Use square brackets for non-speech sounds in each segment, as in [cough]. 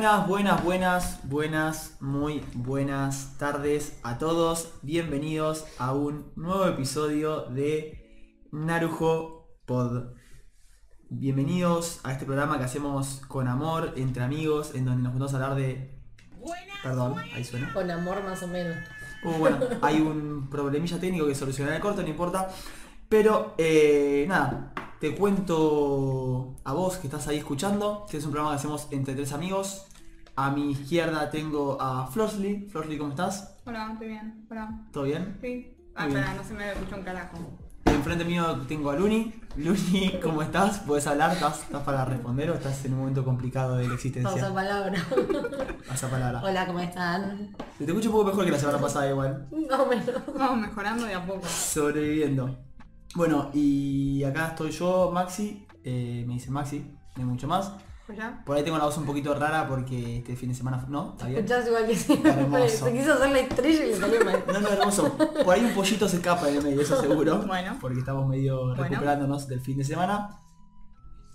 Buenas, buenas, buenas, buenas, muy buenas tardes a todos. Bienvenidos a un nuevo episodio de Narujo Pod. Bienvenidos a este programa que hacemos con amor, entre amigos, en donde nos vamos a hablar de... Perdón, ahí suena. Con amor más o menos. Uh, bueno, hay un problemilla técnico que solucionar el corto, no importa. Pero eh, nada, te cuento a vos que estás ahí escuchando, que es un programa que hacemos entre tres amigos. A mi izquierda tengo a Florsly. Florsly, ¿cómo estás? Hola, estoy bien. Hola. ¿Todo bien? Sí. Ah, espera, no se me escucha un carajo. Enfrente mío tengo a Luni. Luni, ¿cómo estás? ¿Puedes hablar? ¿Estás, estás para responder o estás en un momento complicado de la existencia? palabra. [laughs] Pasa palabra. Hola, ¿cómo están? Te escucho un poco mejor que la semana pasada igual. No menos. Vamos mejorando de a poco. Sobreviviendo. Bueno, y acá estoy yo, Maxi. eh, me dice Maxi, no hay mucho más. Ya. Por ahí tengo la voz un poquito rara porque este fin de semana... ¿No? ¿Está bien? Escuchás igual que sí. Hermoso. [laughs] Se quiso hacer la estrella y le salió mal. No, no, hermoso. Por ahí un pollito se escapa en el medio, eso seguro. [laughs] Bueno. Porque estamos medio Bueno. recuperándonos del fin de semana.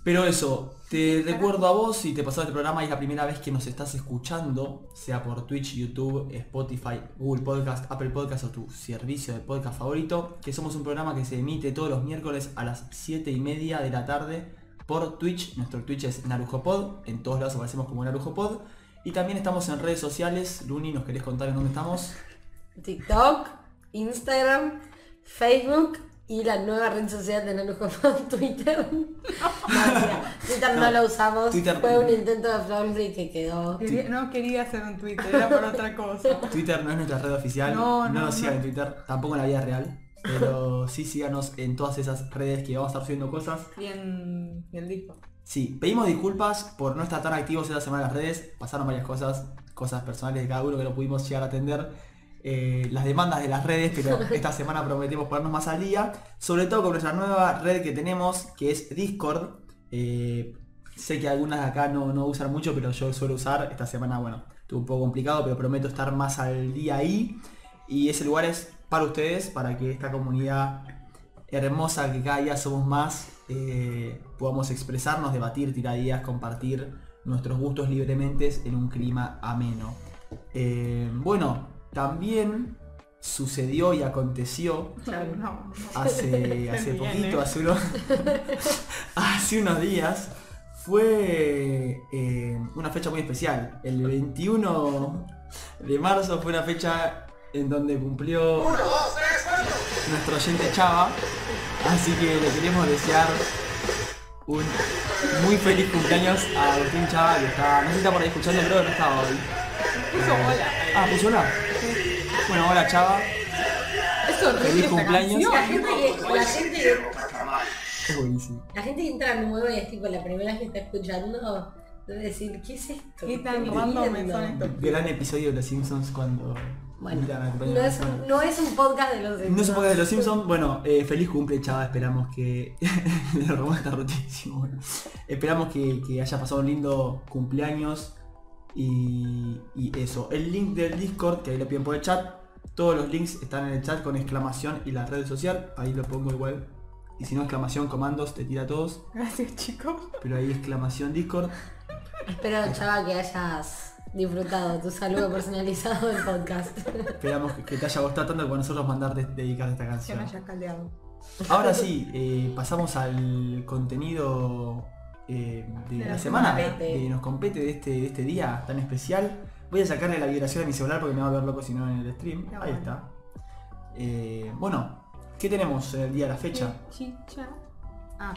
Pero eso, te recuerdo a vos si te pasó este programa y es la primera vez que nos estás escuchando, sea por Twitch, YouTube, Spotify, Google Podcast, Apple Podcast o tu servicio de podcast favorito, que somos un programa que se emite todos los miércoles a las 7 y media de la tarde por Twitch. Nuestro Twitch es NarujoPod, en todos lados aparecemos como NarujoPod. Y también estamos en redes sociales. Luni, ¿nos querés contar en dónde estamos? TikTok, Instagram, Facebook y la nueva red social de Narujo [laughs] Twitter. No. Twitter no, No, la usamos. Twitter- Fue un intento de Flowsy que quedó. Quería- no quería hacer un Twitter, era por otra cosa. [laughs] Twitter no es nuestra red oficial, No, no, no, nos sigan en Twitter, tampoco en la vida real, pero sí síganos en todas esas redes que vamos a estar subiendo cosas. Y en y el disco. Sí, pedimos disculpas por no estar tan activos esta semana en las redes, pasaron varias cosas, cosas personales de cada uno que no pudimos llegar a atender, eh, las demandas de las redes, pero [laughs] esta semana prometemos ponernos más al día, sobre todo con nuestra nueva red que tenemos, que es Discord. Eh, sé que algunas de acá no, no usan mucho, pero yo suelo usar, esta semana, bueno, estuvo un poco complicado, pero prometo estar más al día ahí. Y ese lugar es para ustedes, para que esta comunidad hermosa que cada día somos más, eh, podamos expresarnos, debatir, tirar ideas, compartir nuestros gustos libremente en un clima ameno. Eh, bueno, también sucedió y aconteció Claro, no. hace, [laughs] hace Bien, poquito, ¿eh? hace, unos, [laughs] hace unos días, fue eh, una fecha muy especial. El 21 de marzo fue una fecha en donde cumplió nuestro oyente Chava. Así que le queremos desear un muy feliz cumpleaños a Agustín Chava, que está, no sé si está por ahí escuchando, creo que no estaba hoy. Puso hola. Ah, puso hola. Bueno, hola Chava. Es horrible Feliz esta cumpleaños. La gente que, la gente, Es buenísimo. la gente que entra nueva y es tipo la primera vez que está escuchando, debe decir, ¿qué es esto? Qué tan random viendo?". son estos. Gran episodio de Los Simpsons cuando Bueno, no es, un, no es un podcast de los No se ponga de los Simpsons. Bueno, eh, feliz cumple, chava. Esperamos que. [laughs] Le está rotísimo. Bueno, esperamos que, que haya pasado un lindo cumpleaños. Y, y eso. El link del Discord, que ahí lo piden por el chat. Todos los links están en el chat con exclamación y la red social. Ahí lo pongo igual. Y si no, exclamación, comandos, te tira a todos. Gracias chicos. Pero ahí exclamación Discord. Espero, Chava, que hayas disfrutado tu saludo [laughs] personalizado del podcast. Esperamos que, que te haya gustado tanto como nosotros mandar de, dedicar esta Que canción. no hayas caldeado. Ahora sí, [laughs] eh, pasamos al contenido eh, de, De la semana, que nos compete de este, de este día tan especial. Voy a sacarle la vibración a mi celular porque me va a ver loco si no en el stream. Ahí bueno. está. Eh, bueno, ¿qué tenemos en el día de la fecha? Chicha. Ah.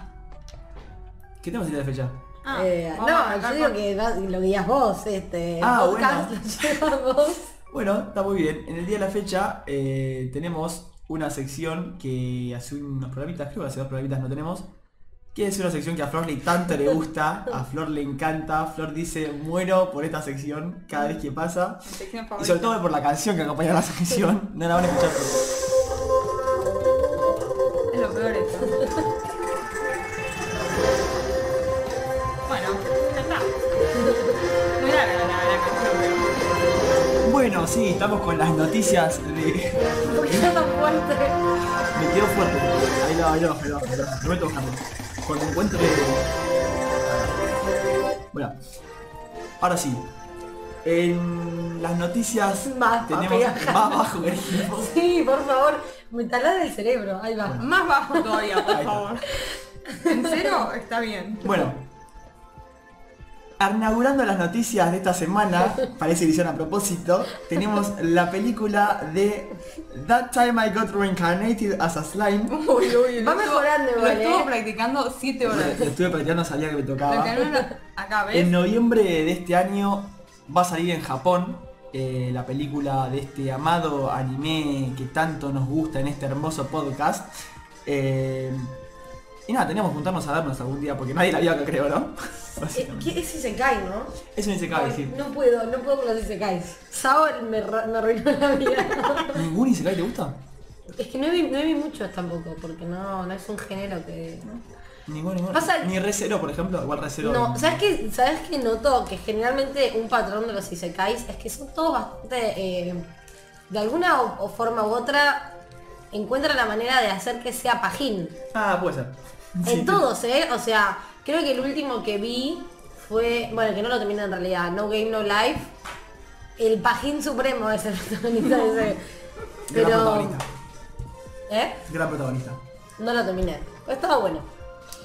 ¿Qué tenemos en el día de la fecha? Ah, Eh, no, yo digo con- que vas- lo guías vos, este Ah, podcast bueno. lo llevas vos. [laughs] Bueno, está muy bien. En el día de la fecha eh, tenemos una sección que hace unos programitas, creo que hace dos programitas no tenemos, que es una sección que a Flor le tanto le gusta, a Flor le encanta, Flor dice muero por esta sección cada vez que pasa. Y sobre todo por la canción que acompaña la sección, no la van a escuchar. pero- Es lo peor esto. bueno, ya está. Muy larga la, la canción, pero... Bueno, sí, estamos con las noticias de... ¿Por qué tan fuerte? Me quedó fuerte. Ahí lo, ahí lo, ahí lo, ahí lo. Prometo bajarlo. Cuando encuentre... Bueno. Ahora sí. En las noticias Más tenemos papel. más bajo que. [laughs] Sí, por favor, me talás del cerebro. Ahí va. Más bajo todavía, por favor. ¿En serio? Está bien. Bueno, inaugurando las noticias de esta semana, [laughs] parece que hicieron a propósito, tenemos la película de That Time I Got Reincarnated as a Slime. Uy, uy, Va mejorando Lo estuvo ¿eh? practicando 7 horas. Lo estuve practicando, sabía que me tocaba. acá, ¿ves? En noviembre de este año va a salir en Japón eh, la película de este amado anime que tanto nos gusta en este hermoso podcast. Eh, y nada, teníamos que juntarnos a vernos algún día porque nadie la vio acá creo, ¿no? [laughs] ¿Qué es Isekai, no? Ni se cabe decir. No puedo, no puedo con los Isekais. Sao me, me arruinó la vida. [laughs] ¿Ningún Isekai te gusta? es que no vi, no vi muchos tampoco, porque no, no es un género que... Ningún, ningún. Pasa- Ni Re Zero, por ejemplo, igual Re Zero. No, ¿sabes qué, ¿sabes qué noto? Que generalmente un patrón de los Isekais es que son todos bastante... eh, de alguna o, o forma u otra encuentran la manera de hacer que sea pajín. Ah, puede ser. En todos, ¿eh? O sea, creo que el último que vi fue, bueno, que no lo terminé en realidad, No Game No Life. El pajín supremo es el [laughs] protagonista de ese. Gran Pero... protagonista. ¿Eh? Gran protagonista. No lo terminé. Pero estaba bueno.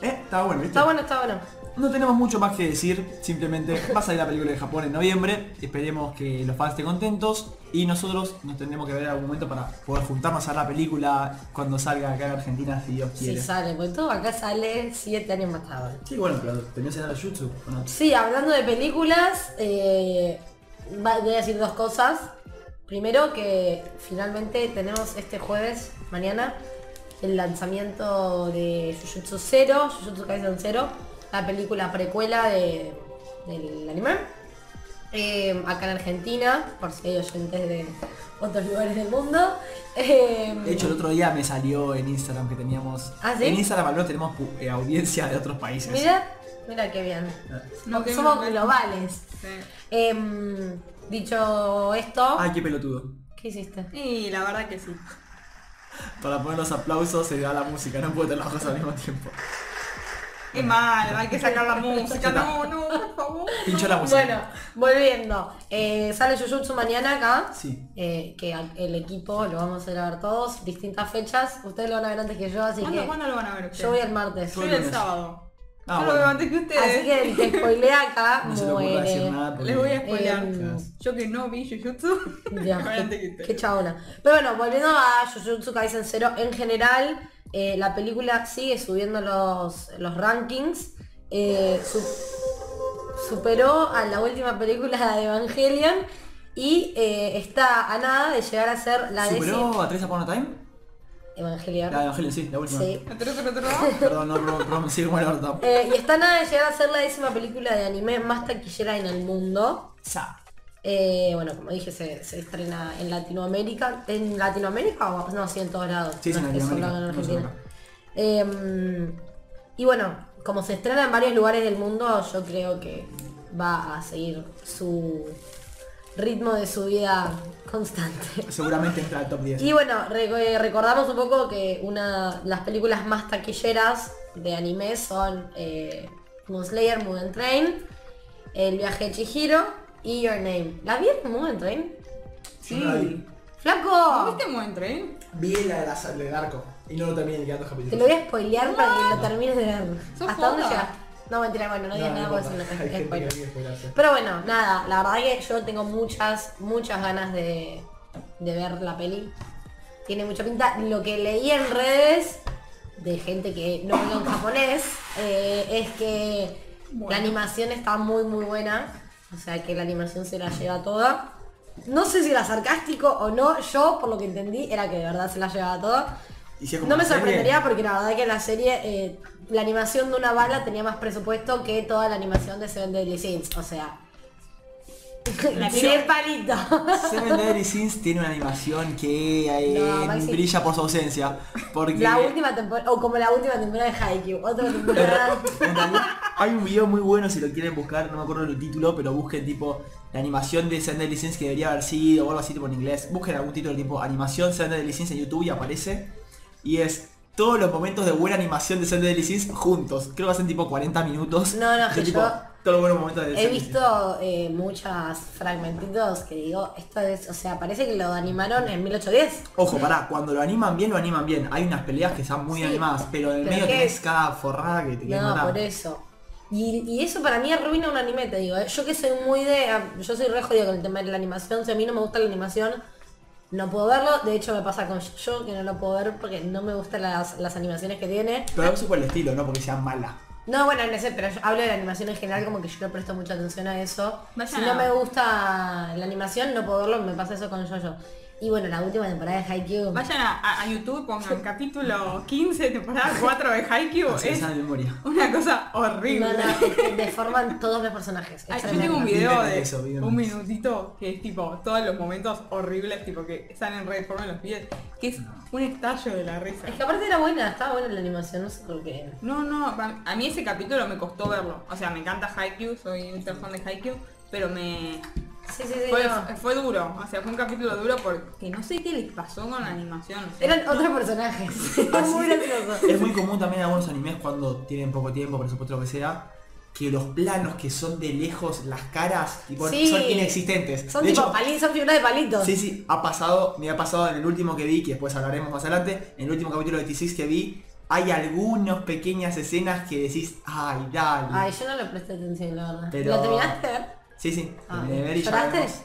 Eh, estaba bueno, ¿viste? Está bueno, está bueno. No tenemos mucho más que decir, simplemente va a salir la película de Japón en noviembre, esperemos que los fans estén contentos y nosotros nos tendremos que ver en algún momento para poder juntarnos a la película cuando salga acá en Argentina, si Dios Sí quiere. sale, porque todo acá sale siete años más tarde. Sí, bueno, pero tenías en el Jutsu, ¿o no? Sí, hablando de películas, eh, voy a decir dos cosas. Primero que finalmente tenemos este jueves, mañana, el lanzamiento de Jujutsu Zero, Jujutsu Kaisen Zero, la película precuela de- del anime. Eh, acá en Argentina, por si hay oyentes de otros lugares del mundo. Eh, De hecho, el otro día me salió en Instagram que teníamos... ¿Ah, sí? En Instagram al menos tenemos eh, audiencia de otros países. mira, mira qué bien. No tengo Somos globales. Sí. Em, dicho esto, Ay, qué pelotudo. ¿qué hiciste? Y la verdad que sí. [laughs] Para poner los aplausos se da la música, no puedo tener las cosas al mismo tiempo. Qué mal, hay que sacar la música. No, no, por favor. Pinchó la música. Bueno, volviendo. Eh, sale Jujutsu mañana acá. Sí. eh, que el equipo lo vamos a ir a ver todos. Distintas fechas. Ustedes lo van a ver antes que yo, así ¿Cuándo, que ¿Cuándo lo van a ver ustedes? yo voy el martes. Yo voy el sábado. Ah, yo lo bueno. veo antes que ustedes. Así que el que spoilea acá [laughs] No muere. Les voy a spoilear. Em, Yo que no vi Jujutsu. Ya, [laughs] qué, qué chabona. Pero bueno, volviendo a Jujutsu Kaisen Zero, en general, eh, la película sigue subiendo los, los rankings. Eh, su- superó a la última película de Evangelion y eh, está a nada de llegar a ser la décima. ¿Superó a Tres Upon a Time? Evangelion. La de Evangelio, sí, la última. Sí. [laughs] Perdón, no pro- pronuncié como el orto. Eh, y está a nada de llegar a ser la décima película de anime más taquillera en el mundo. Sa. Eh, bueno, como dije, se, se estrena en Latinoamérica. ¿En Latinoamérica o no? Sí, en todos lados. Sí, en solo no. Eh, y bueno, como se estrena en varios lugares del mundo, yo creo que va a seguir su ritmo de subida constante. [laughs] Seguramente entra al top 10. Y bueno, eh, recordamos un poco que una las películas más taquilleras de anime son eh, Demon Slayer, Mugen Train, El viaje de Chihiro y Your Name. ¿La vieron Mugen Train? Sí. No la vi. ¡Flaco! ¿Viste Mugen Train? Vi la de la del arco y no lo terminé ni quedando Te capítulos. lo voy a spoilear para que lo termines de ver. ¿Hasta dónde joda. llegas? No, mentira, bueno, no digas nada porque no te spoiler. spoilarse. Pero bueno, nada, la verdad que yo tengo muchas, muchas ganas de, de ver la peli. Tiene mucha pinta. Lo que leí en redes de gente que no habla en japonés eh, es que Bueno. la animación está muy muy buena. O sea que la animación se la lleva toda. No sé si era sarcástico o no, yo por lo que entendí era que de verdad se la llevaba toda. Y si No me serie, sorprendería porque la verdad que la serie, eh, la animación de una bala tenía más presupuesto que toda la animación de Seven Deadly Sins. O sea, [laughs] La el palito. Seven Deadly Sins tiene una animación que eh, No, brilla por su ausencia. Porque La última temporada, o como la última temporada de Haikyuu, otra temporada. [laughs] hay un video muy bueno si lo quieren buscar, no me acuerdo el título, pero busquen tipo la animación de Seven Deadly Sins que debería haber sido o algo así tipo en inglés. Busquen algún título tipo animación Seven Deadly Sins en YouTube y aparece. Y es todos los momentos de buena animación de Seven Deadly Sins juntos. Creo que hacen tipo 40 minutos. No, no, de que tipo yo- Todos los buenos momentos de He visto eh, muchas fragmentitos que digo, esto es, o sea, parece que lo animaron en 1810. Ojo, pará, cuando lo animan bien, lo animan bien. Hay unas peleas que están muy Sí, animadas, pero en el medio que- tenés cada forrada que te quieres No, matar. por eso. Y, y eso para mí arruina un anime, te digo. ¿eh? Yo que soy muy de... Yo soy re jodida con el tema de la animación. Si a mí no me gusta la animación, no puedo verlo. De hecho me pasa con yo que no lo puedo ver porque no me gustan las, las animaciones que tiene. Pero eso por el estilo, no porque sea mala. No, bueno, no sé, pero yo hablo de la animación en general, como que yo le presto mucha atención a eso. Vayan si no a- me gusta la animación, no puedo verlo, me pasa eso con Jojo. Y bueno, la última temporada de Haikyuu. Vayan a, YouTube, pongan capítulo 15, temporada 4 de Haikyuu. Es esa de memoria. una cosa horrible. No, no, deforman todos los personajes. Ay, yo tengo un video de eso, un minutito que es tipo todos los momentos horribles, tipo que están en red forma en los videos, que es un estallo de la risa. Es que aparte era buena, estaba buena la animación, no sé por qué. No, no, a a mí ese capítulo me costó verlo. O sea, me encanta Haikyuu, soy un fan de Haikyuu, pero me... Sí, sí, sí. Fue, no. fue duro, o sea, fue un capítulo duro porque no sé qué les pasó con la animación. o sea, Eran otros personajes. Era [laughs] muy gracioso. Es muy común también en algunos animes cuando tienen poco tiempo, por supuesto lo que sea, que los planos que son de lejos, las caras, tipo, Sí. son inexistentes. Son de tipo hecho, son figuras de palitos. Sí, sí, ha pasado, me ha pasado en el último que vi, que después hablaremos más adelante, en el último capítulo de T6 que vi, hay algunas pequeñas escenas que decís, ay, dale. Ay, yo no le presté atención, la verdad. Pero- ¿Lo terminaste de ver? Sí, sí, Ah, ¿Lloraste? hablaremos-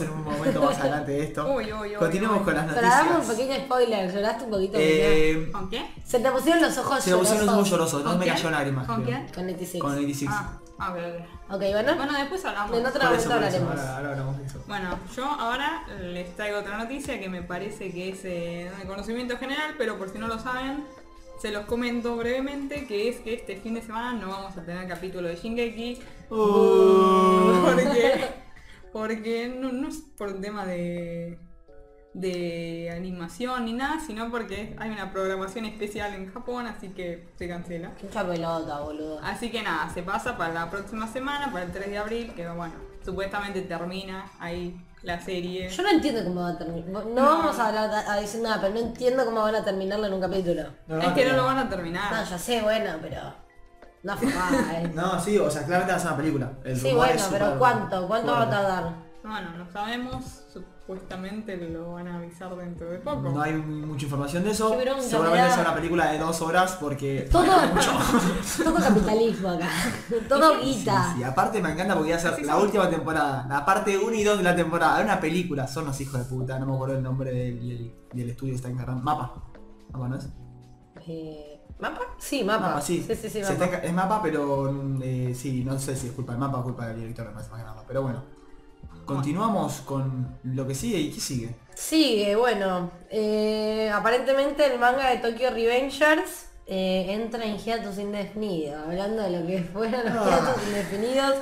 en un momento más adelante de esto. [laughs] Uy, uy, uy, Continuemos uy. con las Pero damos un noticias. pequeño spoiler, lloraste un poquito. Eh, ¿Con qué? Se te pusieron los ojos se me pusieron los ojos llorosos. llorosos, no ¿Con me cayó lágrimas. ¿Con quién? Con 86. Con 86. Ah, ah, ok, ok. Ok, bueno. Bueno, después hablamos. En otro momento hablaremos. ahora- ahora hablamos de eso. Bueno, yo ahora les traigo otra noticia que me parece que es eh, de conocimiento general, pero por si no lo saben, se los comento brevemente, que es que este fin de semana no vamos a tener capítulo de Shingeki. Uh. [laughs] Porque, porque no, no es por un tema de, de animación ni nada, sino porque hay una programación especial en Japón, así que se cancela. Mucha pelota, boludo. Así que nada, se pasa para la próxima semana, para el 3 de abril, que bueno, supuestamente termina ahí la serie. Yo no entiendo cómo va a terminar. No, vamos a, decir nada, pero no entiendo cómo van a terminarlo en un capítulo. No, es que no lo van a No, terminar. ya sé, bueno, pero... No fue mal. [laughs] No, sí, o sea, claramente va a ser una película. El Sí, bueno, pero ¿cuánto? ¿Cuánto va a tardar? Bueno, no sabemos, supuestamente lo van a avisar dentro de poco. No hay mucha información de eso. Bronca Seguramente me sea una película de dos horas porque... Todo, [laughs] todo capitalismo acá. [laughs] Todo guita. Sí, aparte me encanta porque va a ser Sí, la sí. última temporada, la parte 1 y 2 de la temporada. Es una película, son los hijos de puta, no me acuerdo el nombre del, del, estudio que está encargando. Mapa. Mapa, ¿no es? Eh, ¿Mapa? Sí, mapa. Mapa, sí. Sí, sí, mapa. está es mapa, pero eh, sí, no sé si es culpa del mapa o culpa del director, me parece más que nada. Pero bueno. Continuamos con lo que sigue y qué sigue. Sigue, bueno. eh, aparentemente el manga de Tokyo Revengers eh, entra en hiatus indefinido. Hablando de lo que [laughs] fueron los Ah. hiatus indefinidos.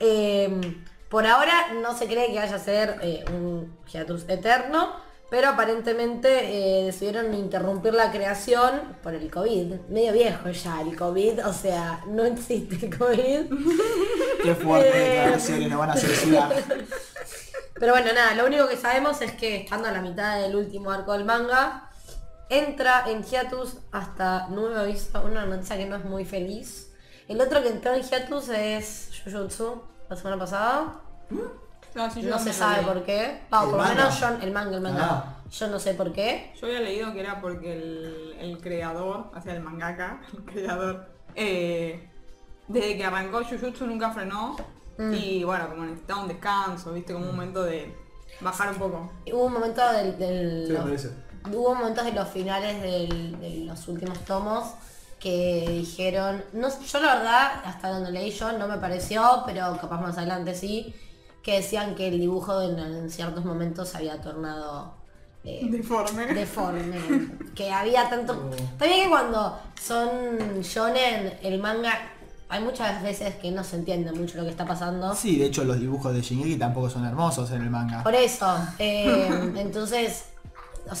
eh, por ahora no se cree que vaya a ser eh, un hiatus eterno. Pero aparentemente eh, decidieron interrumpir la creación por el COVID. Medio viejo ya el COVID, o sea, no existe el COVID. [laughs] Qué fuerte Eh. declaraciones, nos van a censurar. [laughs] Pero bueno, nada, lo único que sabemos es que estando a la mitad del último arco del manga, entra en hiatus hasta nuevo aviso, una noticia que no es muy feliz. El otro que entró en hiatus es Jujutsu, la semana pasada. No, sí, yo No me se sabe leí. por qué. ¿El por lo manga? menos yo, el manga, el manga. Ah. Yo no sé por qué. Yo había leído que era porque el, el creador, o sea, el mangaka, [laughs] el creador, eh, desde que arrancó Jujutsu nunca frenó. Mm. Y bueno, como necesitaba un descanso, viste, como un momento de bajar un poco. Hubo un momento del... del- Sí, me los- parece. hubo momentos de los finales del- de los últimos tomos que dijeron, no, yo la verdad, hasta donde leí yo no me pareció, pero capaz más adelante sí, que decían que el dibujo en, en ciertos momentos se había tornado eh, Deforme. [laughs] deforme, que había tanto... Oh. También que cuando son shonen, el manga, hay muchas veces que no se entiende mucho lo que está pasando. Sí, de hecho los dibujos de Shingeki tampoco son hermosos en el manga. Por eso, eh, [laughs] entonces,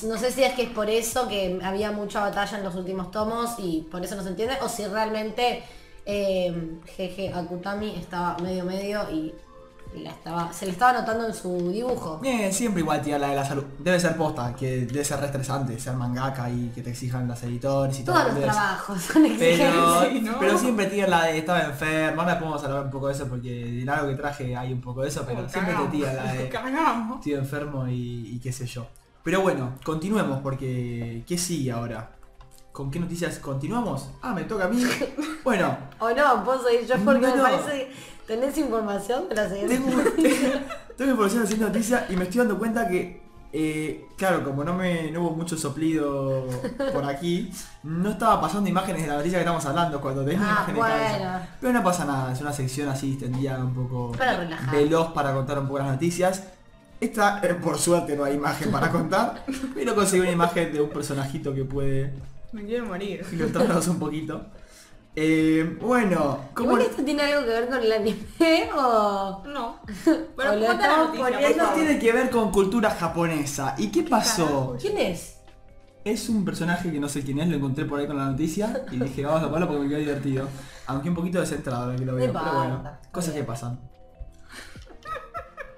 no sé si es que es por eso que había mucha batalla en los últimos tomos y por eso no se entiende, o si realmente eh, Jeje Akutami estaba medio medio y la estaba, se le estaba notando en su dibujo. Eh, siempre igual tía la de la salud. Debe ser posta, que debe ser re estresante ser mangaka y que te exijan los editores y todo. Todos los Debe ser- trabajos son Pero, exigentes. Sí, ¿no? pero siempre tira la de estaba enfermo, ahora podemos hablar un poco de eso porque de algo que traje hay un poco de eso, pero Oh, siempre te tira la de [laughs] Cagamos. estoy enfermo y, y qué sé yo. Pero bueno, continuemos porque ¿qué sigue ahora? ¿Con qué noticias continuamos? Ah, me toca a mí. [laughs] Bueno, O no, puedo seguir yo porque No, me no. parece que tenés información de la siguiente. tengo, [laughs] tengo información haciendo noticias y me estoy dando cuenta que, eh, claro, como no me no hubo mucho soplido por aquí, no estaba pasando imágenes de la noticia que estamos hablando cuando tenía Ah, imágenes de cabeza. bueno. Pero no pasa nada, es una sección así distendida, un poco Para relajar. veloz para contar un poco las noticias. Esta, eh, por suerte, no hay imagen para contar, pero conseguí una imagen de un personajito que puede Me quiero morir. ilustrarnos un poquito. Eh, bueno, ¿cómo ¿Igual esto tiene algo que ver con el anime o...? No. [laughs] O Pero lo cuenta la estamos noticia, poniendo- por Esto favor. tiene que ver con cultura japonesa. ¿Y qué pasó? ¿Quién es? Es un personaje que no sé quién es, lo encontré por ahí con la noticia y dije vamos a ponerlo porque me quedó divertido. Aunque un poquito descentrado ahora que lo veo, No pero bueno, importa, cosas que pasan.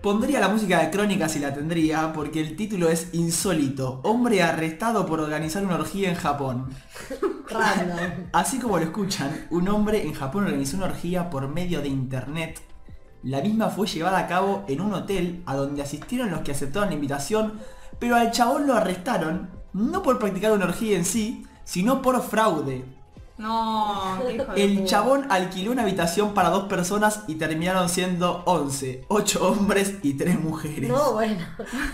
Pondría la música de Crónica si la tendría, porque el título es Insólito, hombre arrestado por organizar una orgía en Japón. Random. [laughs] Así como lo escuchan, un hombre en Japón organizó una orgía por medio de internet. La misma fue llevada a cabo en un hotel a donde asistieron los que aceptaron la invitación, pero al chabón lo arrestaron, no por practicar una orgía en sí, sino por fraude. No, qué hijo de El puta. chabón alquiló una habitación para dos personas y terminaron siendo 11, 8 hombres y 3 mujeres. No, bueno.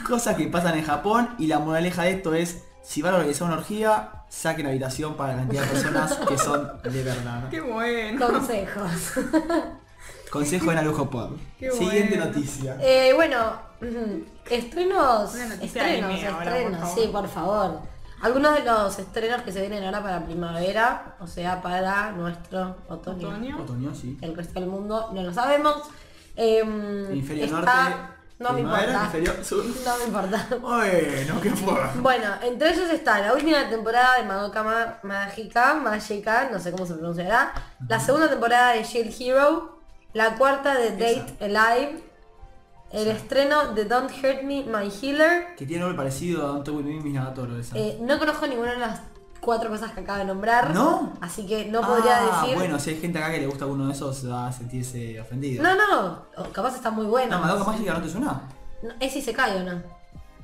Cosas que pasan en Japón y la moraleja de esto es, si van a organizar una orgía, saquen habitación para la cantidad de personas que son de verdad. Qué bueno. Consejos. Consejo en Alujo Pod. Qué Siguiente bueno. noticia. Eh, bueno, estrenos. Estrenos, anime ahora, por estrenos, sí, por favor. Algunos de los estrenos que se vienen ahora para primavera, o sea, para nuestro otoño. Otoño. Otoño, sí. El resto del mundo no lo sabemos. Em, Hemisferio está- norte. No me importa. hemisferio sur. [laughs] No me importa. Bueno, ¿qué fue? Bueno, entre ellos está la última temporada de Madoka Ma- Mágica, Magica, no sé cómo se pronunciará, la segunda temporada de Shield Hero, la cuarta de Date Alive, el estreno de Don't Hurt Me, My Healer. Que tiene nombre parecido a Don't With Me, Miss Nagatoro esa. Eh, no conozco ninguna de las cuatro cosas que acabo de nombrar. ¿No? Así que no podría Ah, decir. bueno, si hay gente acá que le gusta alguno de esos, va a sentirse ofendido. No, no, o capaz está muy bueno. ¿No, Madoka Mágica no te suena? No, ¿Es si se cae o no?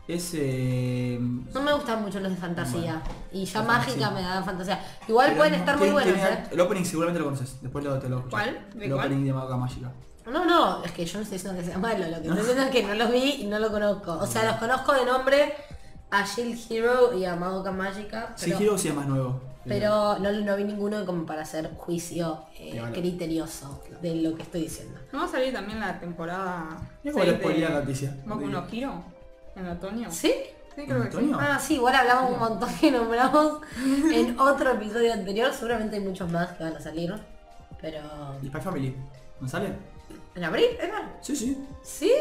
Es... Eh... No me gustan mucho los de fantasía. Y ya mágica fantasía. me da fantasía. Igual pueden estar muy buenos, ¿eh? El opening seguramente lo conoces, después lo, te lo escuchas. ¿Cuál? ¿De El cuál? opening de Madoka Mágica. No, no, es que yo no estoy diciendo que sea malo, lo que estoy diciendo es que no los vi y no lo conozco. O sea, los conozco de nombre a Shield Hero y a Madoka Magica, Sí, pero, Hero sí es más nuevo. pero no, no vi ninguno como para hacer juicio eh, criterioso de lo que estoy diciendo. ¿No va a salir también la temporada 6 spoilea la noticia. Boku no Hero? ¿En otoño? ¿Sí? Sí, creo que sí. ¿Otoño? Ah, sí, igual hablamos un montón que nombramos en otro episodio anterior. Seguramente hay muchos más que van a salir. Pero... ¿Y Spy Family? ¿No sale? ¿En abril? ¿Era? Sí, sí. ¿Sí?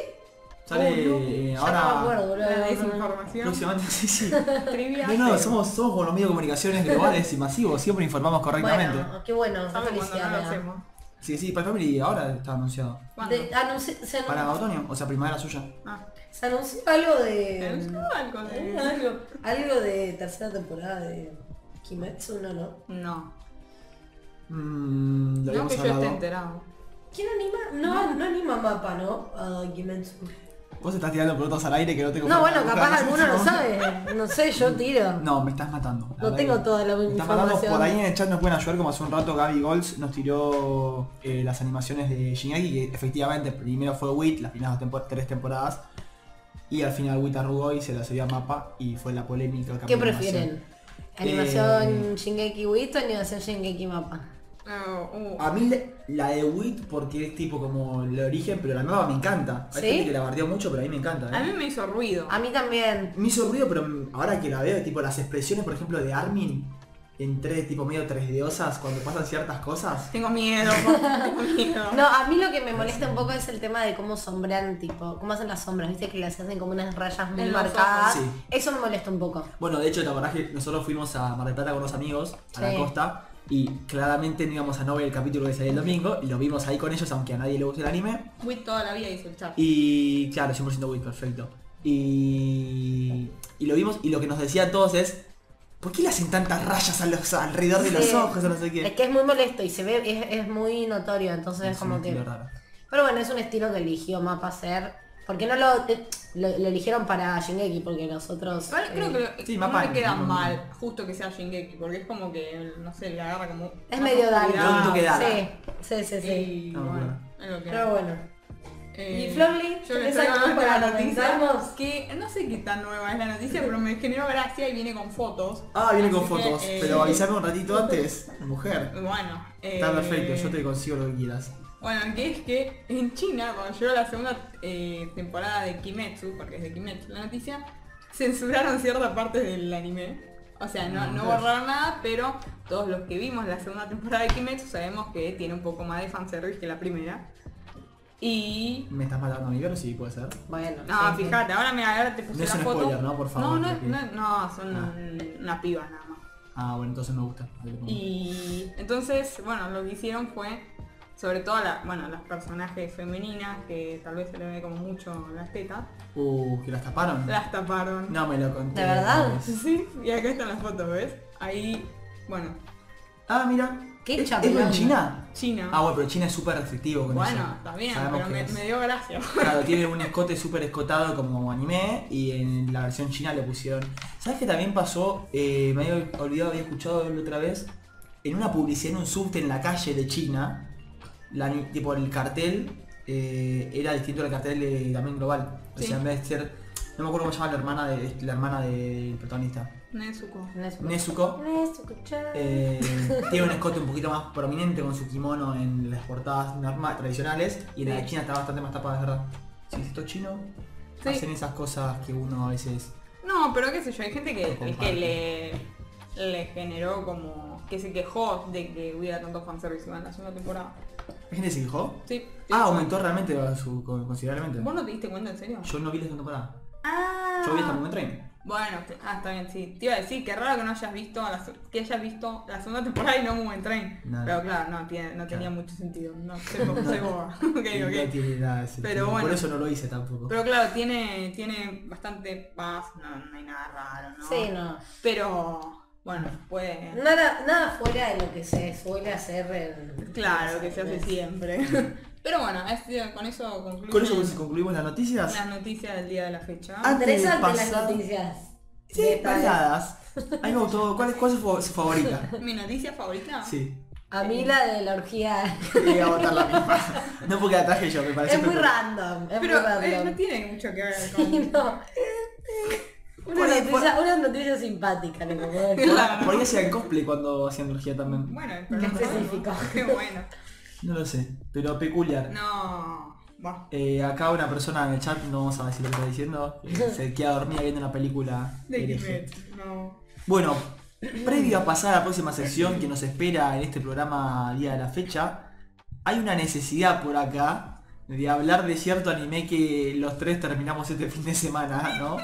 Sale Oh, no. eh, Ya ahora... no me acuerdo, boludo. La desinformación. Próximamente, sí, sí. [laughs] Trivia. No, no, somos, somos como los medios de comunicaciones globales y masivos, siempre informamos correctamente. Bueno, qué bueno, cuando felicidad no lo hacemos. Sí, sí, Spy Family ahora está anunciado. ¿Cuándo? De- anunci- se, anun- Para otoño, o sea, primavera suya. Ah, se anunció algo ¿te de... anunció algo de- algo, algo de tercera temporada de Kimetsu, no, no. No. Lo No habíamos que yo esté enterado. ¿Quién anima? No, no anima mapa, ¿no? A Kimetsu. Vos estás tirando pelotas al aire que no tengo No, bueno, capaz alguno lo sabe. No sé, yo [laughs] tiro. No, me estás matando. la No tengo toda la me estás matando. Por ahí en el chat nos pueden ayudar como hace un rato Gaby Golds nos tiró eh, las animaciones de Shingeki, que efectivamente primero fue Wit, las primeras dos tempo- tres temporadas. Y al final Wit arrugó y se la subió a mapa y fue la polémica. ¿Qué prefieren? animación. ¿Animación Shingeki Wit o animación Shingeki Mapa? Oh, uh. A mí la de Wit porque es tipo como el origen, pero la nueva me encanta. Hay ¿Sí? gente que la bardeó mucho, pero a mí me encanta. A ¿eh? mí me hizo ruido. A mí también. Me hizo ruido, pero ahora que la veo, tipo las expresiones, por ejemplo, de Armin en tres tipo medio 3Dosas cuando pasan ciertas cosas. Tengo miedo, tengo miedo. [laughs] No, a mí lo que me molesta un poco es el tema de cómo sombrean, tipo, cómo hacen las sombras, viste que las hacen como unas rayas muy marcadas. Eso me molesta un poco. Bueno, de hecho, te acordás que nosotros fuimos a Mar del Plata con unos amigos, a la costa, Y claramente no íbamos a no ver el capítulo que salía el domingo, y lo vimos ahí con ellos, aunque a nadie le guste el anime. Wit toda la vida hizo el chat. Y claro, 100% Wii, perfecto. Y, y lo vimos, y lo que nos decían todos es, ¿por qué le hacen tantas rayas a los, alrededor de los ojos o no sé qué? Es que es muy molesto y se ve, es, es muy notorio, entonces es Es un como que... raro. Pero bueno, es un estilo que eligió Mapa hacer. ¿Por qué no lo, lo, lo eligieron para Shingeki? Porque nosotros... Igual creo eh, que sí, no me queda no, no, no. mal justo que sea Shingeki, porque es como que, no sé, le agarra como... Es medio dark. Sí, sí, sí, sí. Y No, bueno, es lo que Pero bueno. Eh, ¿Y Florly? Yo les ¿Tenés traigo algo para la noticia que no sé qué tan nueva es la noticia, pero me generó gracia y viene con fotos. Ah, viene con que, fotos, eh, pero avísame un ratito antes, mujer. Bueno, Está eh, perfecto, yo te consigo lo que quieras. Bueno, que es que en China, cuando llegó la segunda eh, temporada de Kimetsu, porque es de Kimetsu la noticia, censuraron cierta parte del anime. O sea, no, no Ok. borraron nada, pero todos los que vimos la segunda temporada de Kimetsu sabemos que tiene un poco más de fanservice que la primera. Y... ¿Me estás matando a mí, pero sí, puede ser. Bueno. No, sí, sí. fíjate, ahora, me, ahora te puse No es la un foto. spoiler, ¿no? Por favor, No, no, no, son Ah. una piba nada más. Ah, bueno, entonces me gusta. Y entonces, bueno, lo que hicieron fue, sobre todo la, bueno, las personajes femeninas, que tal vez se le ve como mucho las tetas, Uh, ¿que las taparon? las taparon. No me lo conté. ¿De verdad? Sí, y acá están las fotos, ¿ves? Ahí, bueno, Ah, mira. Qué ¿Es. ¿Es en China? China. Ah, bueno, pero China es súper restrictivo con eso. bueno, está bien, Sabemos pero me, dio gracia. Claro, tiene [laughs] un escote súper escotado como anime y en la versión china le pusieron... ¿Sabes qué también pasó? Eh, me había olvidado, había escuchado otra vez. En una publicidad en un subte en la calle de China, la, tipo el cartel eh, era distinto al cartel de, también global. O Sí. sea, en vez de ser... No me acuerdo cómo se llama la hermana de la hermana del protagonista. Nezuko. Nezuko. Nezuko. Nezuko-chan. Eh, tiene un [laughs] escote un poquito más prominente con su kimono en las portadas norma- tradicionales y en la de. China está bastante más tapada, es verdad. Si es esto chino, Sí. hacen esas cosas que uno a veces... No, pero qué sé yo, hay gente que, que le, le generó como... que se quejó de que hubiera tanto fanservice en la segunda temporada. ¿Hay gente que se quejó? Sí. Ah, sí. aumentó realmente su, considerablemente. ¿Vos no te diste cuenta en serio? Yo no vi la segunda temporada. Ah. Yo vi hasta Moment Train. Bueno, te- ah, está bien, sí. Te iba a decir, qué raro que no hayas visto la, que hayas visto la segunda temporada y no Moment Train. No. Pero claro, no, tiene, no tenía Claro. mucho sentido. No, soy, bo- soy boba. ok, No ok. tiene nada de sentido. Pero bueno. Por eso no lo hice tampoco. Pero claro, tiene, tiene bastante paz, no, no hay nada raro, ¿no? Sí, no. Pero, bueno, puede... Nada, nada fuera de lo que se suele hacer en... Claro, que se hace siempre. [laughs] Pero bueno, es- con eso concluimos Con eso pues, concluimos las noticias. las noticias del día de la fecha. Ah, Antes de Interesante las pasar- noticias. Sí, variadas. A mí me gustó. ¿Cuál, cuál es su, fa- su favorita? [laughs] ¿Mi noticia favorita? Sí. A mí la de la orgía [laughs] Iba a votar la misma. No porque la traje yo, me parece es muy random. Es Pero muy eh, no tiene mucho que ver Sí, con... no. Una noticia, una noticia simpática, le. Claro. Por ahí hacían cosplay cuando hacían energía también. Bueno, pero Qué no específico. [laughs] Qué bueno. No lo sé, pero peculiar. No. Bueno, Eh, acá una persona en el chat, no vamos a decir lo que está diciendo, eh, [laughs] se queda dormida viendo una película de no. Bueno, previo a pasar a la próxima sección que nos espera en este programa día de la fecha, hay una necesidad por acá de hablar de cierto anime que los tres terminamos este fin de semana, ¿no?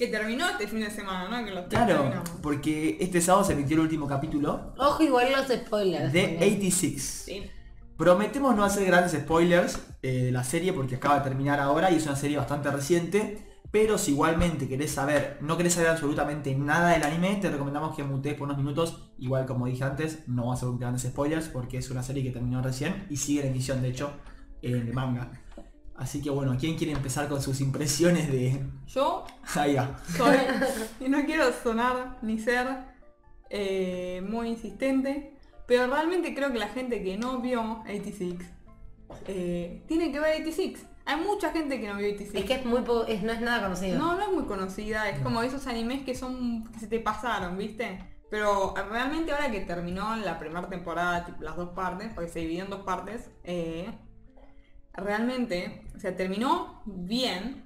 Que terminó este fin de semana, ¿no? Que los tres Claro, terminamos. porque este sábado se emitió el último capítulo Ojo, igual los spoilers. de también. 86. Sí. Prometemos no hacer grandes spoilers eh, de la serie porque acaba de terminar ahora y es una serie bastante reciente. Pero si igualmente querés saber, no querés saber absolutamente nada del anime, te recomendamos que mutees por unos minutos. Igual como dije antes, no va a ser grandes spoilers porque es una serie que terminó recién y sigue la emisión de hecho en el manga. Así que bueno, ¿quién quiere empezar con sus impresiones de... Yo Ahí va. soy, [laughs] y no quiero sonar ni ser eh, muy insistente, pero realmente creo que la gente que no vio 86 eh, tiene que ver 86. Hay mucha gente que no vio 86. Es que es muy po- es, no es nada conocido. No, no es muy conocida, es como esos animes que son que se te pasaron, ¿viste? Pero realmente ahora que terminó la primera temporada, tipo, las dos partes, porque se dividió en dos partes, eh, realmente, o sea, terminó bien,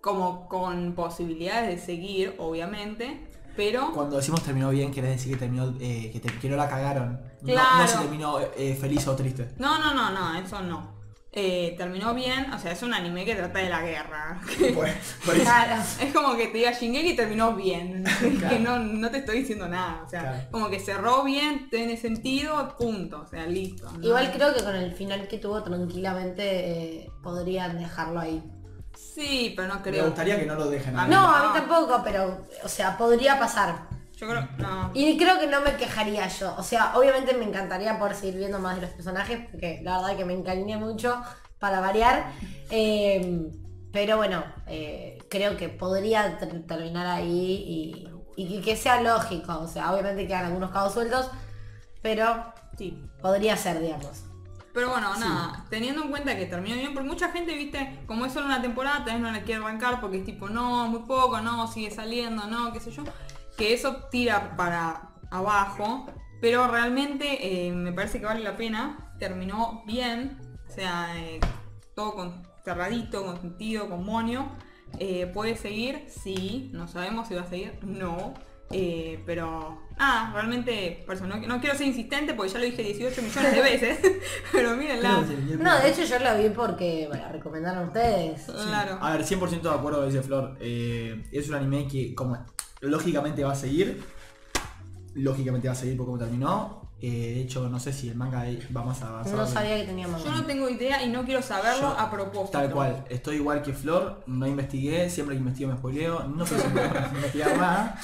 como con posibilidades de seguir, obviamente, pero Cuando decimos terminó bien, quiere decir que terminó, eh, que, te- que no la cagaron. No- No, Claro. se terminó eh, feliz o triste. no, no, no, no, eso no. Eh, terminó bien, o sea, es un anime que trata de la guerra. [laughs] Pues, Claro. Es como que te diga Shingeki terminó bien. [laughs] que no, no te estoy diciendo nada. O sea, Claro. como que cerró bien, tiene sentido, punto. O sea, listo. ¿no? Igual creo que con el final que tuvo tranquilamente eh, podrían dejarlo ahí. Sí, pero no me creo. gustaría que no lo dejen A no. a mí tampoco, pero, o sea, podría pasar. Yo creo. No. Y creo que no me quejaría yo. O sea, obviamente me encantaría poder seguir viendo más de los personajes, porque la verdad que me encariñé mucho para variar. Eh, pero bueno, eh, creo que podría ter- terminar ahí y, y que, que sea lógico. O sea, obviamente quedan algunos cabos sueltos, pero Sí. podría ser, digamos. Pero bueno, nada, teniendo en cuenta que terminó bien, porque mucha gente, viste, como es solo una temporada, tal vez no la quiere arrancar porque es tipo, no, muy poco, no, sigue saliendo, no, qué sé yo, que eso tira para abajo, pero realmente eh, me parece que vale la pena, terminó bien, o sea, eh, todo con cerradito, con sentido, con monio, eh, puede seguir, sí, no sabemos si va a seguir, no, eh, pero ah, realmente, por eso, no, no quiero ser insistente porque ya lo dije 18 millones de veces, [laughs] [laughs] pero mírenla. No, de hecho yo lo vi porque me la recomendaron ustedes. Claro. A ver, 100% de acuerdo dice Flor. Eh, es un anime que como lógicamente va a seguir. Lógicamente va a seguir por cómo terminó. Eh, de hecho, no sé si el manga va más avanzado. No sabía que tenía manga. Yo no tengo idea y no quiero saberlo Yo- a propósito. Tal cual, estoy igual que Flor, no investigué, siempre que investigo me spoileo, no sé si investigar nada,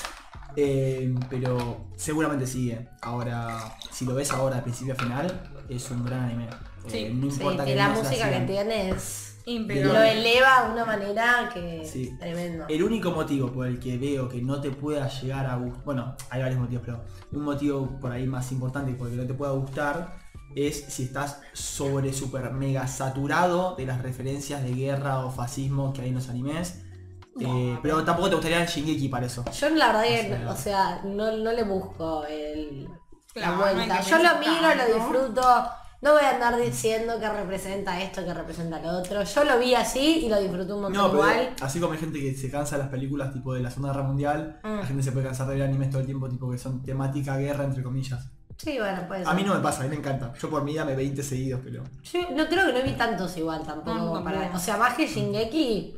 eh, pero seguramente sigue. Ahora, si lo ves ahora de principio a final, es un gran anime. Eh, Sí, no Sí, importa que que la no se música que tiene es... Impecable. Lo eleva de una manera que Sí. tremendo. El único motivo por el que veo que no te pueda llegar a gustar, bueno, hay varios motivos, pero un motivo por ahí más importante por el que no te pueda gustar es si estás sobre super mega saturado de las referencias de guerra o fascismo que hay en los animes. Eh, pero tampoco te gustaría el Shingeki para eso. Yo la verdad que, O sea- o sea, no, no le busco el, la vuelta. Yo lo miro, lo disfruto. No voy a andar diciendo que representa esto, que representa lo otro. Yo lo vi así y lo disfruté un montón No, pero igual. así como hay gente que se cansa de las películas tipo de la Segunda Guerra Mundial, Mm. la gente se puede cansar de ver animes todo el tiempo tipo que son temática guerra entre comillas. Sí, bueno, puede A mí no me pasa, a mí me encanta. Yo por mí dame 20 seguidos, pero... Yo no creo que no vi tantos igual tampoco. No, para- tampoco. o sea, más que Shingeki,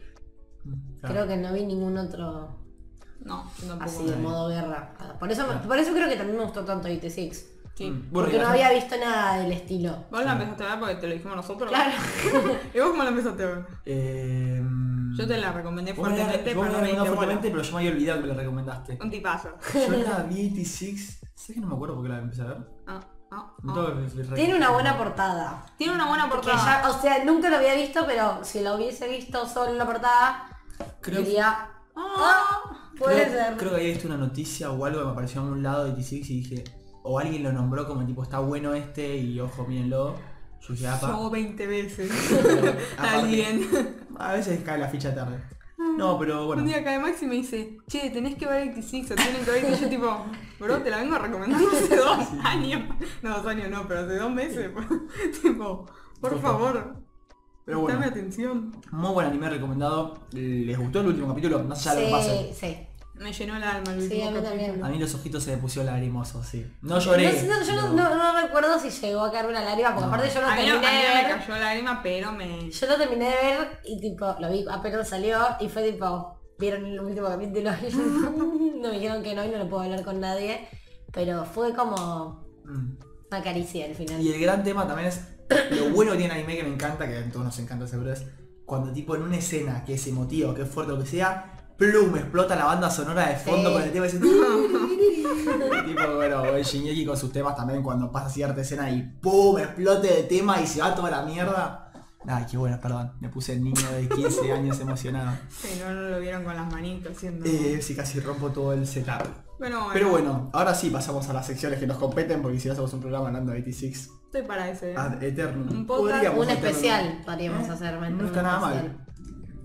mm, claro. creo que no vi ningún otro No, tampoco. así de modo guerra. Por eso, me- por eso creo que también me gustó tanto 86. Sí. Mm, porque no había visto nada del estilo. Vos la empezaste a ver porque te lo dijimos nosotros. Claro. [laughs] ¿Y vos cómo la empezaste a ver? Eh, Yo te la recomendé vos me la- fuertemente, pero no fuertemente, yo me había olvidado que me la recomendaste. Un tipazo. Yo la [laughs] vi 86, sé que no me acuerdo por qué la empecé a ver. Ah, ah, ah. Tiene una buena portada. Tiene una buena Que portada. ya, o sea, nunca lo había visto, pero si lo hubiese visto solo en la portada, Creo- diría, Ah, puede creo, ser. creo que había visto una noticia o algo que me apareció en un lado de 86 y dije, o alguien lo nombró como tipo está bueno este y ojo, mírenlo. Yo dije, apa. yo 20 veces. [laughs] [laughs] Aparte- Alguien. A veces cae la ficha tarde. No, pero bueno. Un día cae Max y me dice, che, tenés que ver 86 o tienen que ver y yo tipo, bro, te la vengo recomendando [laughs] hace dos años. No, dos años no, pero hace dos meses. tipo, por favor, Pero dame bueno, atención. muy buen anime recomendado. ¿Les gustó el último capítulo? No sé, ya lo que Sí, pase. sí. Me llenó el alma el Sí, a mí capítulo. también. A mí los ojitos se me pusieron lagrimosos, sí. No lloré. No yo no, no- no recuerdo si llegó a caer una lágrima, porque No. aparte yo lo A mí, no- a terminé mí de no me cayó lágrima, pero me... Yo lo terminé de ver y tipo, lo vi apenas salió y fue tipo, vieron el último capítulo y yo, no me dijeron que no y no lo puedo hablar con nadie, pero fue como Mm. una caricia al final. Y el gran tema también es lo bueno que tiene anime que me encanta, que a todos nos encanta seguro es cuando tipo en una escena que es emotiva, que es fuerte o que sea, plum, explota la banda sonora de fondo Sí. con el tema ese [laughs] tipo, bueno, el Shingeki con sus temas también cuando pasa cierta escena y pum, explote el tema y se va toda la mierda. Ay, qué bueno, perdón, me puse el niño de 15 [laughs] años emocionado. Sí, no, no lo vieron con las manitos haciendo... Eh, sí, casi rompo todo el setup. Pero bueno, Pero bueno, ahora sí pasamos a las secciones que nos competen, porque si no hacemos un programa hablando de 86 estoy para ese. ad eternum. Un podcast, un especial podríamos ¿Eh? hacer. No está nada especial. mal.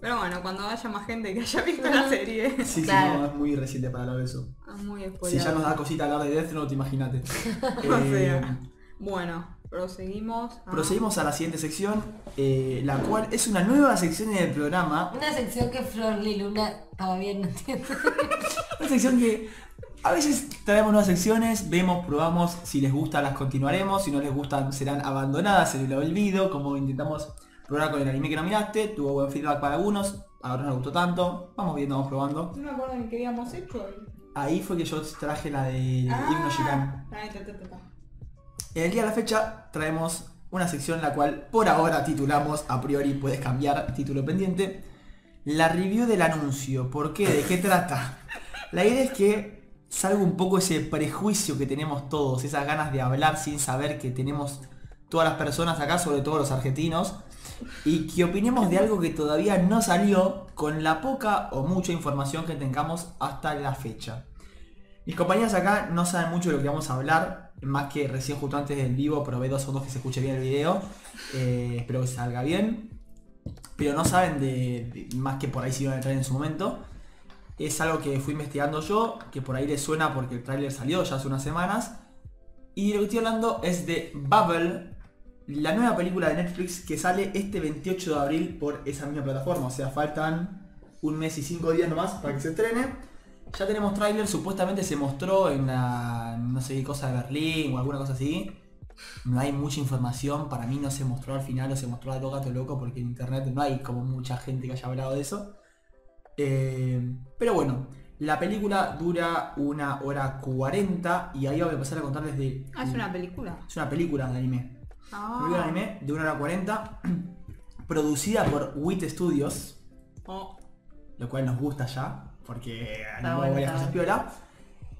Pero bueno, cuando haya más gente que haya visto la serie. Sí, sí, Claro. no, es muy reciente para hablar de eso. Es muy Si ya nos da cosita hablar de Death Note, imagínate. [laughs] O Eh, sea. Bueno, proseguimos. a- Proseguimos a la siguiente sección, eh, la cual es una nueva sección en el programa. Una sección que Flor Liluna todavía no entiende. [laughs] Una sección que a veces traemos nuevas secciones, vemos, probamos, si les gusta las continuaremos, si no les gustan serán abandonadas en el olvido, como intentamos Probar con el anime que nominaste, tuvo buen feedback para algunos, a otros no gustó tanto. Vamos viendo, vamos probando. No me acuerdo ni qué habíamos hecho. Ahí fue que yo traje la de Himno Shikan. Ah, ta. En el día de la fecha traemos una sección la cual por ahora titulamos, a priori puedes cambiar título pendiente, la review del anuncio. ¿Por qué? ¿De qué trata? La idea es que salga un poco ese prejuicio que tenemos todos, esas ganas de hablar sin saber que tenemos todas las personas acá, sobre todo los argentinos, y que opinemos de algo que todavía no salió con la poca o mucha información que tengamos hasta la fecha. Mis compañeras acá no saben mucho de lo que vamos a hablar, más que recién justo antes del vivo probé dos segundos que se escuche bien el video, eh, espero que salga bien, pero no saben de, más que por ahí si iban a entrar en su momento. Es algo que fui investigando yo, que por ahí les suena porque el tráiler salió ya hace unas semanas. Y lo que estoy hablando es de Bubble, la nueva película de Netflix que sale este 28 de abril por esa misma plataforma. O sea, faltan un mes y cinco días nomás para que se estrene. Ya tenemos tráiler, supuestamente se mostró en la, no sé qué cosa de Berlín o alguna cosa así. No hay mucha información, para mí no se mostró al final o se mostró a lo gato loco porque en internet no hay como mucha gente que haya hablado de eso. Eh, pero bueno, la película dura una hora 40 y ahí voy a empezar a contarles de... Ah, es una película. Es una película de anime. Ah. Película de anime de una hora 40, [clears throat] producida por WIT Studios, Oh, lo cual nos gusta ya, porque animó bueno, varias cosas piola.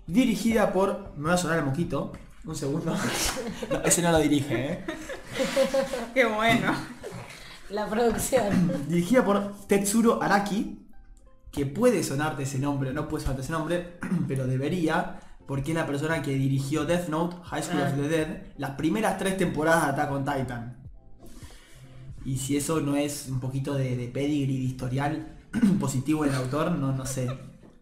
Dirigida por... Me va a sonar el moquito. Un segundo. [laughs] No, ese no lo dirige, ¿eh? [laughs] qué bueno. [laughs] La producción. Dirigida por Tetsuro Araki, que puede sonarte ese nombre, no puede sonarte ese nombre, [clears throat] pero debería, porque es la persona que dirigió Death Note, High School Ah. of the Dead, las primeras tres temporadas de Attack on Titan. Y si eso no es un poquito de, de pedigree, de historial [clears throat] positivo en el autor, no, no sé.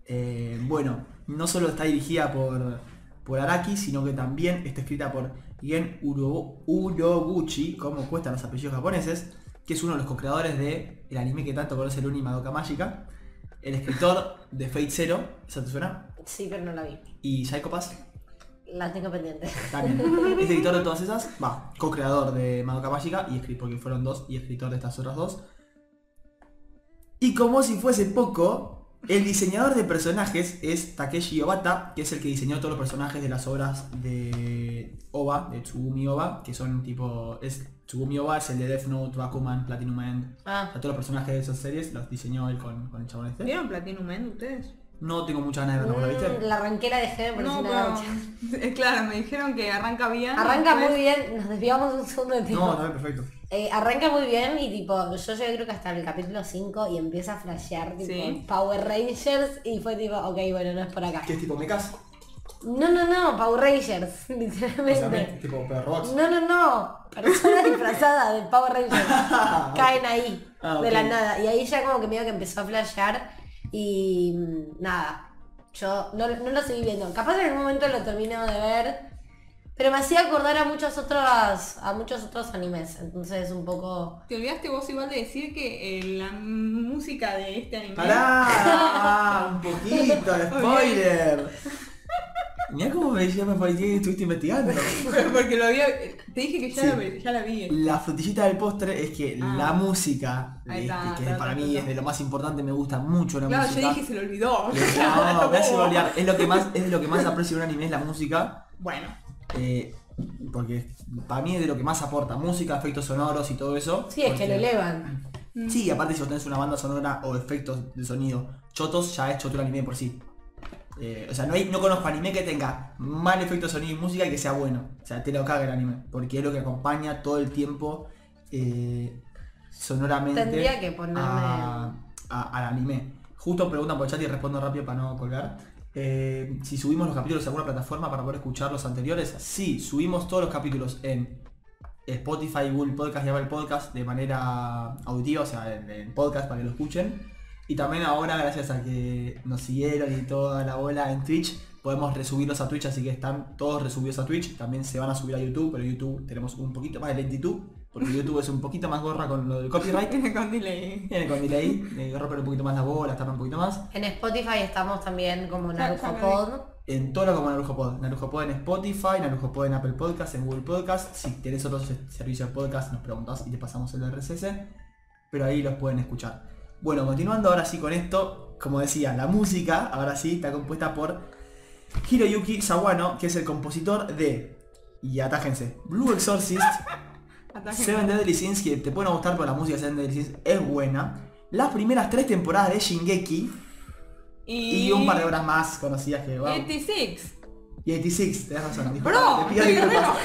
Eh, bueno, no solo está dirigida por, por Araki, sino que también está escrita por Gen Uro- Urobuchi, como cuestan los apellidos japoneses, que es uno de los co-creadores de el anime que tanto conoce el Uni Madoka Mágica, el escritor de Fate Zero, ¿eso te suena? Sí, pero no la vi. Y Psycho Pass, La tengo pendiente. también. [laughs] Es editor de todas esas, va, co-creador de Madoka Mágica y escritor, porque fueron dos, y escritor de estas otras dos. Y como si fuese poco, el diseñador de personajes es Takeshi Obata, que es el que diseñó todos los personajes de las obras de Oba, de Tsugumi Oba, que son tipo. Es, Tsugumi Oba es el de Death Note, Bakuman, Platinum End. Ah, A todos los personajes de esas series los diseñó él con, con el chabón este. ¿Vieron Platinum End ustedes? No tengo muchas ganas de verlo, ¿lo mm, viste? la arranqué, la dejé, me pareció No, una pero... [laughs] Eh, Claro, me dijeron que arranca bien. Arranca después- muy bien, nos desviamos un segundo de tiempo. No, no, perfecto. Eh, arranca muy bien y tipo, yo llegué creo que hasta el capítulo 5 y empieza a flashear tipo Sí. Power Rangers y fue tipo, ok, bueno, no es por acá. ¿Qué es tipo mechas? No, no, no, Power Rangers, [laughs] O sea, me- literalmente. tipo pero robots. No, no, no, personas [laughs] disfrazadas de Power Rangers caen ahí, Ah, de la nada. Y ahí ya como que medio que empezó a flashear y mm, nada, yo no, no lo seguí viendo. Capaz en algún momento lo termino de ver, pero me hacía acordar a muchos otros, a muchos otros animes, entonces un poco... Te olvidaste vos igual de decir que eh, la música de este anime... ¡Pará! Ah, [laughs] un poquito, spoiler. Mirá cómo me decía me parecía que estuviste investigando. [laughs] Porque lo había... Te dije que ya, Sí. la, vi- ya la vi. La frutillita del postre es que Ah. la música, este, está, que está, para está, mí está. es de lo más importante, me gusta mucho la Claro, música. yo dije se lo olvidó. No, [laughs] me hace olvidar. Es lo que más, es de lo que más aprecio de un anime, es la música. Bueno, eh, porque para mí es de lo que más aporta. Música, efectos sonoros y todo eso. Sí, es que lo elevan. Sí, aparte si vos tenés una banda sonora o efectos de sonido chotos, ya es choto el anime por sí. Eh, o sea, no, hay, no conozco anime que tenga mal efecto de sonido y música y que sea bueno. O sea, te lo caga el anime. Porque es lo que acompaña todo el tiempo eh, sonoramente Tendría que ponerme- a- a- al anime. Justo preguntan por el chat y respondo rápido para no colgar. Eh, si subimos los capítulos a alguna plataforma para poder escuchar los anteriores, sí, subimos todos los capítulos en Spotify, Google Podcast y Apple Podcast de manera auditiva, o sea, en, en podcast para que lo escuchen. Y también ahora, gracias a que nos siguieron y toda la bola en Twitch, podemos resubirlos a Twitch, así que están todos resubidos a Twitch. También se van a subir a YouTube, pero YouTube tenemos un poquito más de lentitud, porque YouTube es un poquito más gorra con lo del copyright. tiene con delay. Viene con delay, eh, rompen un poquito más la bola, tapan un poquito más. En Spotify estamos también como vi. Pod. en todo lo como Narujo Pod. Narujo Pod en Spotify, Narujo Pod en Apple Podcast, en Google Podcast. Si tenés otros servicios de podcast, nos preguntas y te pasamos el RSS. Pero ahí los pueden escuchar. Bueno, continuando ahora sí con esto, como decía, la música, ahora sí, está compuesta por Hiroyuki Sawano, que es el compositor de, y atájense, Blue Exorcist. [laughs] Seven Deadly Sins, que te pueden gustar, pero la música de Seven Deadly Sins es buena. Las primeras tres temporadas de Shingeki Y, y un par de obras más conocidas que vamos. 86. Y 86, tenés razón. Bro, te pido estoy re disculpas.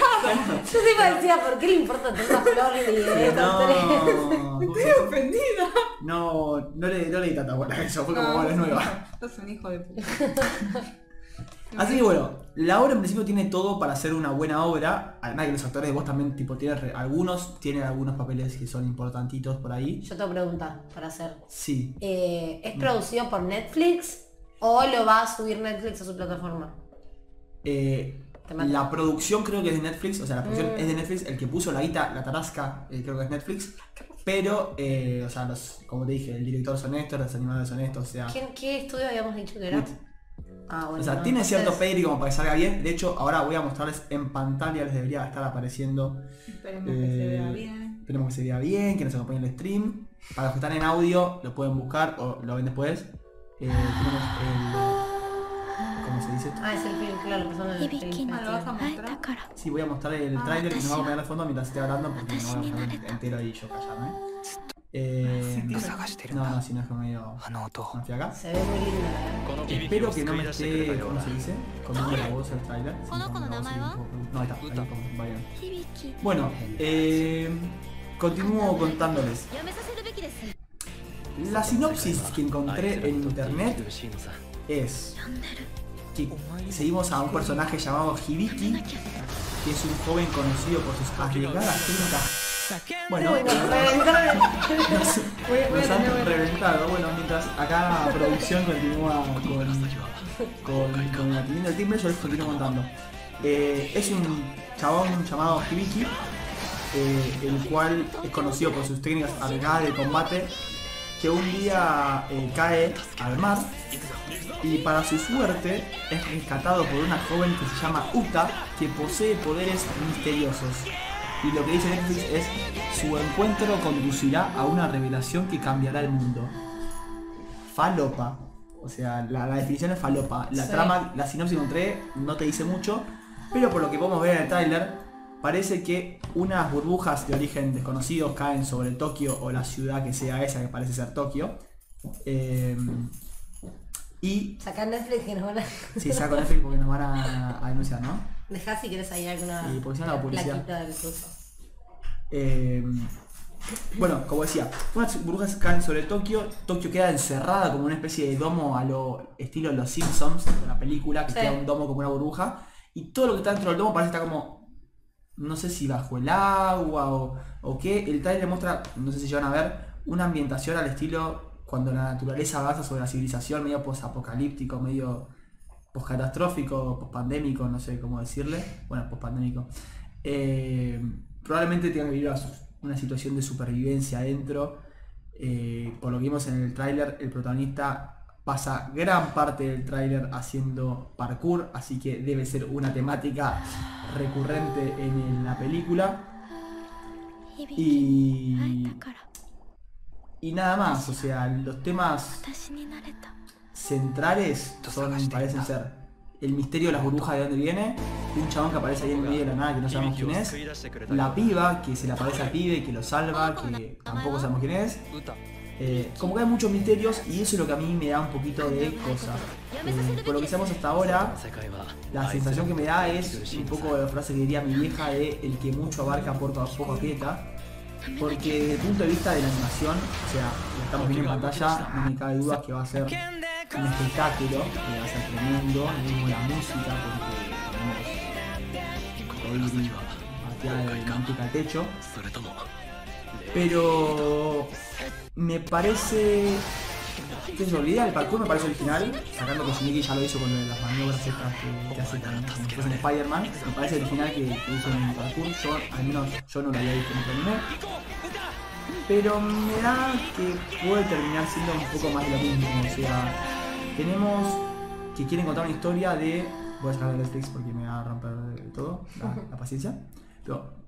[laughs] Yo siempre decía, ¿por qué le importa tanto a Flor y de estos tres? No, [laughs] Estoy ofendida. no, no le, no le di tanta bola a eso, fue como No, bueno, es nueva. Sos un hijo de puta. [laughs] Así que bueno, la obra en principio tiene todo para ser una buena obra. Además que los actores de voz también tipo tienen re- algunos tienen algunos papeles que son importantitos por ahí. Yo tengo pregunta para hacer. Sí. Eh, ¿Es producido por Netflix o lo va a subir Netflix a su plataforma? Eh, la producción creo que es de Netflix, o sea, la producción Mm. es de Netflix, el que puso la guita, la tarasca, eh, creo que es Netflix. Pero, eh, o sea, los, como te dije, el director son estos, los animadores son estos, o sea. ¿Quién- ¿Qué estudio habíamos dicho que era? Ah, bueno. O sea, no, tiene cierto entonces- pedigree como para que salga bien. De hecho, ahora voy a mostrarles en pantalla, les debería estar apareciendo. Esperemos que se vea bien. Esperemos que se vea bien, que nos acompañe el stream. Para los que están en audio, lo pueden buscar o lo ven después. Tenemos el. ¿cómo se dice? Ah, es el film, claro, lo pasaron en film. Este, ¿lo vas a mostrar? Sí, voy a mostrar el tráiler que nos va a poner al fondo mientras esté hablando porque no voy a poner entero y yo callarme. Eh, no, no, si no es que medio mafiaca. Se ve muy linda. ¿eh? Espero que no me esté, ¿cómo se dice? Comiendo la voz el tráiler. No, ahí está, ahí está, vayan. Bueno, eh, continúo contándoles. La sinopsis que encontré en internet es Sí. Seguimos a un personaje llamado Hibiki, que es un joven conocido por sus arriesgadas técnicas bueno, nos, han reventado. Bueno, mientras acá la producción continúa con, con, la tienda del timbre, yo les continúo contando. Eh, es un chabón llamado Hibiki, eh, el cual es conocido por sus técnicas arriesgadas de combate que un día eh, cae al mar y para su suerte es rescatado por una joven que se llama Uta, que posee poderes misteriosos. Y lo que dice Netflix es, su encuentro conducirá a una revelación que cambiará el mundo. Falopa. O sea, la, la definición es falopa. La Sí. trama, la sinopsis que encontré no te dice mucho, pero por lo que podemos ver en el tráiler, parece que unas burbujas de origen desconocido caen sobre Tokio o la ciudad que sea esa que parece ser Tokio. Eh, y Sacar Netflix que nos van a... si saco Netflix porque nos van a, a denunciar, ¿no? Dejá si querés ahí alguna Sí, porque si no la publicidad. del. Eh, bueno, como decía, unas burbujas caen sobre Tokio, Tokio queda encerrada como una especie de domo a lo estilo Los Simpsons, de la película, que Sí. queda un domo como una burbuja, y todo lo que está dentro del domo parece estar como, no sé si bajo el agua o, o qué, el trailer muestra, no sé si llegan a ver, una ambientación al estilo cuando la naturaleza avanza sobre la civilización, medio post-apocalíptico, medio post-catastrófico, post-pandémico, no sé cómo decirle, bueno, post-pandémico. Eh, probablemente tengan que vivir una situación de supervivencia adentro. Eh, por lo que vimos en el tráiler, el protagonista pasa gran parte del tráiler haciendo parkour, así que debe ser una temática recurrente en la película. Y... Y nada más, o sea, los temas centrales son, parecen ser el misterio de las burbujas de dónde viene, un chabón que aparece ahí en medio de la nada que no sabemos quién es, la piba que se le aparece al pibe, que lo salva, que tampoco sabemos quién es, eh, como que hay muchos misterios y eso es lo que a mí me da un poquito de cosa. Eh, por lo que sabemos hasta ahora, la sensación que me da es un poco la frase que diría mi vieja de el que mucho abarca poco a poco aprieta. Porque desde el punto de vista de la animación, o sea, lo estamos viendo en pantalla, no me cabe duda que va a ser un espectáculo, que va a ser tremendo, la música, porque tenemos el manteca al techo. Pero me parece que es olvida, el parkour me parece original, sacando que Shingeki ya lo hizo con las maniobras estas que, que hace con, como si fuese Spider-Man, me parece original que, que hizo en el parkour, yo al menos yo no lo había visto en el anime, pero me da que puede terminar siendo un poco más de lo mismo, o sea, tenemos que quieren contar una historia de, voy a sacar el Netflix porque me va a romper todo la, la paciencia, pero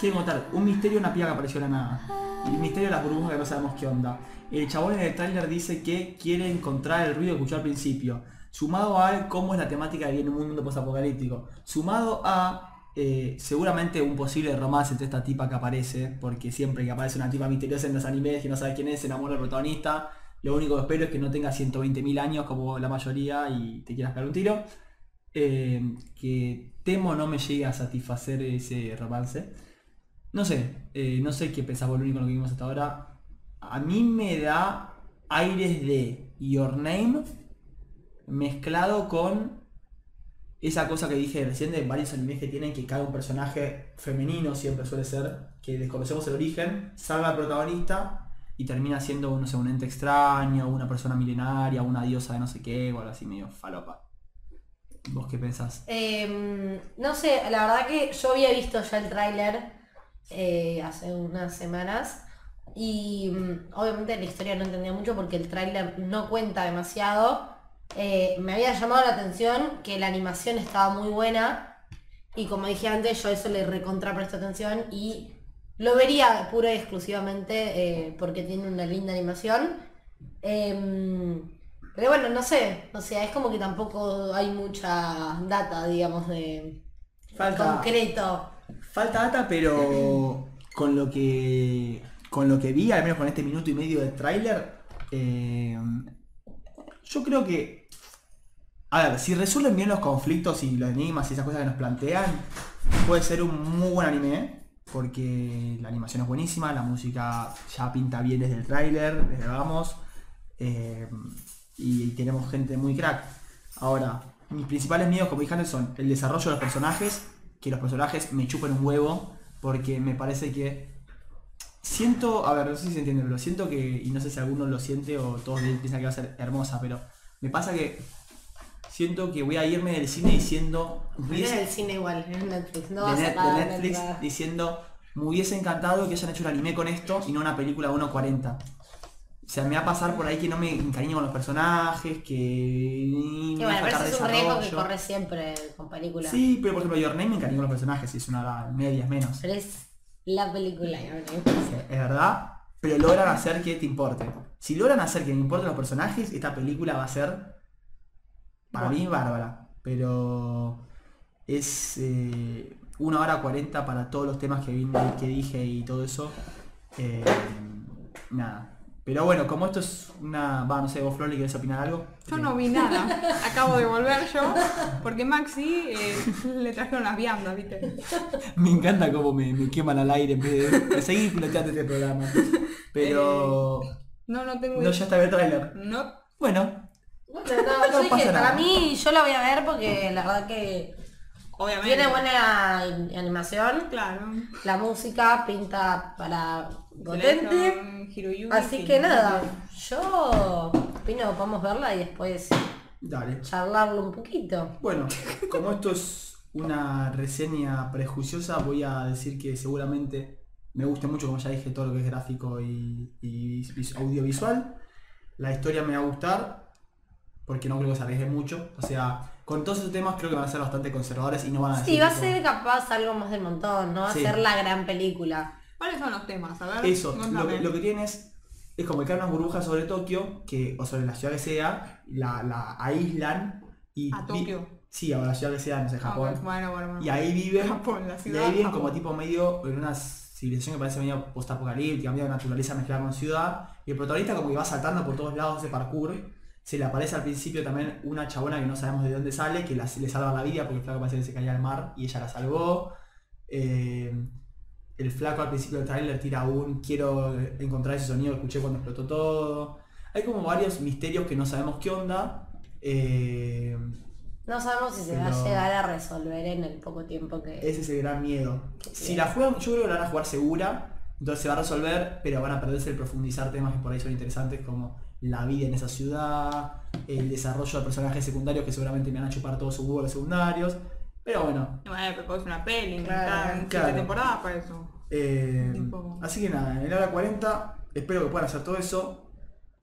quieren contar un misterio de una piba que apareció de la nada. El misterio de las burbujas que no sabemos qué onda. El chabón en el tráiler dice que quiere encontrar el ruido que escuchó al principio. Sumado a cómo es la temática que viene en un mundo postapocalíptico. Sumado a eh, seguramente un posible romance entre esta tipa que aparece, porque siempre que aparece una tipa misteriosa en los animes y no sabes quién es, se enamora del protagonista. Lo único que espero es que no tenga 120.000 años como la mayoría y te quieras pegar un tiro. Eh, que temo no me llegue a satisfacer ese romance. No sé, eh, no sé qué pensás vos, lo único lo que vimos hasta ahora. A mí me da aires de Your Name mezclado con esa cosa que dije recién de varios animes que tienen que cada un personaje femenino siempre suele ser, que desconocemos el origen, salga el protagonista y termina siendo no sé, un ente extraño, una persona milenaria, una diosa de no sé qué, o algo así medio falopa. ¿Vos qué pensás? Em, no sé, la verdad que yo había visto ya el tráiler eh, hace unas semanas y mm, obviamente la historia no entendía mucho porque el tráiler no cuenta demasiado. Eh, me había llamado la atención que la animación estaba muy buena y como dije antes yo eso le recontra presto atención y lo vería pura y exclusivamente eh, porque tiene una linda animación. Em, pero bueno, no sé, o sea, es como que tampoco hay mucha data, digamos, de Falta, concreto. Falta data, pero con lo que con lo que vi, al menos con este minuto y medio de tráiler, eh, yo creo que a ver, si resuelven bien los conflictos y los enigmas y esas cosas que nos plantean, puede ser un muy buen anime, porque la animación es buenísima, la música ya pinta bien desde el tráiler, desde vamos, eh, y, tenemos gente muy crack. Ahora, mis principales miedos, como dije son el desarrollo de los personajes, que los personajes me chupen un huevo, porque me parece que siento, a ver, no sé si se entiende, pero siento que, y no sé si alguno lo siente o todos piensan que va a ser hermosa, pero me pasa que siento que voy a irme del cine diciendo, me Es hubiese- el cine igual, Netflix, no de, vas a Net- pagar de Netflix diciendo, me hubiese encantado que hayan hecho un anime con esto y no una película de 1.40. O sea, me va a pasar por ahí que no me encariño con los personajes, que... Que me bueno, pero eso es un riesgo que corre siempre con películas. Sí, pero por ejemplo, Your Name me encariño con los personajes y es una medias menos. Pero es la película, ¿no? Sí, es verdad, pero logran hacer que te importe. Si logran hacer que me importen los personajes, esta película va a ser, para mí, bárbara. Pero es eh, una hora 40 para todos los temas que, vi- que dije y todo eso. Eh, nada. Pero bueno, como esto es una... Va, no sé, vos Flori, ¿querés opinar algo? Yo no vi nada. Acabo de volver yo. Porque Maxi eh, le trajeron las viandas, ¿viste? [laughs] Me encanta cómo me, me queman al aire en vez de, de seguir piloteando este programa. Pero... No, no tengo No, ya está el trailer. No. Bueno, Bueno, no, No yo pasa dije, nada. para mí yo la voy a ver porque la verdad que Obviamente. tiene buena animación, Claro. la música pinta para potente. Hiroyuki, Así que nada, yo opino podemos verla y después dale. charlarlo un poquito. Bueno, como esto es una reseña prejuiciosa, voy a decir que seguramente me guste mucho, como ya dije, todo lo que es gráfico y, y vis- audiovisual. La historia me va a gustar, porque no creo que se arriesgue mucho. O sea, con todos esos temas creo que van a ser bastante conservadores y no van a Sí, decir, va a ser capaz algo más del montón, no va a Sí. ser la gran película. ¿Cuáles son los temas? A ver. Eso, lo que, lo que tienes es como que hay unas burbujas sobre Tokio, que, o sobre la ciudad que sea, la, la aíslan y... A Tokio. Sí, a la ciudad que sea, no sé, Ah, Japón. bueno, bueno, bueno. Y ahí viven, Japón, la y ahí viven Japón. como tipo medio en una civilización que parece medio postapocalíptica, medio naturaleza mezclada con ciudad. Y el protagonista como que va saltando por todos lados ese parkour. Se le aparece al principio también una chabona que no sabemos de dónde sale, que la- le salva la vida porque el flaco parece que se caía al mar y ella la salvó. Eh, el flaco al principio del tráiler tira un quiero encontrar ese sonido que escuché cuando explotó todo. Hay como varios misterios que no sabemos qué onda. Eh, No sabemos si se va a llegar a resolver en el poco tiempo que... ese es el gran miedo. Si la juegan, yo creo que la van a jugar segura, entonces se va a resolver, pero van a perderse el profundizar temas que por ahí son interesantes como la vida en esa ciudad, el desarrollo de personajes secundarios que seguramente me van a chupar todos sus huevos secundarios. Pero bueno, pero es una peli, Claro, en temporadas para eso. eh, así que nada, en la hora 40 espero que puedan hacer todo eso.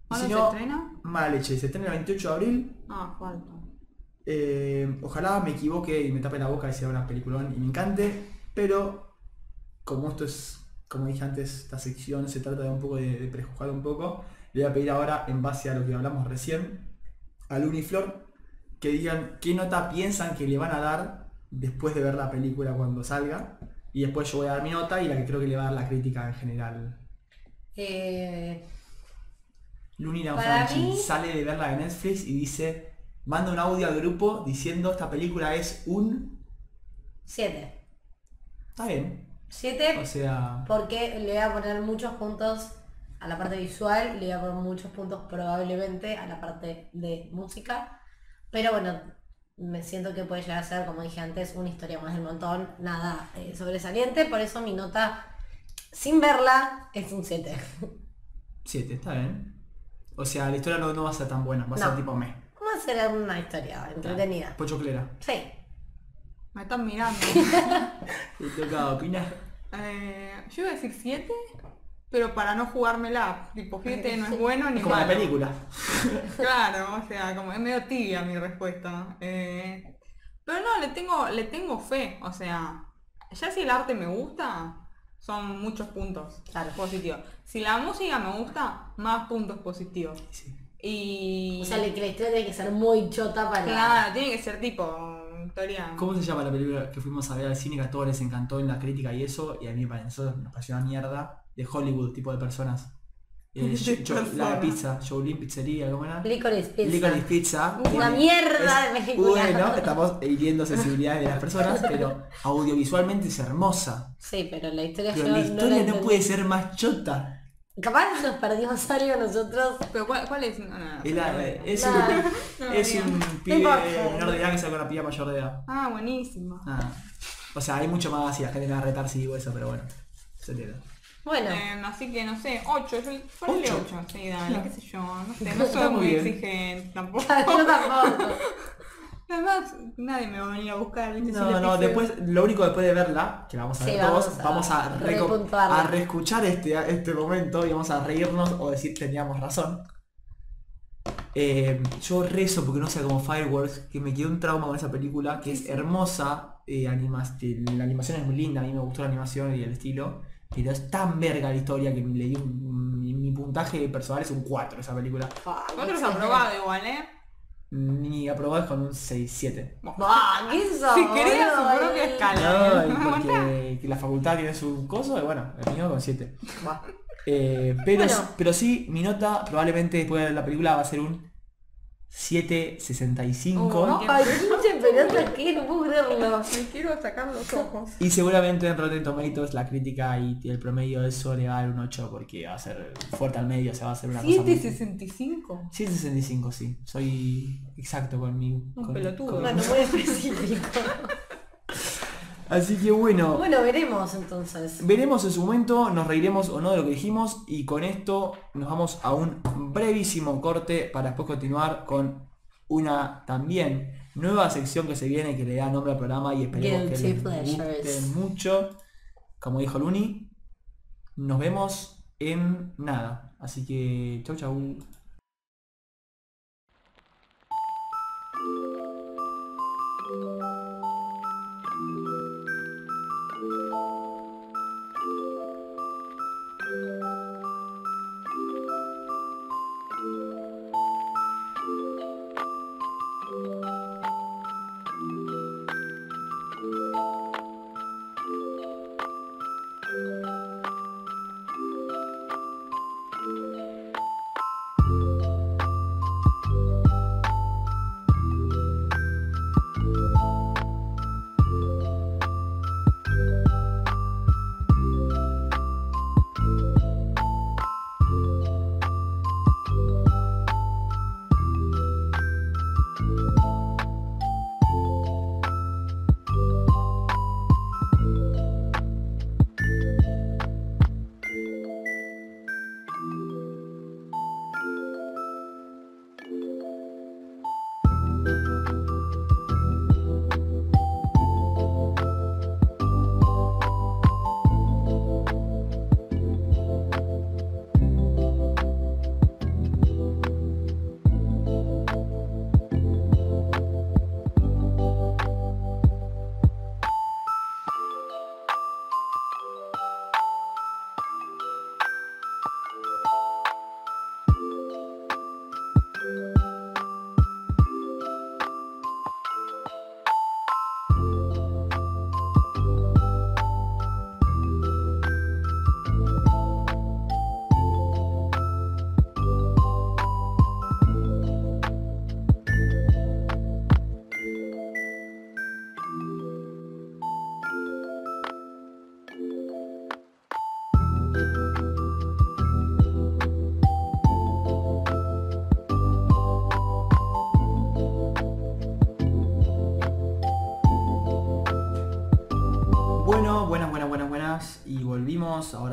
Y ¿Cuándo si se no, estrena? mala leche, se estrena el 28 de abril. Ah, falta. Eh, ojalá me equivoque y me tape la boca y sea una peliculón y me encante, pero como esto es, como dije antes, esta sección se trata de un poco de, de prejuzgar un poco, le voy a pedir ahora, en base a lo que hablamos recién, al Uniflor, que digan qué nota piensan que le van a dar después de ver la película cuando salga. Y después yo voy a dar mi nota y la que creo que le va a dar la crítica en general. Eh, Luni mí- sale de verla de Netflix y dice, manda un audio al grupo diciendo esta película es un... 7. Está bien. 7 O sea... porque le voy a poner muchos puntos a la parte visual, le voy a poner muchos puntos probablemente a la parte de música. Pero bueno, me siento que puede llegar a ser, como dije antes, una historia más del montón, nada eh, sobresaliente, por eso mi nota, sin verla, es un 7. 7, está bien. O sea, la historia no, no va a ser tan buena, va a ser tipo me. Va a ser una historia entretenida. Pochoclera. Sí. Me están mirando. [laughs] ¿Te toca opinar? Eh, yo iba a decir 7, pero para no jugármela. Tipo 7 no es bueno ni Como la malo. película. Claro, o sea, como es medio tibia mi respuesta. Eh, pero no, le tengo, le tengo fe. O sea, ya si el arte me gusta, son muchos puntos Claro. positivos. Si la música me gusta, más puntos positivos. Sí. Y... O sea, la historia tiene que ser muy chota para... Claro, tiene que ser tipo historia. ¿Cómo se llama la película que fuimos a ver al cine que a todos les encantó en la crítica y eso? Y a mí me pareció, nos pareció una mierda de Hollywood, tipo de personas. [laughs] Eh, yo- la de pizza, Jolene Pizzería, ¿cómo era? Licorice Pizza. Licorice Pizza. Una mierda es- de película. Bueno, estamos hiriendo sensibilidades de las personas, pero audiovisualmente es hermosa. Sí, pero la historia Pero yo la no historia no, puede ser más chota. Capaz nos perdimos algo nosotros. Pero ¿cuál, cuál es? No. Es, la- es un, no, es un pibe menor de edad que sale con una piba mayor de edad. Ah, buenísimo. Ah. O sea, hay mucho más y la gente me va a retar si digo eso, pero bueno. Se entiende. Bueno, Eh, así que no sé, 8, es el ponele ¿Ocho? 8, sí, dale, qué sé yo, no sé, [laughs] no soy muy exigente tampoco. [laughs] yo tampoco. [laughs] Además, nadie me va a venir a buscar. No, no, después, lo único después de verla, que la vamos a Sí, ver vamos todos, a vamos a, a reescuchar este, este momento y vamos a reírnos o decir teníamos razón. Eh, yo rezo porque no sea como Fireworks, que me quedó un trauma con esa película, que es hermosa, eh, eh, la animación es muy linda, a mí me gustó la animación y el estilo, pero es tan verga la historia que le di un, mi, mi puntaje personal es un 4 esa película. Nosotros aprobado igual, ¿eh? Ni aprobado es con un 6-7. Bah, ¿qué eso? Si quería su propia escala. No, ¿eh? y [laughs] porque que la facultad tiene su coso, y bueno, el mío con 7. Bah. pero, Bueno. pero sí, mi nota probablemente después de la película va a ser un 7.65. Oh, qué- Ay, pinche pelota, ¿qué? No puedo creerlo. Me quiero sacar los ojos. Y seguramente en Rotten Tomatoes la crítica y el promedio de eso le va a dar un 8 porque va a ser fuerte al medio, o sea, va a ser una cosa muy- 765. 7.65, sí. Soy exacto con mi... Un con- pelotudo. con- Bueno, muy [laughs] específico. Así que bueno. Bueno, veremos entonces. Veremos en su momento, nos reiremos o no de lo que dijimos y con esto nos vamos a un brevísimo corte para después continuar con una también nueva sección que se viene que le da nombre al programa y esperemos que les guste mucho. Como dijo Luni, nos vemos en nada. Así que chau chau.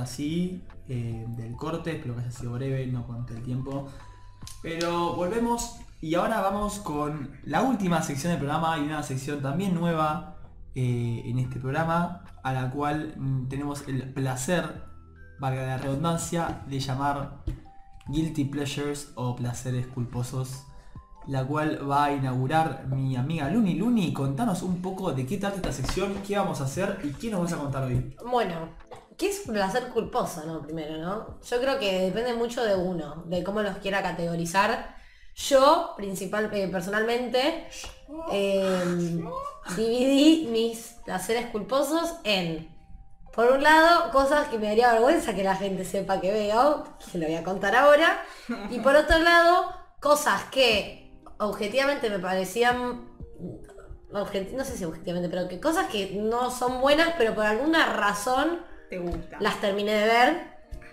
Ahora sí, eh, del corte, espero que haya sido breve, no conté el tiempo. Pero volvemos y ahora vamos con la última sección del programa y una sección también nueva eh, en este programa, a la cual mm, tenemos el placer, valga la redundancia, de llamar Guilty Pleasures o Placeres Culposos, la cual va a inaugurar mi amiga Luni. Luni, contanos un poco de qué trata esta sección, qué vamos a hacer y qué nos vas a contar hoy. Bueno, ¿qué es un placer culposo, no? Primero, ¿no? Yo creo que depende mucho de uno, de cómo los quiera categorizar. Yo, principal, eh, personalmente, eh, dividí mis placeres culposos en, por un lado, cosas que me daría vergüenza que la gente sepa que veo, que lo voy a contar ahora, y por otro lado, cosas que objetivamente me parecían no sé si objetivamente, pero que cosas que no son buenas, pero por alguna razón ¿Te gusta? las terminé de ver.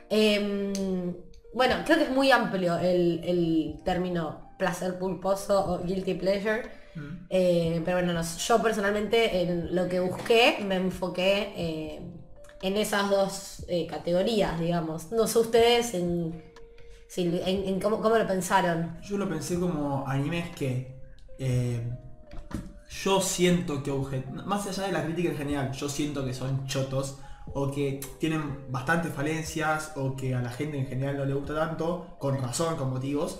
Em, bueno, creo que es muy amplio el, el término placer culposo o guilty pleasure. Mm. Eh, pero bueno, no, yo personalmente en lo que busqué me enfoqué eh, en esas dos eh, categorías, digamos. No sé ustedes en, si- en- en cómo, cómo lo pensaron. Yo lo pensé como animes que eh, yo siento que más allá de la crítica en general, yo siento que son chotos o que tienen bastantes falencias o que a la gente en general no le gusta tanto, con razón, con motivos.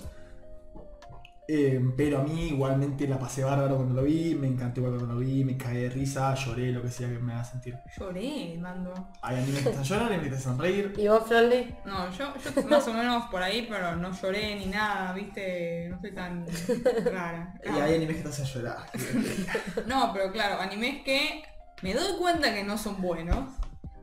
Eh, pero a mí igualmente la pasé bárbaro cuando lo vi, me encantó igual cuando lo vi, me caí de risa, lloré, lo que sea que me haga sentir. Lloré, mando. Hay animes que te hacen llorar, animes que hacen sonreír. ¿Y vos, Florly? No, yo, yo más o menos por ahí, pero no lloré ni nada, viste, no soy tan rara. [laughs] Y hay animes que te hacen llorar. [laughs] No, pero claro, animes que me doy cuenta que no son buenos.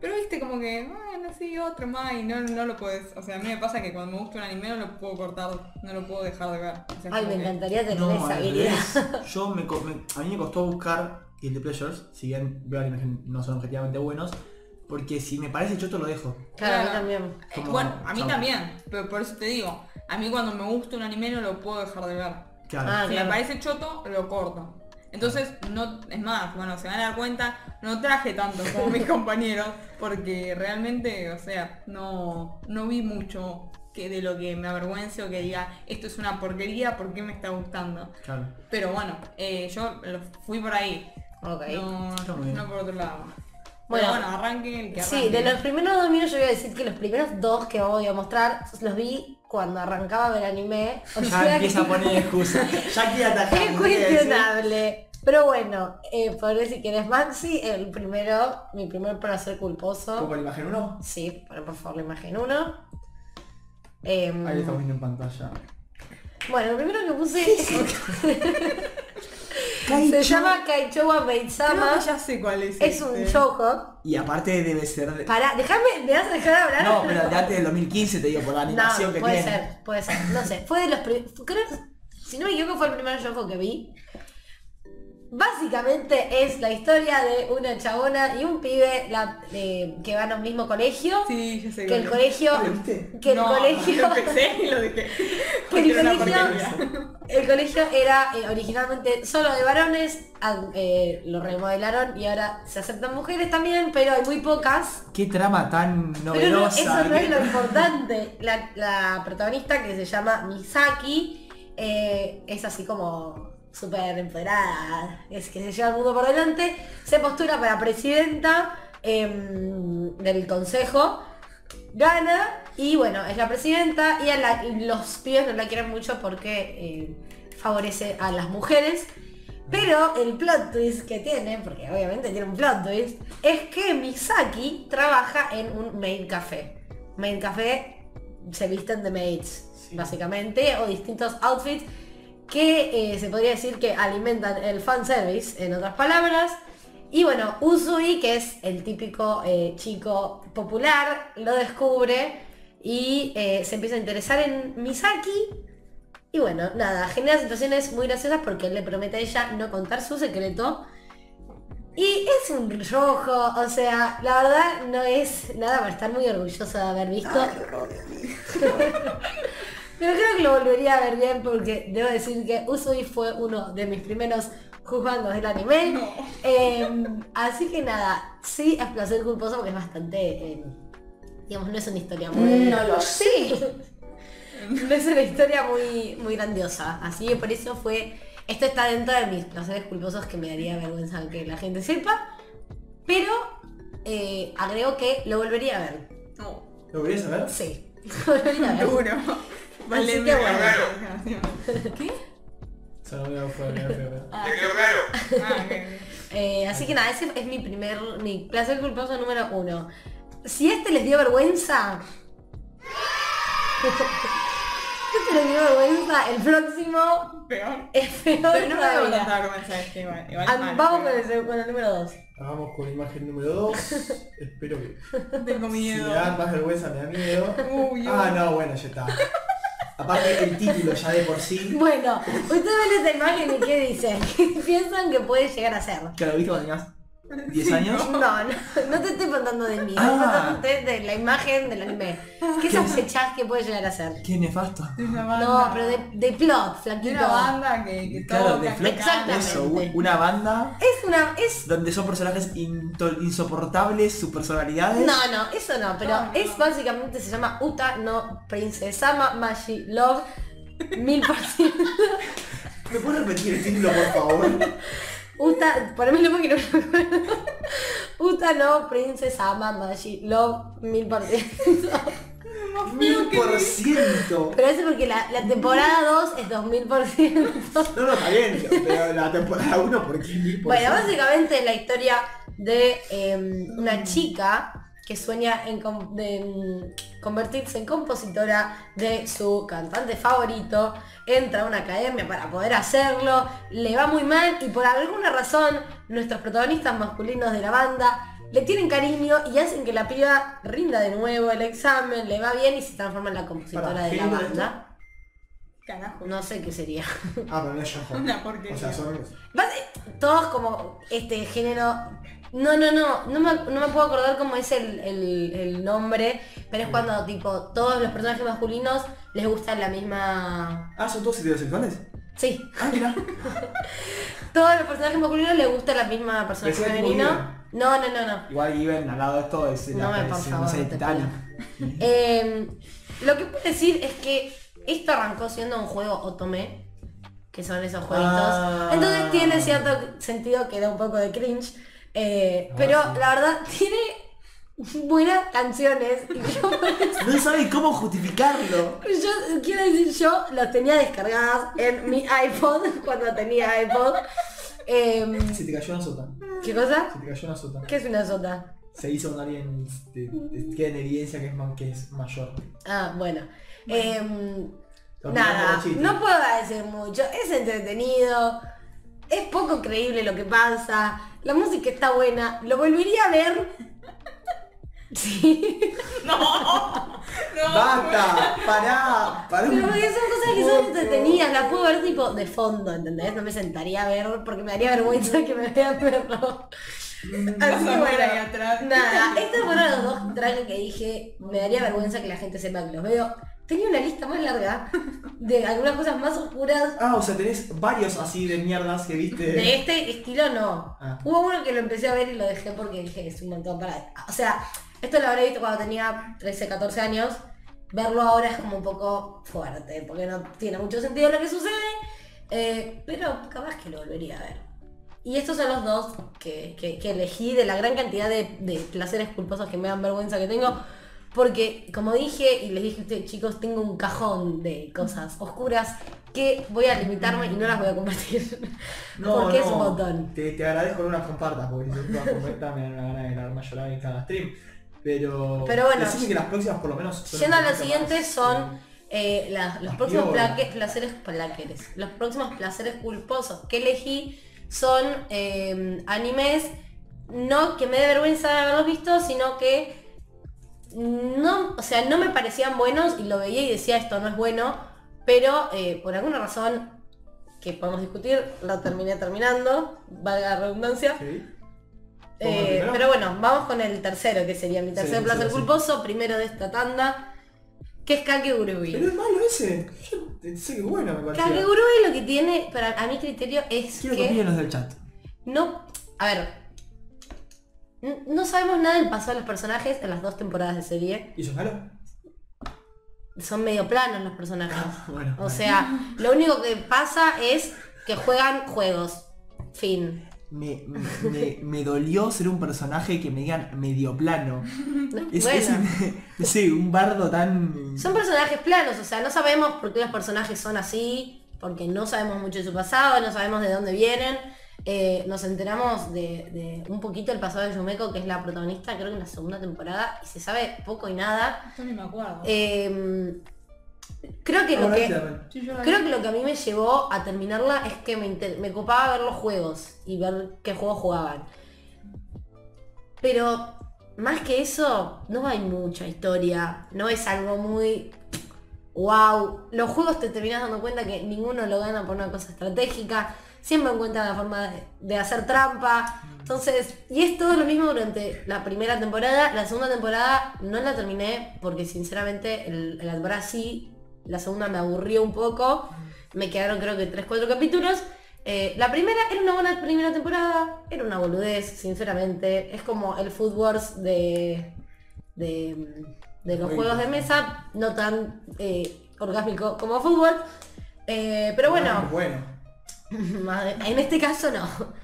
Pero viste como que, bueno, sí, otro más y no, no lo puedes. O sea, a mí me pasa que cuando me gusta un anime no lo puedo cortar, no lo puedo dejar de ver. O sea, Ay, me que- encantaría tener No, esa al habilidad. revés. [laughs] Yo me, co- me- a mí me costó buscar Guilty Pleasures, si bien veo que no son objetivamente buenos, porque si me parece choto lo dejo. Claro, a mí también. Como- Bueno, a mí chau. también, pero por eso te digo, a mí cuando me gusta un anime no lo puedo dejar de ver. Claro. Ah, Si claro. me parece choto, lo corto. Entonces, no, es más, bueno, se van a dar cuenta, no traje tanto como mis [laughs] compañeros, porque realmente, o sea, no, no vi mucho que de lo que me avergüence o que diga, esto es una porquería, ¿por qué me está gustando? Claro. Pero bueno, eh, yo fui por ahí, Ok. no, por otro lado. Bueno, bueno, arranque el que arranque. Sí, de los primeros dos minutos yo voy a decir que los primeros dos que voy a mostrar los vi cuando arrancaba a ver anime. O Ya sea empieza a que poner excusa. Ya [laughs] quiere atacar. es cuestionable. Pero bueno, eh, por ver si quieres Maxi, el primero, mi primer placer culposo. ¿Poco la imagen uno? Sí, pon por favor la imagen uno. Em, Ahí lo estamos viendo en pantalla. bueno, lo primero que puse [laughs] [laughs] se llama Kaichowa Creo Beitsama. que ya sé cuál es. Es un este. shoujo. Y aparte debe ser de... Pará, déjame, ¿me vas a dejar hablar? No, pero de antes del 2015 te digo, por la animación No, que puede tiene. ser, puede ser, no sé. Fue de los primeros. Creo, si no me equivoco, fue el primer shoujo que vi. Básicamente es la historia de una chabona y un pibe la- eh, que van a un mismo colegio. Sí, ya sé Que el colegio. ¿Lo viste? Que el No, colegio. Lo empecé y lo dejé. [laughs] Que el colegio, el colegio era eh, originalmente solo de varones, a- eh, lo remodelaron y ahora se aceptan mujeres también, pero hay muy pocas. Qué trama tan Pero no, novedosa. eso no es lo importante. La, la protagonista que se llama Misaki eh, es así como súper empoderada, es que se lleva el mundo por delante, se postula para presidenta em, del consejo, gana y bueno, es la presidenta y, a la- los pibes no la quieren mucho porque eh, favorece a las mujeres. Pero el plot twist que tiene, porque obviamente tiene un plot twist, es que Misaki trabaja en un maid café. Maid café se visten de maids, básicamente, o distintos outfits que eh, se podría decir que alimentan el fanservice, en otras palabras. Y bueno, Usui, que es el típico eh, chico popular, lo descubre y eh, se empieza a interesar en Misaki. Y bueno, nada, genera situaciones muy graciosas porque él le promete a ella no contar su secreto. Y es un rojo, o sea, la verdad no es nada para estar muy orgulloso de haber visto. [laughs] Pero creo que lo volvería a ver bien porque debo decir que Usui fue uno de mis primeros juzgandos del anime. Eh, así que nada, sí es placer culposo porque es bastante eh, digamos, no es una historia muy... No lo sé. [laughs] no es una historia muy, muy grandiosa. Así que por eso fue. Esto está dentro de mis placeres culposos que me daría vergüenza que la gente sepa. Pero eh, agrego que lo volvería a ver. No, ¿Lo volverías a ver? Sí. [laughs] Lo volvería a ver. duro. Vale, que. Solo [laughs] me fue, me fue. Ah. Eh, así que nada, ese es mi primer, mi placer culposo número uno. Si este les dio vergüenza, [laughs] si este les dio vergüenza, el próximo Peor. es peor Pero no me voy a vergüenza este igual. igual Ah, mal, Vamos con el, con el número dos. Vamos con imagen número 2. [laughs] Espero que. Tengo Si miedo. me dan más vergüenza me da miedo. Uy, Ah, no, bueno, ya está. Aparte el título ya de por sí. Bueno, ustedes ven esta imagen y qué dicen, ¿qué [laughs] piensan que puede llegar a ser? Claro, ¿viste cuando tenías 10 años? No, no, no te estoy contando de mí, Ah. te de la imagen del anime. ¿Qué sospechás que puede llegar a ser? Qué nefasto. Es una banda- No, pero de, de plot, de flaquito. una banda que, que Claro, de Flex. canta. Eso, una banda Es una, es... donde son personajes insoportables, sus personalidades. No, no, eso no, pero No, no. es básicamente, se llama Uta no Princesama Magi Love mil por ciento. [laughs] ¿Me puedes repetir el título, por favor? [laughs] Uta, ponémelo porque no me acuerdo. Uta no Princesama Magi Love mil por ciento. Mil por ciento. Pero eso porque la, la temporada 2 es 2000 por ciento. No, no, está bien, pero la temporada 1, ¿por qué mil por Bueno, ciento? básicamente es la historia de eh, una chica que sueña en de, convertirse en compositora de su cantante favorito, entra a una academia para poder hacerlo, le va muy mal y por alguna razón nuestros protagonistas masculinos de la banda le tienen cariño y hacen que la piba rinda de nuevo el examen, le va bien y se transforma en la compositora de ¿qué la banda. Carajo. No sé qué sería. Ah, pero no es Una porquería. O sea, son... Todos como este género. No, no, no, no me, no me puedo acordar cómo es el, el- el nombre, pero es cuando tipo todos los personajes masculinos les gusta la misma. Ah, ¿son todos heterosexuales? Sí, Ah, mira. [laughs] todos los personajes masculinos les gusta la misma personaje Pensé femenino. No, no, no, no. Igual Given al lado de esto es No la me, favor, no sé. Eh, lo que puedo decir es que esto arrancó siendo un juego Otome, que son esos jueguitos. Ah. Entonces tiene cierto sentido que da un poco de cringe. Eh, Ah, pero sí. la verdad [laughs] tiene buenas canciones. Y [laughs] yo, No sabe cómo justificarlo. yo quiero decir, yo las tenía descargadas en mi [laughs] iPod cuando tenía iPod. Eh, Se te cayó una sota. ¿Qué cosa? Se te cayó una sota. ¿Qué es una sota? Se hizo con alguien este, este, queda en evidencia que es, man- que es mayor. Ah, bueno. Eh, Lo Nada, no puedo decir mucho, es entretenido, es poco creíble lo que pasa, la música está buena, lo volvería a ver. [laughs] Sí, [laughs] No, ¡Basta! ¡Pará! ¡Pará! pero porque son cosas que son entretenidas, las puedo ver tipo de fondo, ¿entendés? No me sentaría a ver porque me daría vergüenza que me vean verlo. Vas Así que ver ahí bueno, atrás. nada, estos fueron los dos tracks que dije, me daría vergüenza que la gente sepa que los veo. Tenía una lista más larga de algunas cosas más oscuras Ah, o sea, tenés varios así de mierdas que viste. De este estilo no. Ah. Hubo uno que lo empecé a ver y lo dejé porque dije es un montón para. O sea, esto lo habré visto cuando tenía 13, 14 años. Verlo ahora es como un poco fuerte, porque no tiene mucho sentido lo que sucede. eh, pero capaz que lo volvería a ver. Y estos son los dos que, que- que elegí de la gran cantidad de, de placeres culposos que me dan vergüenza que tengo. Porque, como dije, y les dije a ustedes chicos, tengo un cajón de cosas oscuras que voy a limitarme y no las voy a compartir. [laughs] porque es un montón. Te, te agradezco que no las compartas, porque si tú las compartas me dan una gana de largarme a llorar en cada stream. Pero, Pero bueno, que las próximas por lo menos son Yendo a siguientes más, son eh, eh, la- los próximos plaque- placeres plaqueres. Los próximos placeres culposos que elegí son eh, animes no que me dé vergüenza de haberlos visto, sino que no, o sea, no me parecían buenos y lo veía y decía esto no es bueno, pero eh, por alguna razón que podemos discutir, lo terminé terminando, valga la redundancia. ¿sí? Eh, pero bueno, vamos con el tercero, que sería mi tercer sí, placer sí. culposo, primero de esta tanda, que es Kakegurui. Pero es malo ese. Yo sé que bueno me. Kakegurui lo que tiene, para a mi criterio, es Quiero que los del chat. no... A ver, No sabemos nada del pasado de los personajes en las dos temporadas de serie. ¿Y eso es malo? Son medio planos los personajes. Bueno. O sea, lo único que pasa es que juegan juegos. Fin. Me, me, me dolió ser un personaje que me digan medio plano. Es, Bueno. sé, [laughs] un bardo tan... Son personajes planos, o sea, no sabemos por qué los personajes son así, porque no sabemos mucho de su pasado, no sabemos de dónde vienen. Eh, nos enteramos de, de un poquito el pasado de Yumeko, que es la protagonista, creo que en la segunda temporada, y se sabe poco y nada. Yo ni me acuerdo. Eh, creo que lo que... sí, Creo vi. que lo que a mí me llevó a terminarla es que me, inter- me copaba ver los juegos y ver qué juegos jugaban. Pero más que eso, no hay mucha historia, no es algo muy wow. Los juegos te terminas dando cuenta que ninguno lo gana por una cosa estratégica, siempre encuentran la forma de, de hacer trampa. Entonces, y es todo lo mismo durante la primera temporada. La segunda temporada no la terminé porque sinceramente el, la temporada sí, la segunda me aburrió un poco. Me quedaron creo que 3-4 capítulos. Eh, la primera era una buena primera temporada, era una boludez, sinceramente. Es como el Food Wars de, de, de los Muy juegos de mesa, no tan eh, orgásmico como fútbol. Eh, pero bueno, Bueno. [laughs] Madre- en este caso no. [laughs]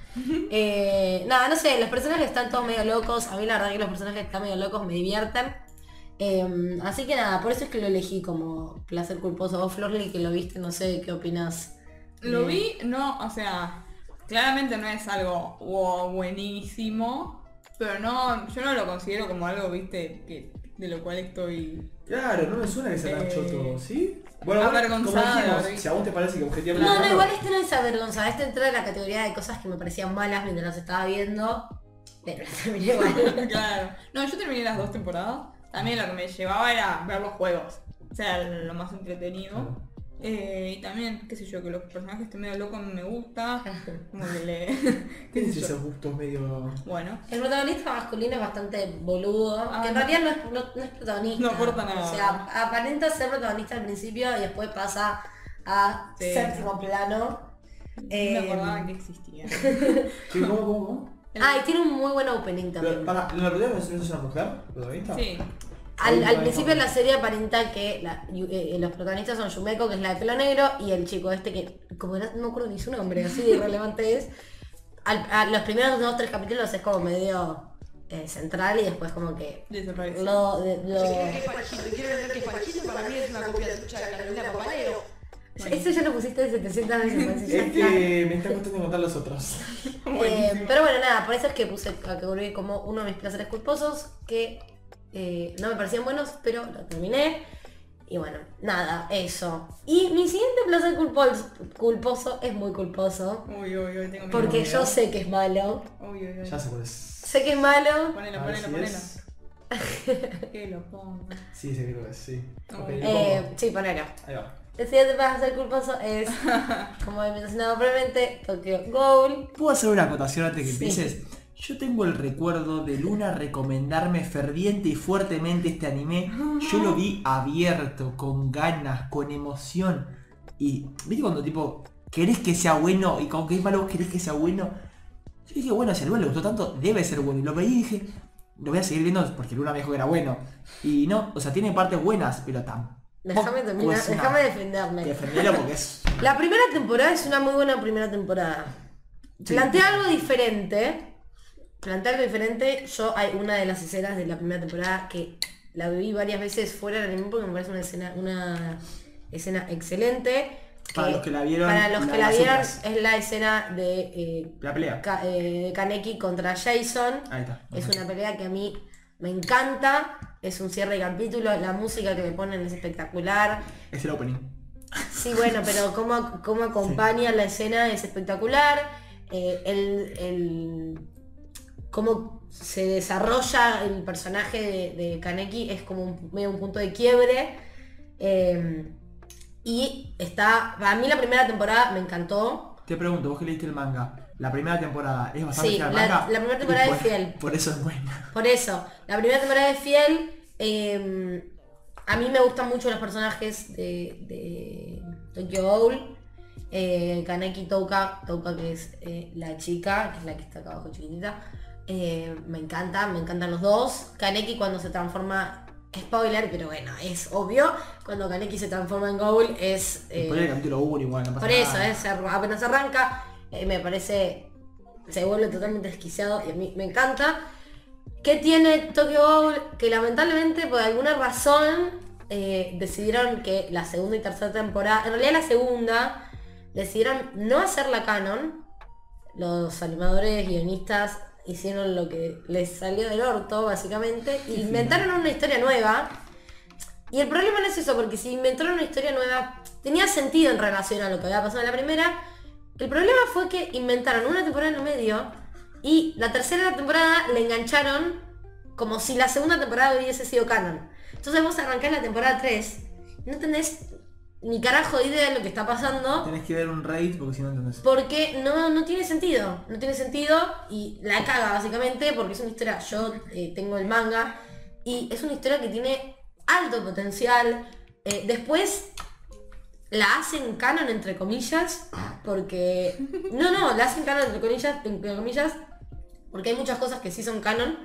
Eh, nada, no sé, los personajes están todos medio locos. A mí la verdad que los personajes que están medio locos me divierten. Eh, así que nada, por eso es que lo elegí como placer culposo. Vos, Florly, que lo viste, no sé qué opinas. Lo de- vi, no, o sea, claramente no es algo wow, buenísimo, pero no, yo no lo considero como algo, viste, que de lo cual estoy... Claro, no me suena que sea tan Eh, choto, ¿sí? Bueno, como avergonzada de dijimos, si a vos te parece que objetivamente No, no, igual este no es avergonzada. Este entra en la categoría de cosas que me parecían malas mientras las estaba viendo. Pero las terminé [laughs] igual. claro. No, yo terminé las dos temporadas. También lo que me llevaba era ver los juegos. O sea, lo más entretenido. Eh, y también, qué sé yo, que los personajes estén medio locos me gusta. [laughs] Como que le... [laughs] ¿Qué sé yo. esos gustos medio... Bueno. El protagonista masculino es bastante boludo, Ah, que en no. realidad no es, no- no es protagonista. No aporta nada. O sea, aparenta ser protagonista al principio y después pasa a Sí. séptimo plano. No Eh, me acordaba que existía. [laughs] ¿Qué, ¿Cómo, cómo, cómo? Ah, y tiene un muy buen opening también. Pero, para, ¿la verdad no es una mujer? ¿Protagonista? Sí. Al, al principio la serie aparenta que la- yu- eh, los protagonistas son Yumeko, que es la de pelo negro, y el chico este que, como no, no me acuerdo ni su nombre, así de irrelevante es. Al- a los primeros dos tres capítulos es como medio eh, central y después como que lo, de- lo- Quiero decir que Fachito para mí es una copia tuya de Carolina Papaleo. Eso ya lo pusiste 700 veces. pues, ya Es está. que me está costando encontrar los otros. Eh, pero bueno, nada, por eso es que puse a categoría como uno de mis placeres culposos, que eh, no me parecían buenos, pero lo terminé. Y bueno, nada, eso. Y mi siguiente placer culposo, culposo es muy culposo, Uy, uy, uy, tengo miedo. porque yo sé que es malo. Uy, uy, uy. Ya sé cuál es. Sé que es malo. Ponelo, ponelo, si ponelo. es. [laughs] Que lo pongo. Sí, sí, creo que es, sí. No. Ok, Eh, pongo. sí, ponelo. Ahí va. El siguiente placer culposo es, [laughs] como he mencionado previamente, Tokyo Ghoul. ¿Puedo hacer una acotación antes que Sí. empieces? Yo tengo el recuerdo de Luna recomendarme ferviente y fuertemente este anime. Yo lo vi abierto, con ganas, con emoción. Y, ¿viste cuando tipo, querés que sea bueno y con que es malo querés que sea bueno? Yo dije, bueno, si a Luna le gustó tanto, debe ser bueno. Y lo veí y dije, lo voy a seguir viendo porque Luna me dijo que era bueno. Y no, o sea, tiene partes buenas, pero tampoco Déjame terminar, déjame defenderme. Defenderlo porque es... La primera temporada es una muy buena primera temporada. Sí. Plantea algo diferente. Plantea algo diferente. Yo hay una de las escenas de la primera temporada que la vi varias veces fuera del anime porque me parece una escena, una escena excelente. Para los que la vieron, Para los que la vieron es la escena de, eh, La pelea. Ka- eh, de Kaneki contra Jason. Ahí está. Es una pelea que a mí me encanta. Es un cierre de capítulo. La música que me ponen es espectacular. Es el opening. Sí, bueno, [laughs] pero cómo, cómo acompaña la escena es espectacular. Eh, el, el- cómo se desarrolla el personaje de, de Kaneki es como un, medio un punto de quiebre. Eh, y está, a mí la primera temporada me encantó. Te pregunto, vos que leíste el manga, la primera temporada es bastante Sí, fiel al la- manga. la primera temporada Y es por- fiel. Por eso es buena. Por eso, la primera temporada es fiel. eh, a mí me gustan mucho los personajes de, de Tokyo Ghoul. Eh, Kaneki Touka, Touka que es eh, la chica, que es la que está acá abajo chiquitita. Eh, me encanta, me encantan los dos. Kaneki cuando se transforma, spoiler, pero bueno, es obvio. Cuando Kaneki se transforma en Goul es... eh, Después del capítulo 1 igual, no pasa por eso, nada. se arr- apenas arranca, eh, me parece, se vuelve totalmente desquiciado y a mí me encanta. ¿Qué tiene Tokyo Ghoul? Que lamentablemente por alguna razón decidieron que la segunda y tercera temporada, en realidad la segunda, decidieron no hacerla canon. Los animadores, guionistas hicieron lo que les salió del orto, básicamente, inventaron una historia nueva. Y el problema no es eso, porque si inventaron una historia nueva, tenía sentido en relación a lo que había pasado en la primera. El problema fue que inventaron una temporada en el medio y la tercera temporada le engancharon como si la segunda temporada hubiese sido canon. Entonces vos arrancás la temporada 3 y no tenés ni carajo de idea de lo que está pasando Tenés que ver un raid porque si no entendés. porque no, no tiene sentido. No tiene sentido y la caga básicamente porque es una historia, yo eh, tengo el manga y es una historia que tiene alto potencial. Eh, después la hacen canon entre comillas porque... No, no, la hacen canon entre comillas, entre comillas porque hay muchas cosas que sí son canon,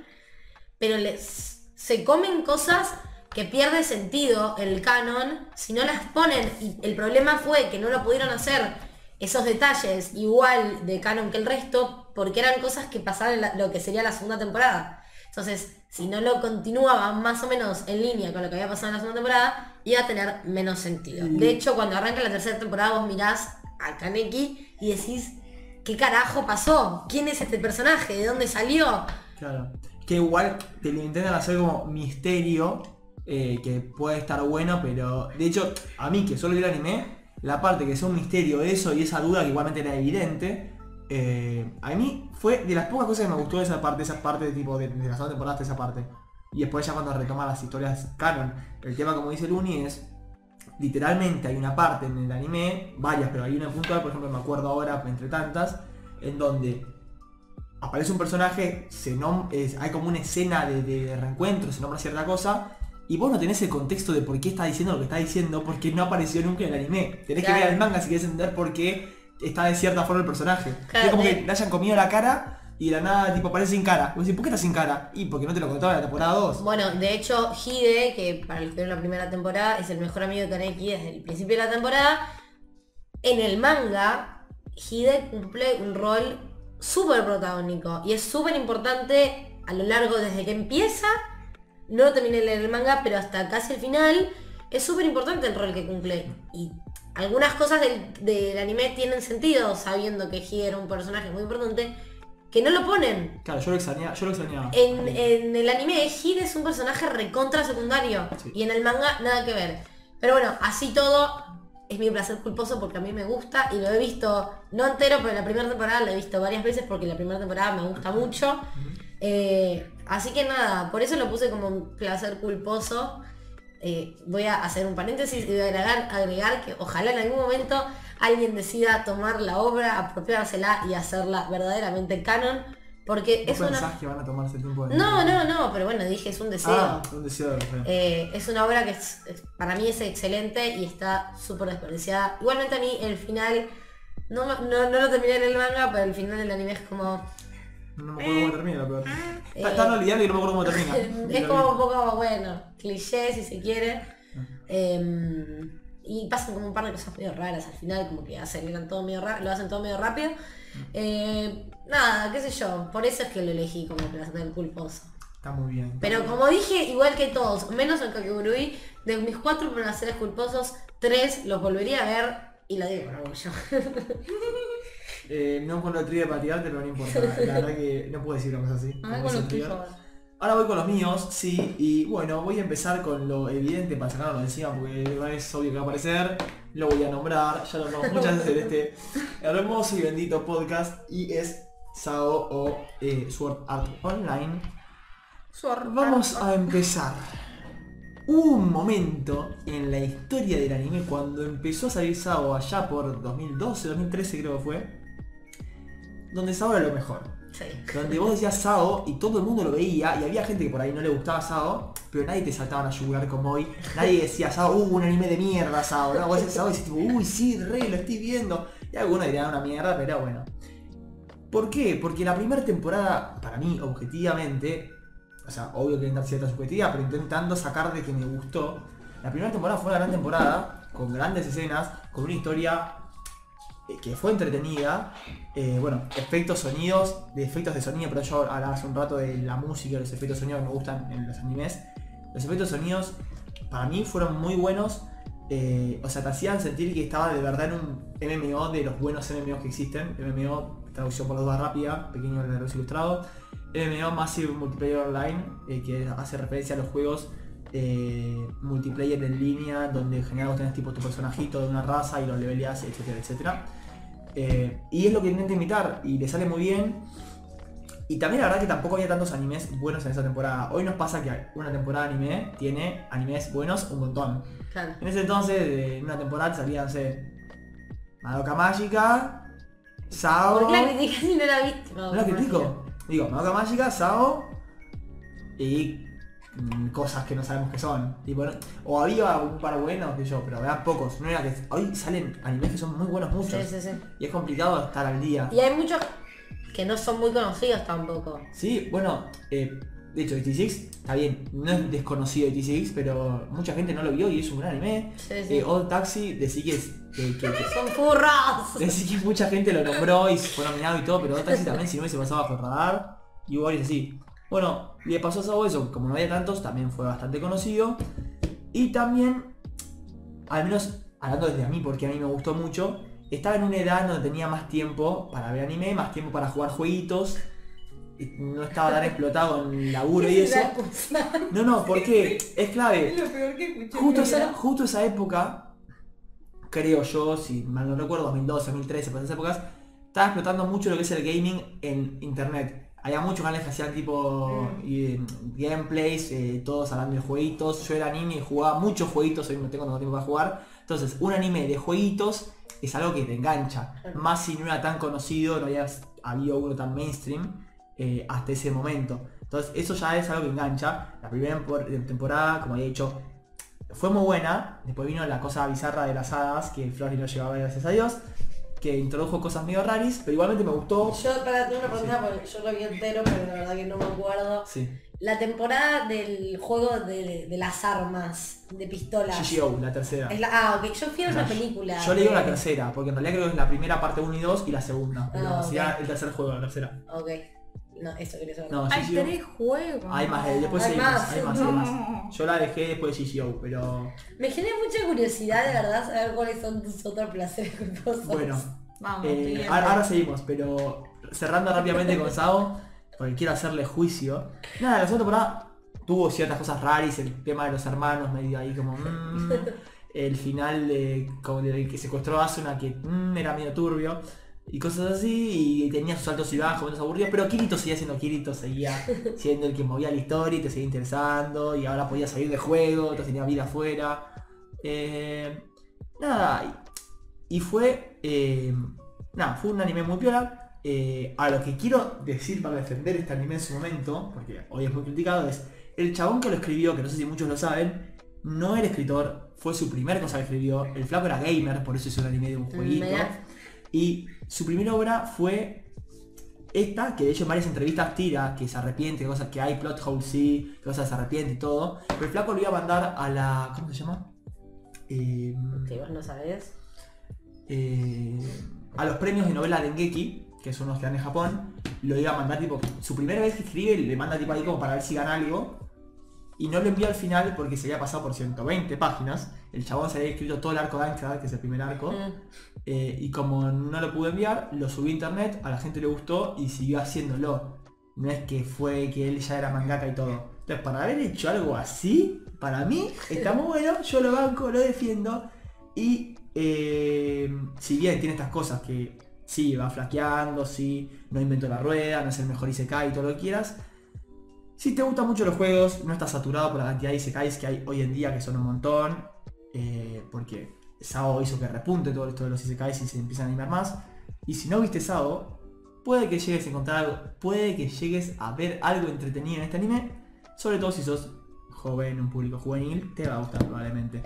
pero les, se comen cosas que pierde sentido el canon si no las ponen. Y el problema fue que no lo pudieron hacer esos detalles igual de canon que el resto, porque eran cosas que pasaban en la- lo que sería la segunda temporada. Entonces, si no lo continuaban más o menos en línea con lo que había pasado en la segunda temporada, iba a tener menos sentido. De hecho, cuando arranca la tercera temporada, vos mirás a Kaneki y decís, ¿qué carajo pasó? ¿Quién es este personaje? ¿De dónde salió? Claro. Que igual te lo intentan hacer como misterio, eh, que puede estar bueno, pero de hecho, a mí que solo vi el anime, la parte que sea un misterio eso y esa duda que igualmente era evidente, eh, a mí fue de las pocas cosas que me gustó de esa parte, esa parte tipo de, de la segunda temporada hasta esa parte. Y después ya cuando retoma las historias canon. El tema como dice Luni es, literalmente hay una parte en el anime, varias, pero hay una puntual, por ejemplo me acuerdo ahora entre tantas, en donde aparece un personaje, se nom- hay como una escena de, de reencuentro, se nombra cierta cosa, y vos no tenés el contexto de por qué está diciendo lo que está diciendo, porque no apareció nunca en el anime. Tenés Claro. que ver el manga si querés entender por qué está de cierta forma el personaje. Claro, es como de- que le hayan comido la cara y de la nada tipo aparece sin cara. Vos decís, ¿por qué está sin cara? Y porque no te lo contaba en la temporada 2. Bueno, de hecho, Hide, que para los que vieron la primera temporada, es el mejor amigo de Kaneki desde el principio de la temporada. En el manga, Hide cumple un rol súper protagónico y es súper importante a lo largo desde que empieza, no lo terminé de leer el manga, pero hasta casi el final, es súper importante el rol que cumple. Y algunas cosas del, del anime tienen sentido, sabiendo que Hide era un personaje muy importante, que no lo ponen. Claro, yo lo extrañaba. Yo lo extrañaba. En, en el anime, Hide es un personaje recontra secundario. Sí. Y en el manga, nada que ver. Pero bueno, así todo, es mi placer culposo porque a mí me gusta y lo he visto, no entero, pero la primera temporada la he visto varias veces porque la primera temporada me gusta mucho. Eh, así que nada, por eso lo puse como un placer culposo. Eh, voy a hacer un paréntesis y voy a agregar, agregar que ojalá en algún momento alguien decida tomar la obra, apropiársela y hacerla verdaderamente canon. Porque ¿Vos es una... que van a tomarse tiempo de No, no, no, pero bueno, dije, es un deseo. Ah, un deseo. Eh, es una obra que es- es- para mí es excelente y está súper desperdiciada. Igualmente a mí el final, no, no, no lo terminé en el manga, pero el final del anime es como... No me acuerdo cómo termina, lo peor. Eh, Está tan olvidable que no me acuerdo cómo termina. [laughs] es como un poco, bueno, cliché si se quiere. Eh, y pasan como un par de cosas medio raras al final, como que aceleran todo medio lo hacen todo medio rápido. Eh, nada, qué sé yo, por eso es que lo elegí como placer culposo. Está muy bien. Pero como dije, igual que todos, menos en Kakegurui, de mis cuatro placeres culposos, tres los volvería a ver y lo digo con orgullo. [laughs] Eh, no con lo trivia para tirarte, pero no importa. La [laughs] verdad que no puedo decir una cosa así. Ah, con los trigger. Ahora voy con los míos, sí, y bueno, voy a empezar con lo evidente para sacarlo de encima porque no es obvio que va a aparecer. Lo voy a nombrar, ya lo nombramos muchas veces en este [laughs] hermoso y bendito podcast y es SAO o eh, Sword Art Online. Sword Vamos Art. a empezar. Hubo un momento en la historia del anime cuando empezó a salir SAO allá por 2012, 2013 creo que fue, donde SAO era lo mejor. Sí. Donde vos decías Sao y todo el mundo lo veía y había gente que por ahí no le gustaba Sao, pero nadie te saltaba a yugar como hoy. Nadie decía Sao, uh, un anime de mierda Sao. No, vos decías Sao y decís tipo, uy, sí, re, lo estoy viendo. Y algunos dirían una mierda, pero bueno. ¿Por qué? Porque la primera temporada, para mí, objetivamente, o sea, obvio que entra cierta subjetividad, pero intentando sacar de que me gustó, la primera temporada fue una gran temporada, con grandes escenas, con una historia eh, que fue entretenida, eh, bueno, efectos sonidos, de efectos de sonido, pero yo hablaba hace un rato de la música, los efectos de sonido que me gustan en los animes. Los efectos sonidos para mí fueron muy buenos, eh, o sea, te hacían sentir que estaba de verdad en un MMO de los buenos MMOs que existen, MMO, traducción por la duda rápida, pequeño los ilustrado, MMO Massive Multiplayer Online, que hace referencia a los juegos multiplayer en línea, donde en general vos tenés tipo tu personajito de una raza y lo leveleás, etcétera, etcétera. Eh, y es lo que intenta imitar y le sale muy bien. Y también la verdad que tampoco había tantos animes buenos en esa temporada. Hoy nos pasa que una temporada de anime tiene animes buenos un montón. Claro. En ese entonces, de una temporada salían, no sé, Madoka Mágica, Sao... ¿Por qué la criticas si no la viste? No la critico. Digo, Madoka Mágica, Sao y cosas que no sabemos qué son. Tipo, no- o había un par buenos que yo, pero había pocos. No era que hoy salen animes que son muy buenos muchos. Sí, sí, sí. Y es complicado estar al día. Y hay muchos que no son muy conocidos tampoco. Sí, bueno, eh, de hecho 86, está bien, no es desconocido 86, pero mucha gente no lo vio y es un gran anime. Eh, Old Taxi, decí que, es- que, que- que- [laughs] Son furros. decí que mucha gente lo nombró y fue nominado y todo, pero Old Taxi también si no se pasaba bajo el radar. Y hubo varios así. Bueno, le pasó a Sabo eso, como no había tantos, también fue bastante conocido. Y también, al menos hablando desde a mí, porque a mí me gustó mucho, estaba en una edad donde tenía más tiempo para ver anime, más tiempo para jugar jueguitos. y No estaba tan explotado en laburo [laughs] y eso. No, no, porque [laughs] es clave. Es lo peor que escuché. Justo esa, justo esa época, creo yo, si mal no recuerdo, 2012, 2013, por esas épocas, estaba explotando mucho lo que es el gaming en internet. Había muchos canales que hacían tipo y, gameplays, eh, todos hablando de jueguitos. Yo era niño y jugaba muchos jueguitos, hoy no tengo tanto tiempo para jugar. Entonces, un anime de jueguitos es algo que te engancha. Más si no era tan conocido, no había habido uno tan mainstream eh, hasta ese momento. Entonces, eso ya es algo que engancha. La primera tempor- temporada, como había dicho, fue muy buena. Después vino la cosa bizarra de las hadas, que Flori no llevaba gracias a Dios. Que introdujo cosas medio raris, pero igualmente me gustó. Yo para una pregunta, porque yo lo vi entero, pero la verdad que no me acuerdo. Sí. La temporada del juego de, de las armas, de pistolas. GGO, la tercera. La, ah, ok, yo fui a una película. Yo le digo la tercera, porque en realidad creo que es la primera parte 1 y 2 y la segunda. Pero Ah, ok. el tercer juego, la tercera. Ok. No, eso quería saber. No, Hay GGO. tres juegos. Hay más, eh, después Hay hay más, más. hay más, hay más. Yo la dejé después de GGO, pero Me genera mucha curiosidad, de verdad, saber cuáles son tus otros placeres culposos. bueno. Vamos, Eh, ahora, ahora seguimos, pero cerrando rápidamente con Sao, porque quiero hacerle juicio. Nada, la segunda temporada tuvo ciertas cosas raras, el tema de los hermanos medio ahí como... mm, [laughs] el final de, como del que secuestró a Asuna que mm, era medio turbio. Y cosas así, y tenía sus altos y bajos, momentos aburridos, pero Kirito seguía siendo Kirito, seguía [laughs] siendo el que movía la historia y te seguía interesando, y ahora podía salir de juego, entonces tenía vida afuera. Eh, nada, y, fue, eh, nada, fue un anime muy piola. Eh, a lo que quiero decir para defender este anime en su momento, porque hoy es muy criticado, es el chabón que lo escribió, que no sé si muchos lo saben, no era escritor, fue su primer cosa que escribió. El flaco era gamer, por eso hizo un anime de un jueguito. Mirá. Y su primera obra fue esta, que de hecho en varias entrevistas tira, que se arrepiente, cosas que hay, plot holes sí, que cosas se arrepiente y todo. Pero el flaco lo iba a mandar a la. ¿Cómo se llama? Eh, Que vos no sabés. eh, a los premios de novela de Ngeki, que son los que dan en Japón, lo iba a mandar tipo, su primera vez que escribe le manda tipo ahí como para ver si gana algo. Y no lo envió al final porque se había pasado por 120 páginas. El chabón se había escrito todo el arco de Angstad, que es el primer arco. Mm. Eh, y como no lo pude enviar, lo subí a internet, a la gente le gustó y siguió haciéndolo. No es que fue que él ya era mangaka y todo. Entonces, para haber hecho algo así, para mí está muy bueno, yo lo banco, lo defiendo. Y eh, si bien tiene estas cosas que sí, va flaqueando, sí, no inventó la rueda, no es el mejor Isekai y todo lo que quieras. Si te gustan mucho los juegos, no estás saturado por la cantidad de Isekais que hay hoy en día, que son un montón. eh, porque Sao hizo que repunte todo esto de los Isekais y se empiezan a animar más. Y si no viste Sao, puede que llegues a encontrar algo, puede que llegues a ver algo entretenido en este anime. Sobre todo si sos joven, un público juvenil, te va a gustar probablemente.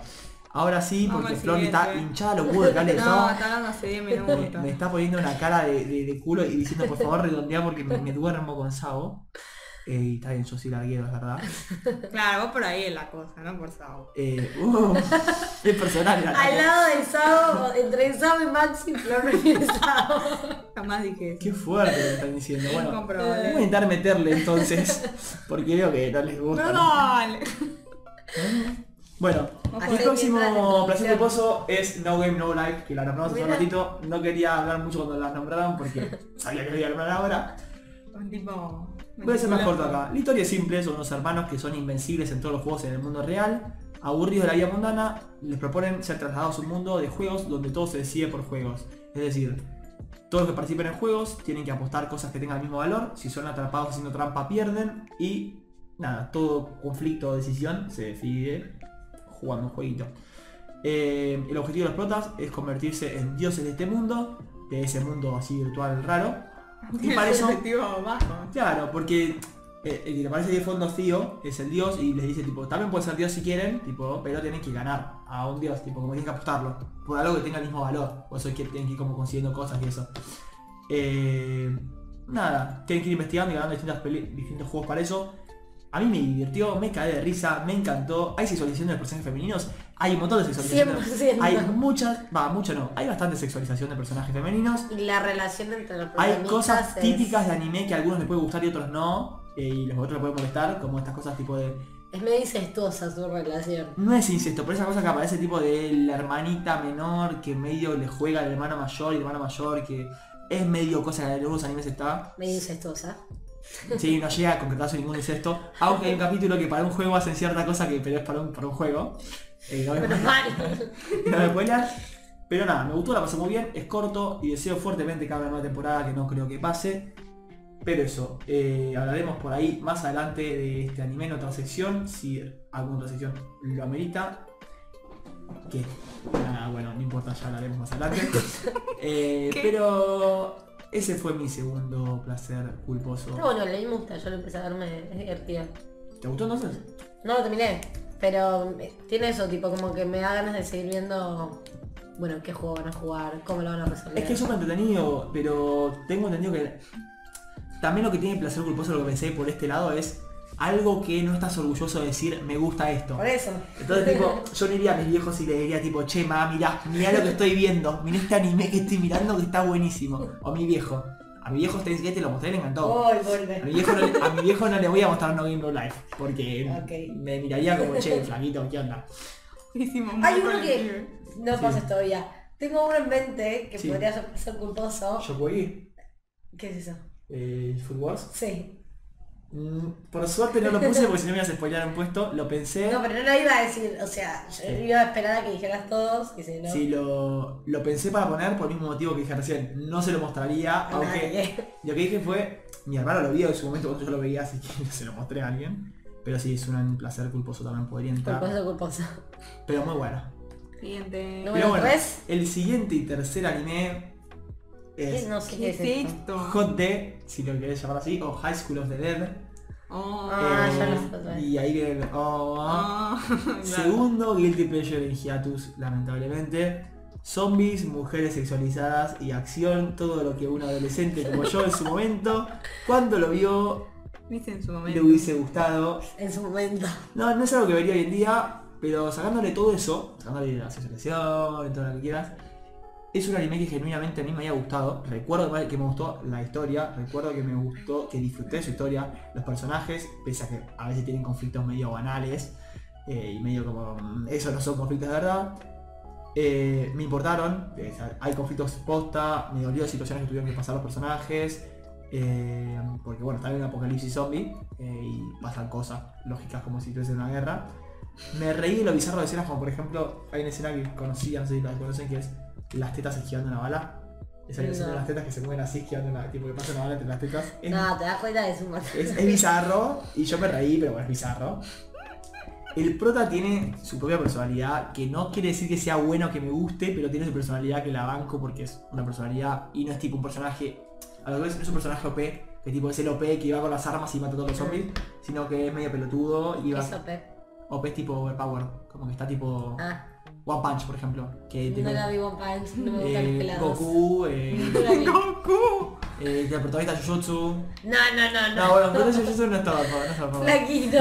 Ahora sí, porque Flor está hinchada los huevos de cable de [laughs] No, Sao. está hablando hace 10 Me, [laughs] me está poniendo una cara de, de- de culo y diciendo por favor redondea porque me, me duermo con Sao. Eh, y está bien, yo soy larguero, es verdad. [laughs] Claro, vos por ahí es la cosa, no por Sao. Eh, uh, [laughs] es personal. la- Al lado de Sao, entre Sao y Maxi, Flor prefiere Sao. [laughs] Jamás dije eso. Qué fuerte lo que están diciendo. Bueno, voy a intentar meterle entonces, porque veo que no les gusta. No, dale. Bueno, el próximo la placer de pozo es No Game No Life, que la nombramos hace un ratito. No quería hablar mucho cuando las nombraron porque sabía que lo iba a nombrar ahora. Un tipo... Voy a ser más corto acá. La historia es simple, son unos hermanos que son invencibles en todos los juegos en el mundo real. Aburridos de la vida mundana, les proponen ser trasladados a un mundo de juegos donde todo se decide por juegos. Es decir, todos los que participen en juegos tienen que apostar cosas que tengan el mismo valor. Si son atrapados haciendo trampa pierden. Y nada, todo conflicto o decisión se decide jugando un jueguito. Eh, el objetivo de los protas es convertirse en dioses de este mundo, de ese mundo así virtual raro. Y para eso bajo. Claro, porque eh, el que le parece de fondo Tío es el dios y les dice tipo, también pueden ser dios si quieren, tipo, pero tienen que ganar a un dios, tipo, como tienen que apostarlo, por algo que tenga el mismo valor. Por eso es que tienen que ir como consiguiendo cosas y eso. Eh, nada, tienen que ir investigando y ganando distintas distintos juegos para eso. A mí me divirtió, me caí de risa, me encantó. Hay sexualización de personajes femeninos, hay un montón de sexualización. 100%. Hay muchas, va, mucho no, hay bastante sexualización de personajes femeninos. Y la relación entre los Hay cosas es- típicas de anime que a algunos les puede gustar y otros no. eh, y los otros les puede molestar, como estas cosas tipo de... Es medio incestuosa su relación. No es incesto, pero esa cosa que aparece tipo de la hermanita menor que medio le juega al hermano mayor y el hermano mayor que es medio cosa que en algunos animes está. Medio incestuosa. Sí, no llega a concretarse ningún incesto. Aunque hay un capítulo que para un juego hacen cierta cosa que pero es para un, para un juego. Eh, no, me spoilean, no. Pero nada, me gustó, la pasé muy bien, es corto y deseo fuertemente que haga una nueva temporada que no creo que pase. Pero eso, eh, hablaremos por ahí más adelante de este anime en otra sección, si alguna otra sección lo amerita. Que, bueno, no importa, ya hablaremos más adelante. [laughs] Eh, pero ese fue mi segundo placer culposo. No, bueno, le me gusta, yo lo empecé a verme, es divertido. ¿Te gustó entonces? No lo terminé, pero eh, tiene eso, tipo, como que me da ganas de seguir viendo, bueno, qué juego van a jugar, cómo lo van a resolver. Es que es súper entretenido, pero tengo entendido que también lo que tiene placer culposo, lo que pensé por este lado, es algo que no estás orgulloso de decir, me gusta esto. Por eso. Entonces tipo, [laughs] yo le diría a mis viejos y le diría tipo, che ma, mirá, mirá lo que estoy viendo, mirá este anime que estoy mirando que está buenísimo. O mi viejo. A mi viejo este te lo mostré, le encantó. A mi, viejo no, le- a mi viejo no le voy a mostrar No Game No Life, porque me miraría como, che, flaquito, ¿qué onda? Hay uno que no Sí. pases todavía. Tengo uno en mente que Sí. podría ser- culposo. ¿Yo jugué? ¿Qué es eso? Eh, Food Wars. Sí. Mm, Por suerte no lo puse porque si no me ibas a spoilear un puesto, lo pensé. No, pero no lo iba a decir, o sea, yo Sí. iba a esperar a que dijeras todos y si no. Sí, lo, lo pensé para poner por el mismo motivo que dije recién. No se lo mostraría, a aunque nadie. lo que dije fue, mi hermano lo vio en su momento cuando yo lo veía, así que [laughs] se lo mostré a alguien. Pero sí, es un placer culposo también podría entrar. Culposo, culposo. Pero muy bueno. Siguiente. Pero Número bueno, tres. el siguiente y tercer anime es No sé ¿Qué qué es es esto. Hot si lo querés llamar así, o High School of the Dead. Oh, Ah, Eh, ya lo sé. Y ahí viene el... oh, oh, [laughs] claro. Segundo Guilty Pleasure en Hiatus, lamentablemente. Zombies, mujeres sexualizadas y acción, todo lo que un adolescente como yo en su momento, cuando lo vio, Viste en su le hubiese gustado. En su momento. No, no es algo que vería hoy en día, pero sacándole todo eso, sacándole la sexualización todo lo que quieras, es un anime que genuinamente a mí me había gustado. Recuerdo que me gustó la historia, recuerdo que me gustó, que disfruté de su historia, los personajes, pese a que a veces tienen conflictos medio banales eh, y medio como, mm, eso no son conflictos de verdad. Eh, me importaron, hay conflictos posta, me dolió situaciones que tuvieron que pasar los personajes, eh, porque bueno, está en un apocalipsis zombie y pasan cosas lógicas como si estuviese en una guerra. Me reí de lo bizarro de escenas como por ejemplo, hay una escena que conocía, no sé si la conocen, que es las tetas esquivando una bala. Esa No. las tetas que se mueven así esquivando una, tipo que pasa una bala entre las tetas. Es, No, te das cuenta de su es, es bizarro y yo me reí, pero bueno, es bizarro. El prota tiene su propia personalidad, que no quiere decir que sea bueno que me guste, pero tiene su personalidad que la banco porque es una personalidad y no es tipo un personaje, a lo que es, no es un personaje OP, que tipo es el OP que va con las armas y mata a todos los zombies, sino que es medio pelotudo y va... Eso. OP es tipo overpower, como que está tipo... Ah, One Punch, por ejemplo. Que No tiene, la vi One Punch, no me gustan los eh, pelados. Goku, eh, [laughs] No. ¡Goku! eh, que el protagonista Jujutsu. No, no, no, No, no. bueno, el protagonista [laughs] de Jujutsu no estaba, no estaba. Flaquito.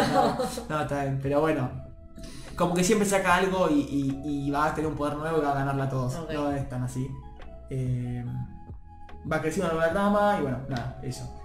No, está bien, pero bueno. Como que siempre saca algo y, y- y va a tener un poder nuevo y va a ganarla a todos. Ok. No es tan así. Eh, va creciendo la trama y bueno, nada, eso.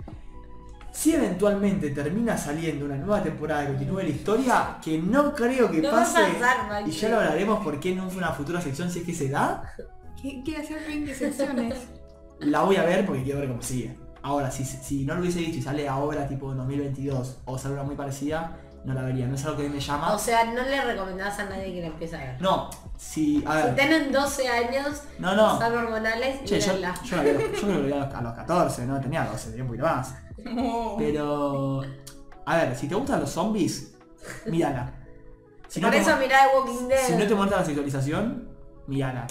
Si eventualmente termina saliendo una nueva temporada y continúe la historia, que no creo que No va a pase, pasar, y ya lo hablaremos porque en una futura sección si es que se da, ¿Qué quiere hacer 20 secciones? [laughs] la voy a ver porque quiero ver cómo sigue. Ahora, si, si no lo hubiese dicho y sale ahora tipo en 2022 o sale una muy parecida, no la vería. No es algo que me llama. O sea, no le recomendás a nadie que la empiece a ver. No, si, a Si ver. tienen 12 años, No, no. son hormonales, Che, yo creo que lo vi a los, a los 14, no tenía 12, tenía un poquito más. Oh. Pero, a ver, si te gustan los zombies, mírala. Si no, Por te, eso mirá The Walking Dead. si no te molesta la sexualización, mírala.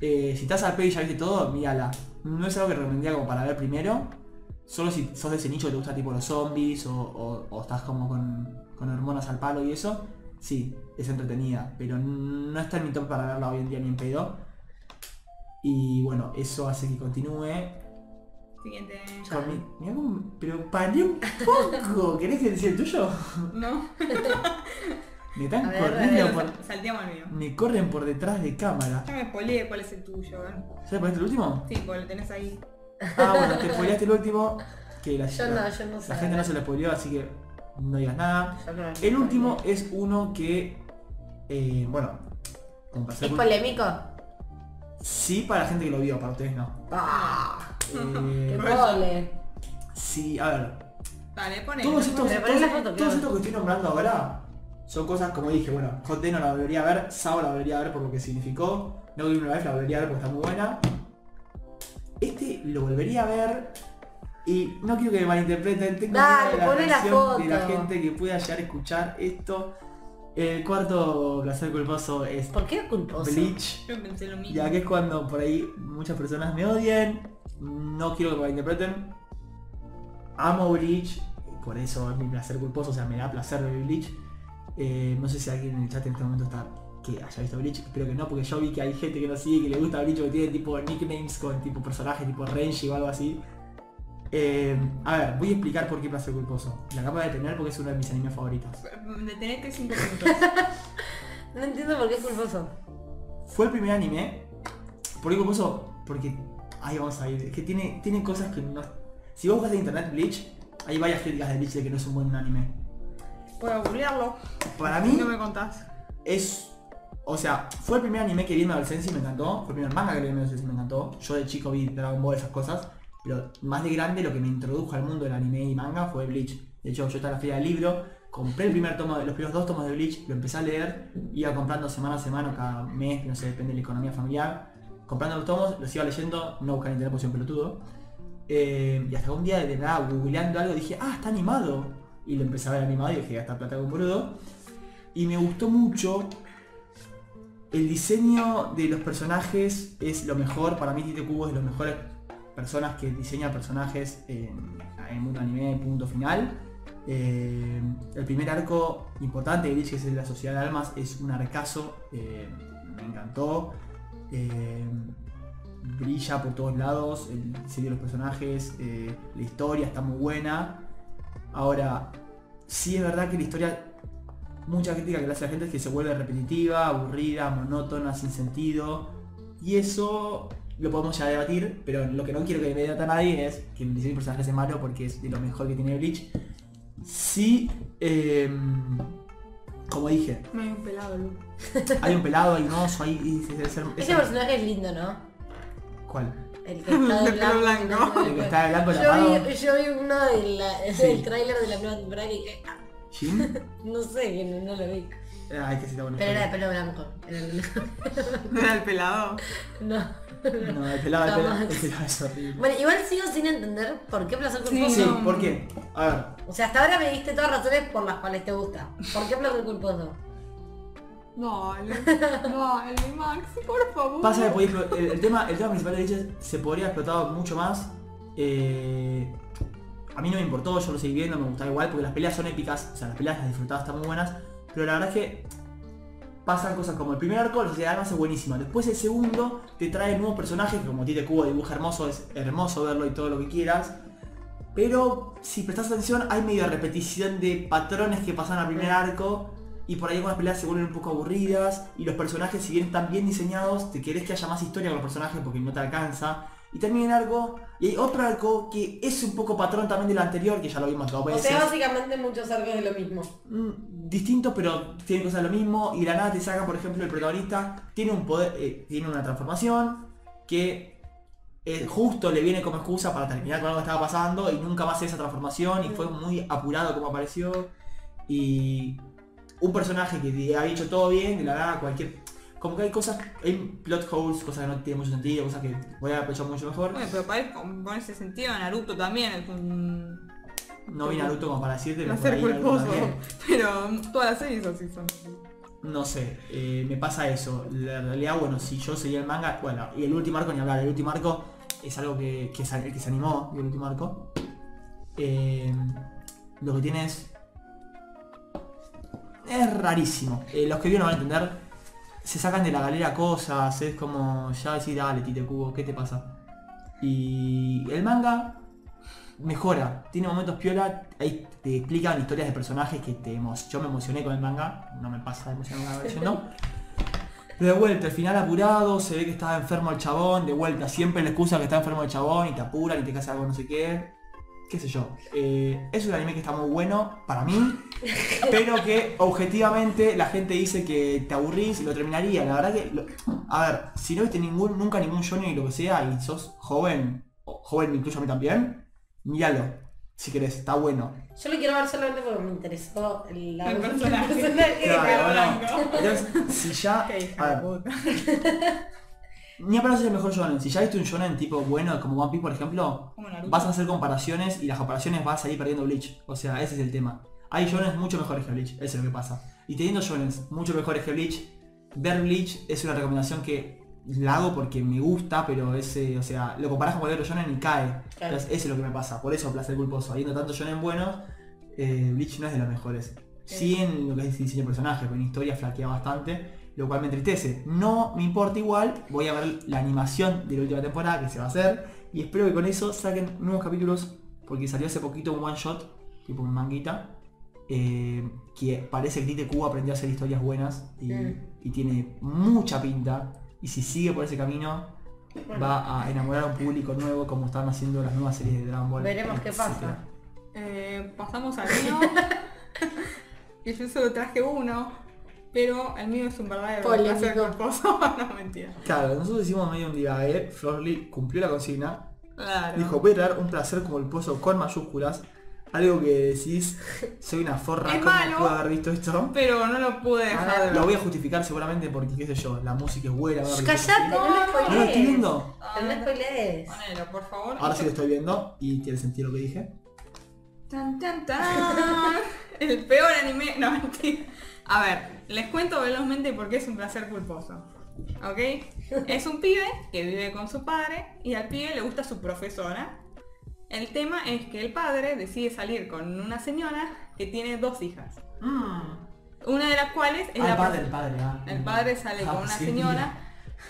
Eh, si estás al pedo y ya viste todo, mírala. No es algo que recomendaría como para ver primero. Solo si sos de ese nicho que te gusta tipo los zombies o, o- o estás como con, con hormonas al palo y eso, sí, es entretenida. Pero no está en mi top para verla hoy en día ni en pedo. Y bueno, eso hace que continúe Siguiente. cómo- pero paré un poco. [laughs] ¿Querés que decía el tuyo? No. [laughs] Me están ver, corriendo ver. por. Salteamos el mío. Me corren por detrás de cámara. Ya me spoileé cuál es el tuyo. ¿eh? ¿Sabes cuál es el último? Sí, porque lo tenés ahí. Ah, bueno, te spoileaste el último. Que la, Yo no, yo no sé. la gente no se lo spoileó, así que no digas nada. Yo no- El último es uno que. eh, bueno. ¿Es polémico? Sí para la gente que lo vio, para ustedes no. ¡Ah! ¡Qué Eh, pole! sí, a ver. Dale, poné. Todos estos, todos, poné la foto, todos claro. estos que estoy nombrando ahora son cosas como dije, bueno, Hot Day no la volvería a ver, Sao la volvería a ver por lo que significó, No Game Life la volvería a ver porque está muy buena. Este lo volvería a ver y no quiero que me malinterpreten, tengo Dale, miedo de la de la gente que pueda llegar a escuchar esto. El cuarto placer culposo es ¿Por qué culposo? Bleach. Yo pensé lo mismo. Ya que es cuando por ahí muchas personas me odian, no quiero que me malinterpreten. Amo Bleach, por eso es mi placer culposo, o sea, me da placer ver Bleach. Eh, no sé si alguien en el chat en este momento está que haya visto Bleach, espero que no, porque yo vi que hay gente que no sigue, que le gusta Bleach, que tiene tipo nicknames con tipo personajes tipo Renji o algo así. Eh, a ver, voy a explicar por qué placer culposo. La acabo de tener porque es uno de mis animes favoritos. Detenete 5 [laughs] minutos. No entiendo por qué es culposo. Fue el primer anime. ¿Por qué culposo? Porque. Ahí vamos a ir. Es que tiene, tiene cosas que no. Si vos buscas en internet Bleach, hay varias críticas de Bleach de que no es un buen anime. Puedo googlearlo. Para mí no me contás. es. O sea, fue el primer anime que vi en mi adolescencia y me encantó. Fue el primer manga que vi en mi adolescencia y me encantó. Yo de chico vi Dragon Ball, esas cosas. Pero más de grande lo que me introdujo al mundo del anime y manga fue Bleach. De hecho, yo estaba en la feria del libro, compré el primer tomo, los primeros dos tomos de Bleach, lo empecé a leer, iba comprando semana a semana, cada mes, no sé, depende de la economía familiar. Comprando los tomos, los iba leyendo, no buscaba en internet porque un pelotudo. Eh, y hasta un día de nada, googleando algo, dije, ah, está animado. Y lo empecé a ver animado y dije, esta plata con boludo. Y me gustó mucho. El diseño de los personajes es lo mejor. Para mí Tite Kubo es de las mejores personas que diseña personajes en, el mundo anime, punto final. Eh, el primer arco importante de Bleach, que es de la Sociedad de Almas, es un arcazo. eh, me encantó. Eh, brilla por todos lados, el diseño de los personajes, eh, la historia está muy buena. Ahora, sí es verdad que la historia, mucha crítica que le hace a la gente es que se vuelve repetitiva, aburrida, monótona, sin sentido. Y eso lo podemos ya debatir, pero lo que no quiero que me debata nadie es que el diseño de personajes es malo porque es de lo mejor que tiene Bleach. Sí, em, como dije, Me un pelado. Hay un pelado, hay un oso, hay... y- y- es- es- Ese personaje es lindo, ¿no? ¿Cuál? El que está De de pelo blanco. blanco. El que está de blanco Yo vi, yo vi uno del Sí. del tráiler de la nueva temporada y dije, ah, [laughs] no sé, no, no lo vi. Ay, que sí está bueno. Pero era de pelo blanco. Era el- [laughs] ¿No era el pelado? No. No, el pelado, el pelado, Jamás. el pelado es horrible. Bueno, igual sigo sin entender por qué placer culposo. Sí, No. ¿por qué? A ver, O sea, hasta ahora me diste todas razones por las cuales te gusta. ¿Por qué placer culposo? Dale. Dale, Maxi, por favor. pasa que podía explo- el, el tema, el tema principal de Bleach se podría haber explotado mucho más. Eh, a mí no me importó, yo lo seguí viendo, me gustaba igual, porque las peleas son épicas, o sea, las peleas las disfrutaba, están muy buenas, pero la verdad es que pasan cosas como el primer arco, la sociedad de almas es buenísima. Después el segundo te trae nuevos personajes, que como Tite Cubo dibuja hermoso, es hermoso verlo y todo lo que quieras. Pero si prestas atención hay medio repetición de patrones que pasan al primer arco y por ahí algunas peleas se vuelven un poco aburridas y los personajes si bien están bien diseñados, te querés que haya más historia con los personajes porque no te alcanza. Y termina el arco y hay otro arco que es un poco patrón también del anterior, que ya lo vimos dos O veces. sea, básicamente muchos arcos de lo mismo. Mm, distintos pero tienen cosas de lo mismo y de la nada te saca por ejemplo el protagonista tiene un poder eh, tiene una transformación que eh, justo le viene como excusa para terminar con algo que estaba pasando y nunca más esa transformación y fue muy apurado como apareció y un personaje que había hecho todo bien de la nada cualquier como que hay cosas hay plot holes cosas que no tienen mucho sentido cosas que voy a aprovechar mucho mejor Bueno, pero para con, ese sentido Naruto también es un no vi Naruto como para decirte pero por ahí culposo. también. [laughs] Pero todas las series así son. No sé, eh, me pasa eso. La realidad, bueno, si yo seguía el manga, bueno, y el último arco ni hablar, el último arco es algo que, que, que se animó, el último arco. Eh, lo que tiene es... Es rarísimo. Eh, los que vieron van a entender. Se sacan de la galera cosas, es como ya decir, dale, Tite Cubo, ¿qué te pasa? Y el manga mejora, tiene momentos piola, ahí te explican historias de personajes que te yo me emocioné con el manga, no me pasa de emocionar no. Pero de vuelta, al final apurado, se ve que estaba enfermo el chabón, de vuelta, siempre la excusa que está enfermo el chabón y te apuran y te casa algo no sé qué. Qué sé yo. Eh, es un anime que está muy bueno para mí, [laughs] pero que objetivamente la gente dice que te aburrís y lo terminaría. La verdad que, lo- a ver, si no viste ningún, nunca ningún shonen y lo que sea y sos joven, o joven me incluyo a mí también, míralo, si querés, está bueno. Yo lo quiero ver solamente porque me interesó el, la- El personaje. el personaje. Claro, blanco. bueno, entonces, si ya... [laughs] A ver. [laughs] Ni a parar es el mejor shonen. Si ya viste un shonen tipo bueno como One Piece por ejemplo, vas a hacer comparaciones y las comparaciones vas a salir perdiendo Bleach. O sea, ese es el tema. Hay shonen mucho mejores que Bleach, eso es lo que pasa. Y teniendo shonen mucho mejores que Bleach, ver Bleach es una recomendación que la hago porque me gusta, pero ese, o sea, lo comparás con cualquier otro shonen y cae. Claro. Entonces, eso es lo que me pasa. Por eso placer culposo. Habiendo tanto shonen buenos, eh, Bleach no es de los mejores. Sí en lo que es diseño de personaje, pero en historia flaquea bastante, lo cual me entristece. No me importa igual, voy a ver la animación de la última temporada que se va a hacer y espero que con eso saquen nuevos capítulos porque salió hace poquito un one shot, tipo un manguita, eh, que parece que Tite Cuba aprendió a hacer historias buenas y, Mm. y tiene mucha pinta y si sigue por ese camino va a enamorar a un público nuevo como están haciendo las nuevas series de Dragon Ball. Veremos qué pasa. Eh, pasamos al mío. [laughs] que yo solo traje uno. Pero el mío es un verdadero culposo. [laughs] no mentira. Claro, nosotros hicimos medio un día, ¿eh? Florly cumplió la consigna Claro. Dijo, voy a traer un placer como el pozo con mayúsculas. Algo que decís, soy una forra, Es ¿cómo malo. puedo haber visto esto? Pero no lo pude dejar de ver. Lo voy a justificar seguramente porque, qué sé yo, la música es buena. Callate, no me ¿No lo estoy viendo? No me spoilees. Ponelo, por favor. Ahora sí lo estoy viendo y tiene sentido lo que dije. Tan, tan, tan. [laughs] El peor anime. No, mentira. A ver, les cuento velozmente por qué es un placer culposo. ¿Ok? Es un pibe que vive con su padre y al pibe le gusta su profesora. El tema es que el padre decide salir con una señora que tiene dos hijas. Una de las cuales es Ah, la padre, el padre, ah. El padre sale Ah, con una señora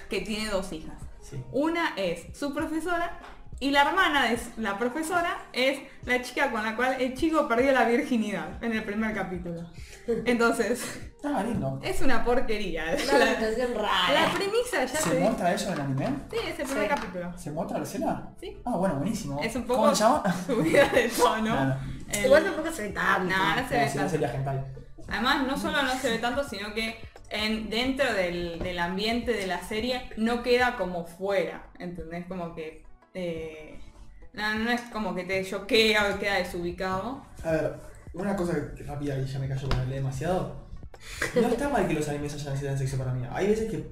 que tiene dos hijas. Sí. Una es su profesora y la hermana de la profesora es la chica con la cual el chico perdió la virginidad en el primer capítulo. Entonces, Estaba lindo. es una porquería. Una [laughs] La, premisa ya ¿Se se... muestra eso en el anime? Sí, es el primer Sí. capítulo. ¿Se muestra la escena? Sí. Ah, bueno, buenísimo. Es un ¿Cómo poco se llama? [laughs] subida de tono. Claro. El- Igual tampoco se ve tanto. No, no se ve Como si no tanto. sería hentai. Además, no solo no se ve tanto, sino que en, dentro del, del ambiente de la serie no queda como fuera, ¿entendés? Como que... eh, no, no es como que te choquea o queda desubicado. A ver, una cosa que- rápida y ya me callo para leer demasiado. No está mal que los animes hayan escenas de sexo para mí. Hay veces que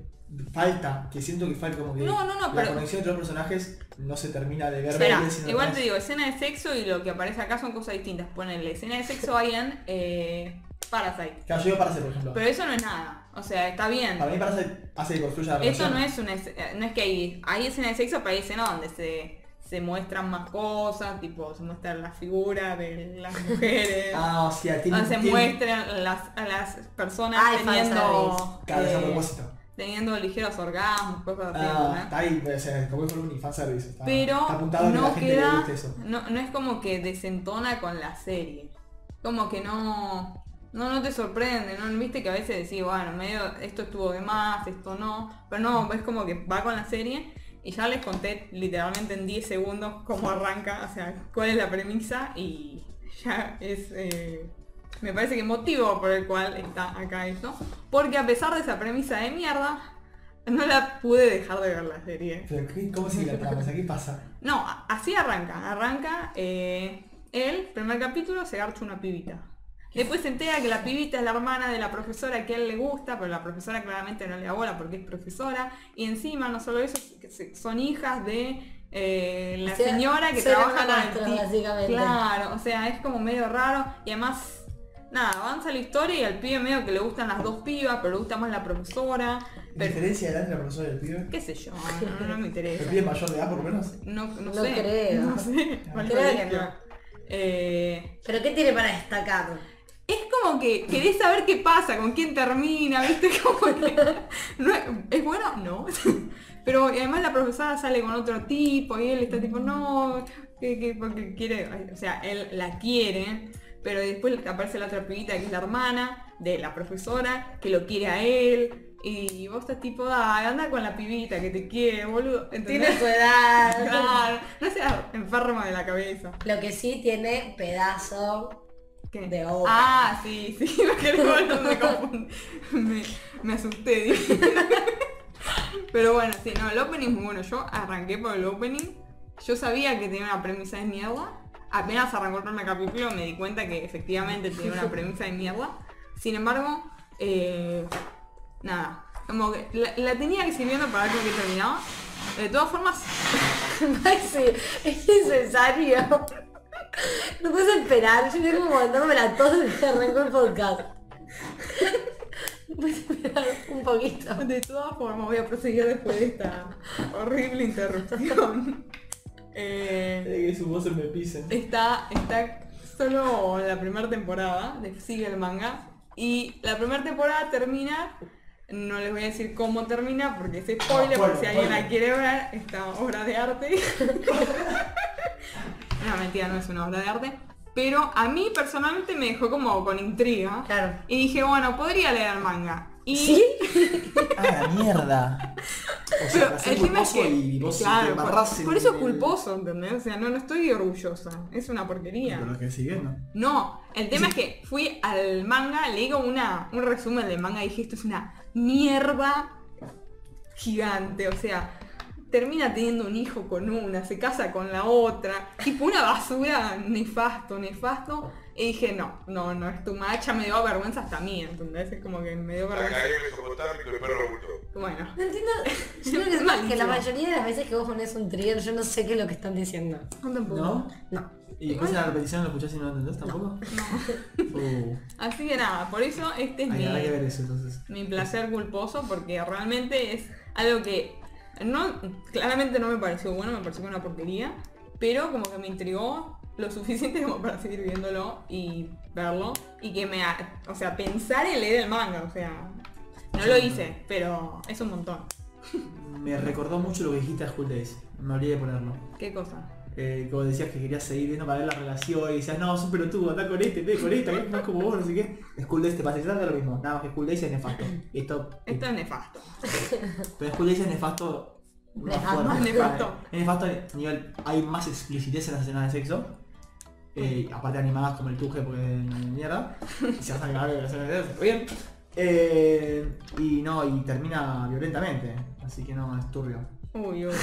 falta, que siento que falta como que No, no, no, la pero- conexión entre los personajes no se termina de ver Espera, igual te digo, escena de sexo y lo que aparece acá son cosas distintas. Ponele, escena de sexo hay en eh, Parasite. Claro, yo digo Parasite, por ejemplo. Pero eso no es nada. O sea, está bien. Para mí Parasite hace que construya la Eso relación. no es una es- no es que hay, hay escena de sexo, pero hay escena donde se, se muestran más cosas, tipo se muestra la figura de las mujeres. [laughs] Ah, o sea, tiene, se tiene- muestran las, a las personas Ay, teniendo. Claro, es a eh, propósito. teniendo ligeros orgasmos, cosas así. Ah, ¿entendés? está ahí, o sea, como es un fanservice. Está, pero está apuntado a que la no gente le queda, guste eso. no, no es como que desentona con la serie. Como que no, no, no te sorprende, ¿no? Viste que a veces decís, bueno, medio, esto estuvo de más, esto no, pero no, es como que va con la serie y ya les conté literalmente en 10 segundos cómo arranca, o sea, cuál es la premisa y ya es, eh, me parece que motivo por el cual está acá esto, porque a pesar de esa premisa de mierda, no la pude dejar de ver la serie. Pero, ¿qué- ¿cómo sigue la trama? O sea, ¿qué pasa? No, así arranca. Arranca eh, él, primer capítulo, se garcha una pibita. Después se entera que la pibita es la hermana de la profesora que a él le gusta, pero la profesora claramente no le da bola porque es profesora. Y encima, no solo eso, son hijas de eh, la O sea, señora que trabaja con el básicamente. Claro, o sea, es como medio raro. Y además, nada, avanza la historia y al pibe medio que le gustan las dos pibas, pero le gusta más la profesora. Pero, ¿Diferencia delante de la profesora del pibe? qué sé yo, [laughs] no, no me interesa. ¿El pibe mayor de edad por lo menos? No, no, No sé. creo. [laughs] No sé. falta Creo verlo. que no. Eh, ¿Pero qué tiene para destacar? Es como que querés saber qué pasa, con quién termina, ¿viste? [laughs] Como que no es, ¿es bueno? No. [laughs] Pero además la profesora sale con otro tipo y él está tipo, no, que, que- porque quiere, o sea, él la quiere, pero después aparece la otra pibita que es la hermana de la profesora, que lo quiere a él. Y vos estás tipo, ay, anda con la pibita que te quiere, boludo. Tiene edad. [laughs] Claro, no seas enferma de la cabeza. Lo que sí tiene pedazo ¿Qué? de obra. Ah, sí, sí, [laughs] me quedé bueno, me confundí. Me, me asusté. [laughs] Pero bueno, sí, no, el opening es muy bueno. Yo arranqué por el opening. Yo sabía que tenía una premisa de mierda. Apenas arrancó el primer capítulo me di cuenta que efectivamente tenía una [laughs] premisa de mierda. Sin embargo, eh, nada. Como que la, la tenía que ir viendo para ver con qué terminaba. De todas formas, Maxi, es necesario. No puedes esperar. Yo tengo como dándome la tos desde que arrancó el podcast. No puedes esperar un poquito. De todas formas voy a proseguir después de esta horrible interrupción. Eh, Eh, que su voz se me pisen. está, está solo la primera temporada, de, sigue el manga. Y la primera temporada termina, no les voy a decir cómo termina porque es spoiler, No, por si alguien la quiere ver, esta obra de arte. [laughs] no, mentira, no es una obra de arte. Pero a mí personalmente me dejó como con intriga. Claro. Y dije, bueno, podría leer manga. Y ¿Sí? [laughs] Ah, la mierda. O sea, Pero el tema es que, y vos claro, te por, eso es culposo, ¿entendés? O sea, no, no estoy orgullosa, es una porquería. Pero lo que sigue, ¿no? No, el tema es que fui al manga, leí como una, un resumen del manga y dije, esto es una mierda gigante, o sea, termina teniendo un hijo con una, se casa con la otra, tipo una basura nefasto, nefasto, y dije, no, no, no, es tu macha, me dio vergüenza hasta a mí, ¿entendés? Es como que me dio vergüenza. Bueno, No entiendo. [laughs] Yo creo que, Es que la mayoría de las veces que vos pones un trigger, yo no sé qué es lo que están diciendo. no tampoco. ¿No? No. ¿Y después en la repetición lo escuchás y no lo entendés tampoco? Uh, [laughs] Así que nada, por eso este es hay, mi, habrá que ver eso entonces. mi placer culposo porque realmente es algo que no claramente no me pareció bueno, me pareció una porquería, pero como que me intrigó lo suficiente como para seguir viéndolo y verlo y que me, o sea, pensar en leer el manga, o sea, no lo hice, pero es un montón. Me recordó mucho lo que dijiste a Days. Me olvidé de ponerlo. ¿Qué cosa? Eh, como decías que querías seguir viendo para ver la relación y decías, no, sos un pelotudo, anda con este, ve con esta, es más como vos, no sé qué. School Days te pasa exactamente lo mismo, nada más que School Days es nefasto. Y esto, [laughs] Esto es nefasto. [laughs] pero School Days es nefasto. Nefasto. Más [laughs] nefasto. Es nefasto a nivel, hay más explicitez en las escenas de sexo. Eh, aparte animadas como el tuje porque es una mierda. Y se hacen cagar de las escenas de sexo, bien. Eh, y no, y termina violentamente. Así que no, es turbio. Uy, uy,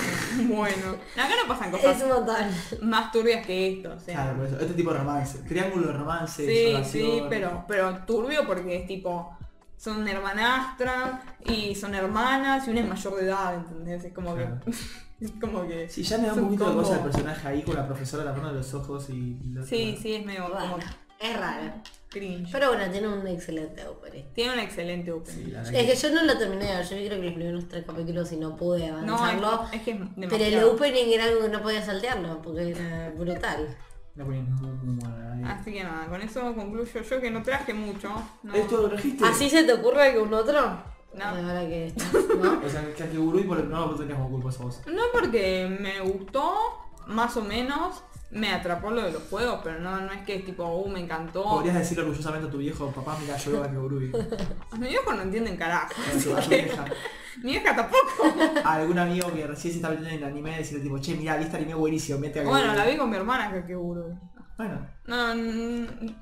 bueno. [laughs] Acá no pasan Es cosas un montón. más turbias que esto, o sea. Claro, por eso. Este tipo de romance. Triángulo de romance. Sí, sí, pero, pero turbio porque es tipo, son hermanastras y son hermanas y una es mayor de edad, ¿entendés? Es como Claro. que. [laughs] es como que. Sí, ya me da un poquito de cosa el personaje ahí con la profesora tapando los ojos y... lo- Sí, sí, es medio como. Es raro. Cringe. Pero bueno, tiene un excelente opening. Tiene un excelente opening. Sí, Es que- que yo no lo terminé yo vi creo que los primeros tres capítulos y no pude No, avanzarlo. es, es que es pero el opening era algo que no podía saltearlo, porque era brutal. Así que nada, con eso concluyo yo que no traje mucho. No, ¿Esto lo trajiste? ¿Así se te ocurre algún otro? No. Ahora que estás, [laughs] ¿no? O sea, que Kegurui por no lo tenías como culpa a vos. No porque me gustó, más o menos, me atrapó lo de los juegos, pero no, no es que es tipo, uh, me encantó. Podrías decirle orgullosamente a tu viejo, papá, mira, yo veo a Kegurui. [laughs] Mi viejo no entienden carajo. [laughs] Mi vieja tampoco. A [laughs] algún amigo que recién se está metiendo en el anime, decirle tipo, che, mira, vi este anime buenísimo, mete a Bueno, Kegurui". la vi con mi hermana que que burro. Bueno, No,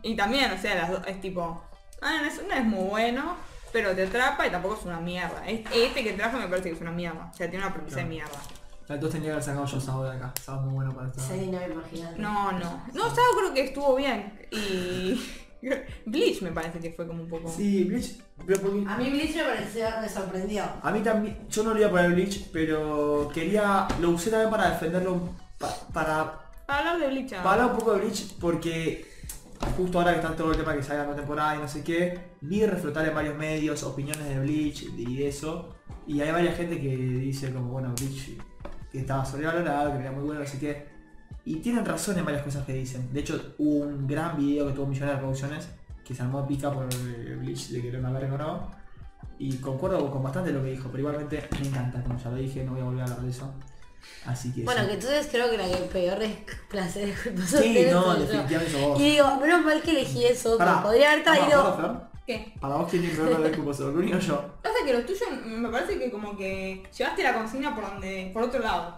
y también, o sea, las dos, es tipo, ah, no es, no es muy bueno, pero te atrapa y tampoco es una mierda. Es- Este que trajo me parece que es una mierda. O sea, tiene una premisa de Claro. Mierda. entonces tenía que haber sacado yo Sao de acá. Sao muy bueno para esto. Sí, no me imagino. No, no. No, Sao creo que estuvo bien. Y... [laughs] Bleach me parece que fue como un poco... Sí, Bleach, pero porque... A mí Bleach me pareció, me sorprendió. A mí también, yo no lo iba a poner Bleach, pero quería, lo usé también para defenderlo, pa- para, Para hablar de Bleach. ah. para hablar un poco de Bleach, porque justo ahora que está todo el tema que sale la nueva temporada y no sé qué, vi reflotar en varios medios opiniones de Bleach y eso, y hay varias gente que dice como, bueno, Bleach, que estaba sobrevalorado, que era muy bueno, no sé qué, y tienen razón en varias cosas que dicen. De hecho, hubo un gran video que tuvo millones de reproducciones, que se armó pica por Bleach, de que era una verga o no, y concuerdo con bastante lo que dijo, pero igualmente me encanta, como ya lo dije, no voy a volver a hablar de eso. Así que Bueno, sí. que entonces creo que la que peor es placer [laughs] Sí, no, definitivamente sos vos. Y digo, menos mal que elegí eso, Pará, que podría haber ¿vamos de acuerdo, traído... ¿Qué? Para vos quién tiene peor de culposo, Bruni o yo. Pasa que los tuyos me parece que como que llevaste la consigna por donde, por otro lado.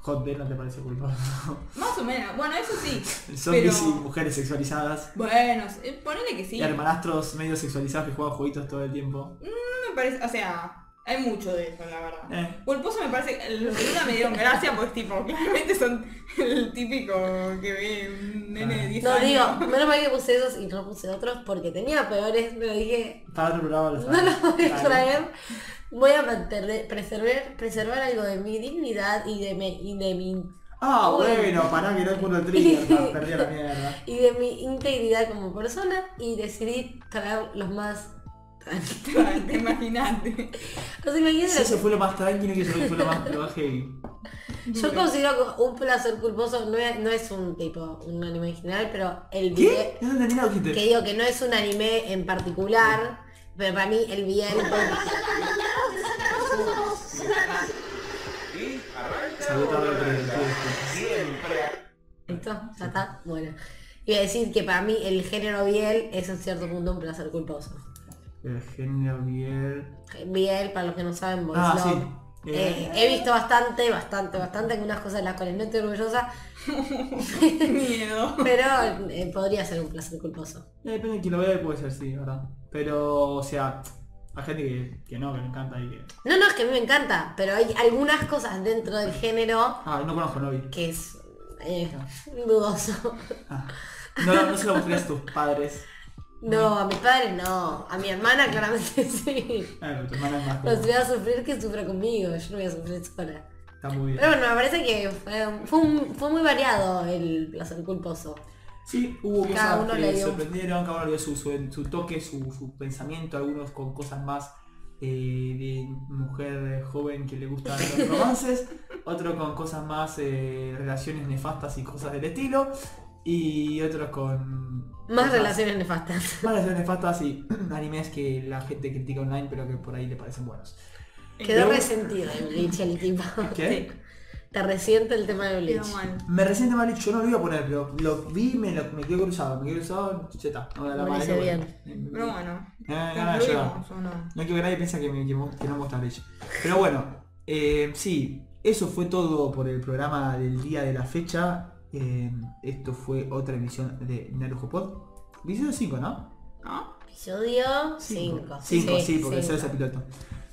Hot no te parece culposo. [laughs] Más o menos. Bueno, eso sí. [laughs] Zombies pero... y mujeres sexualizadas. Bueno, eh, ponele que sí. Y hermanastros medio sexualizados que juegan jueguitos todo el tiempo. No me parece, o sea, hay mucho de eso, la verdad. Eh. Culposo me parece, los de Luna me dieron gracia, pues tipo, [laughs] claramente son el típico que ve un nene de 10 No, años. digo, menos mal que puse esos y no puse otros porque tenía peores, pero dije, no los voy a traer. Voy a mantener, preservar, preservar algo de mi dignidad y de mi, y de mi Ah, bueno, pará que no es puro [laughs] trigger, perdí a la mierda. y de mi integridad como persona y decidí traer los más Te imaginaste. o sea, imagínate Si eso fue lo más tranquilo que eso fue lo más, lo más heavy. Yo considero que un placer culposo no es, no es un tipo, un anime en general, pero el video, ¿Qué? No entendí nada que digo que no es un anime en particular, pero para mí el bien ¿Listo? ¿Ya está? Bueno. Iba a decir que para mí el género biel es en cierto punto un placer culposo. El género Biel. Biel, para los que no saben, boys Ah, love. sí. Eh, he visto bastante, bastante, bastante, algunas cosas de las cuales no estoy orgullosa, [laughs] Miedo. pero eh, podría ser un placer culposo. Eh, depende de quién lo vea, puede ser, sí, ¿verdad? Pero, o sea, hay gente que, que no, que le encanta y que... No, no, es que a mí me encanta, pero hay algunas cosas dentro del género Ah, no conozco Novi. que es eh, dudoso. Ah. No, no, no se lo mostrarías a tus padres. No, a mis padres no, a mi hermana claramente [laughs] sí. Pero tu hermana es más Los como- voy a sufrir que sufra conmigo, yo no voy a sufrir sola. Está muy bien. Pero bueno, me parece que fue, fue, un- fue muy variado el placer culposo. Sí, hubo Cada cosas uno que le dio- sorprendieron, cada uno le dio su, su, su toque, su, su pensamiento, algunos con cosas más eh, de mujer joven que le gustan los [laughs] romances, otro con cosas más eh, relaciones nefastas y cosas del estilo, y otros con... Más relaciones nefastas. Más relaciones nefastas y [clears throat] animes que la gente critica online pero que por ahí le parecen buenos. Quedó Pero- resentido el Bleach el tipo. [laughs] ¿Qué? Te resiente el tema de Bleach. Me resiente mal yo no lo iba a poner, pero lo vi, me, lo, me quedé cruzado, me quedé cruzado, ya está. No voy a hablar Me más de parece bien. porque- Pero bueno, Me da ganas de llorar. concluimos o no. No quiero que nadie piense que, me, que, que no me gusta Bleach. Pero bueno, eh, sí, eso fue todo por el programa del día de la fecha. Eh, esto fue otra emisión de Naruto Pod. Episodio 5, ¿no? ¿No? Episodio 5. 5, sí, porque ese es el piloto.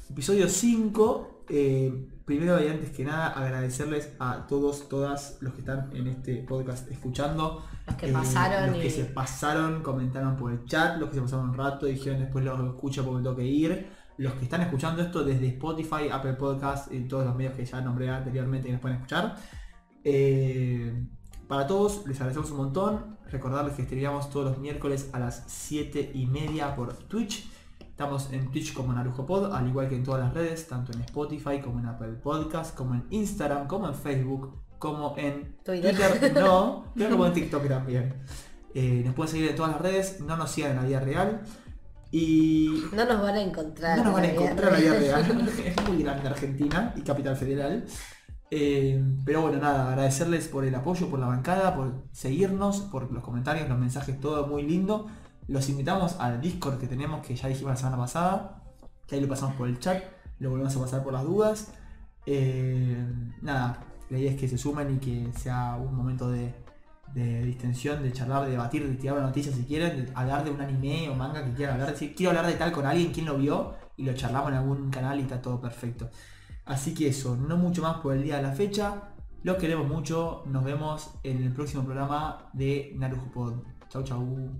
Episodio 5. eh, primero y antes que nada agradecerles a todos, todas los que están en este podcast escuchando. Los que Eh, pasaron los que y- se pasaron, comentaron por el chat, los que se pasaron un rato, dijeron después los escucho porque tengo que ir. Los que están escuchando esto desde Spotify, Apple Podcast y todos los medios que ya nombré anteriormente que nos pueden escuchar. Eh, Para todos, les agradecemos un montón. Recordarles que streameamos todos los miércoles a las 7 y media por Twitch. Estamos en Twitch como Narujo Pod, al igual que en todas las redes, tanto en Spotify como en Apple Podcast, como en Instagram, como en Facebook, como en Twitter. Twitter, no, [laughs] creo como en TikTok también. Eh, nos pueden seguir en todas las redes, no nos sigan en la vida real. Y No nos van a encontrar. no nos van a encontrar en la vida real. [laughs] es muy grande Argentina y Capital Federal. Eh, pero bueno, nada, agradecerles por el apoyo, por la bancada, por seguirnos, por los comentarios, los mensajes, todo muy lindo. Los invitamos al Discord que tenemos, que ya dijimos la semana pasada, que ahí lo pasamos por el chat, lo volvemos a pasar por las dudas. Eh, nada, la idea es que se sumen y que sea un momento de, distensión, de charlar, de debatir, de tirar una noticia si quieren, de hablar de un anime o manga que quieran hablar, quiero hablar de tal con alguien, quien lo vio, y lo charlamos en algún canal y está todo perfecto. Así que eso, no mucho más por el día de la fecha. Los queremos mucho. Nos vemos en el próximo programa de Narujo Pod. Chau, chau.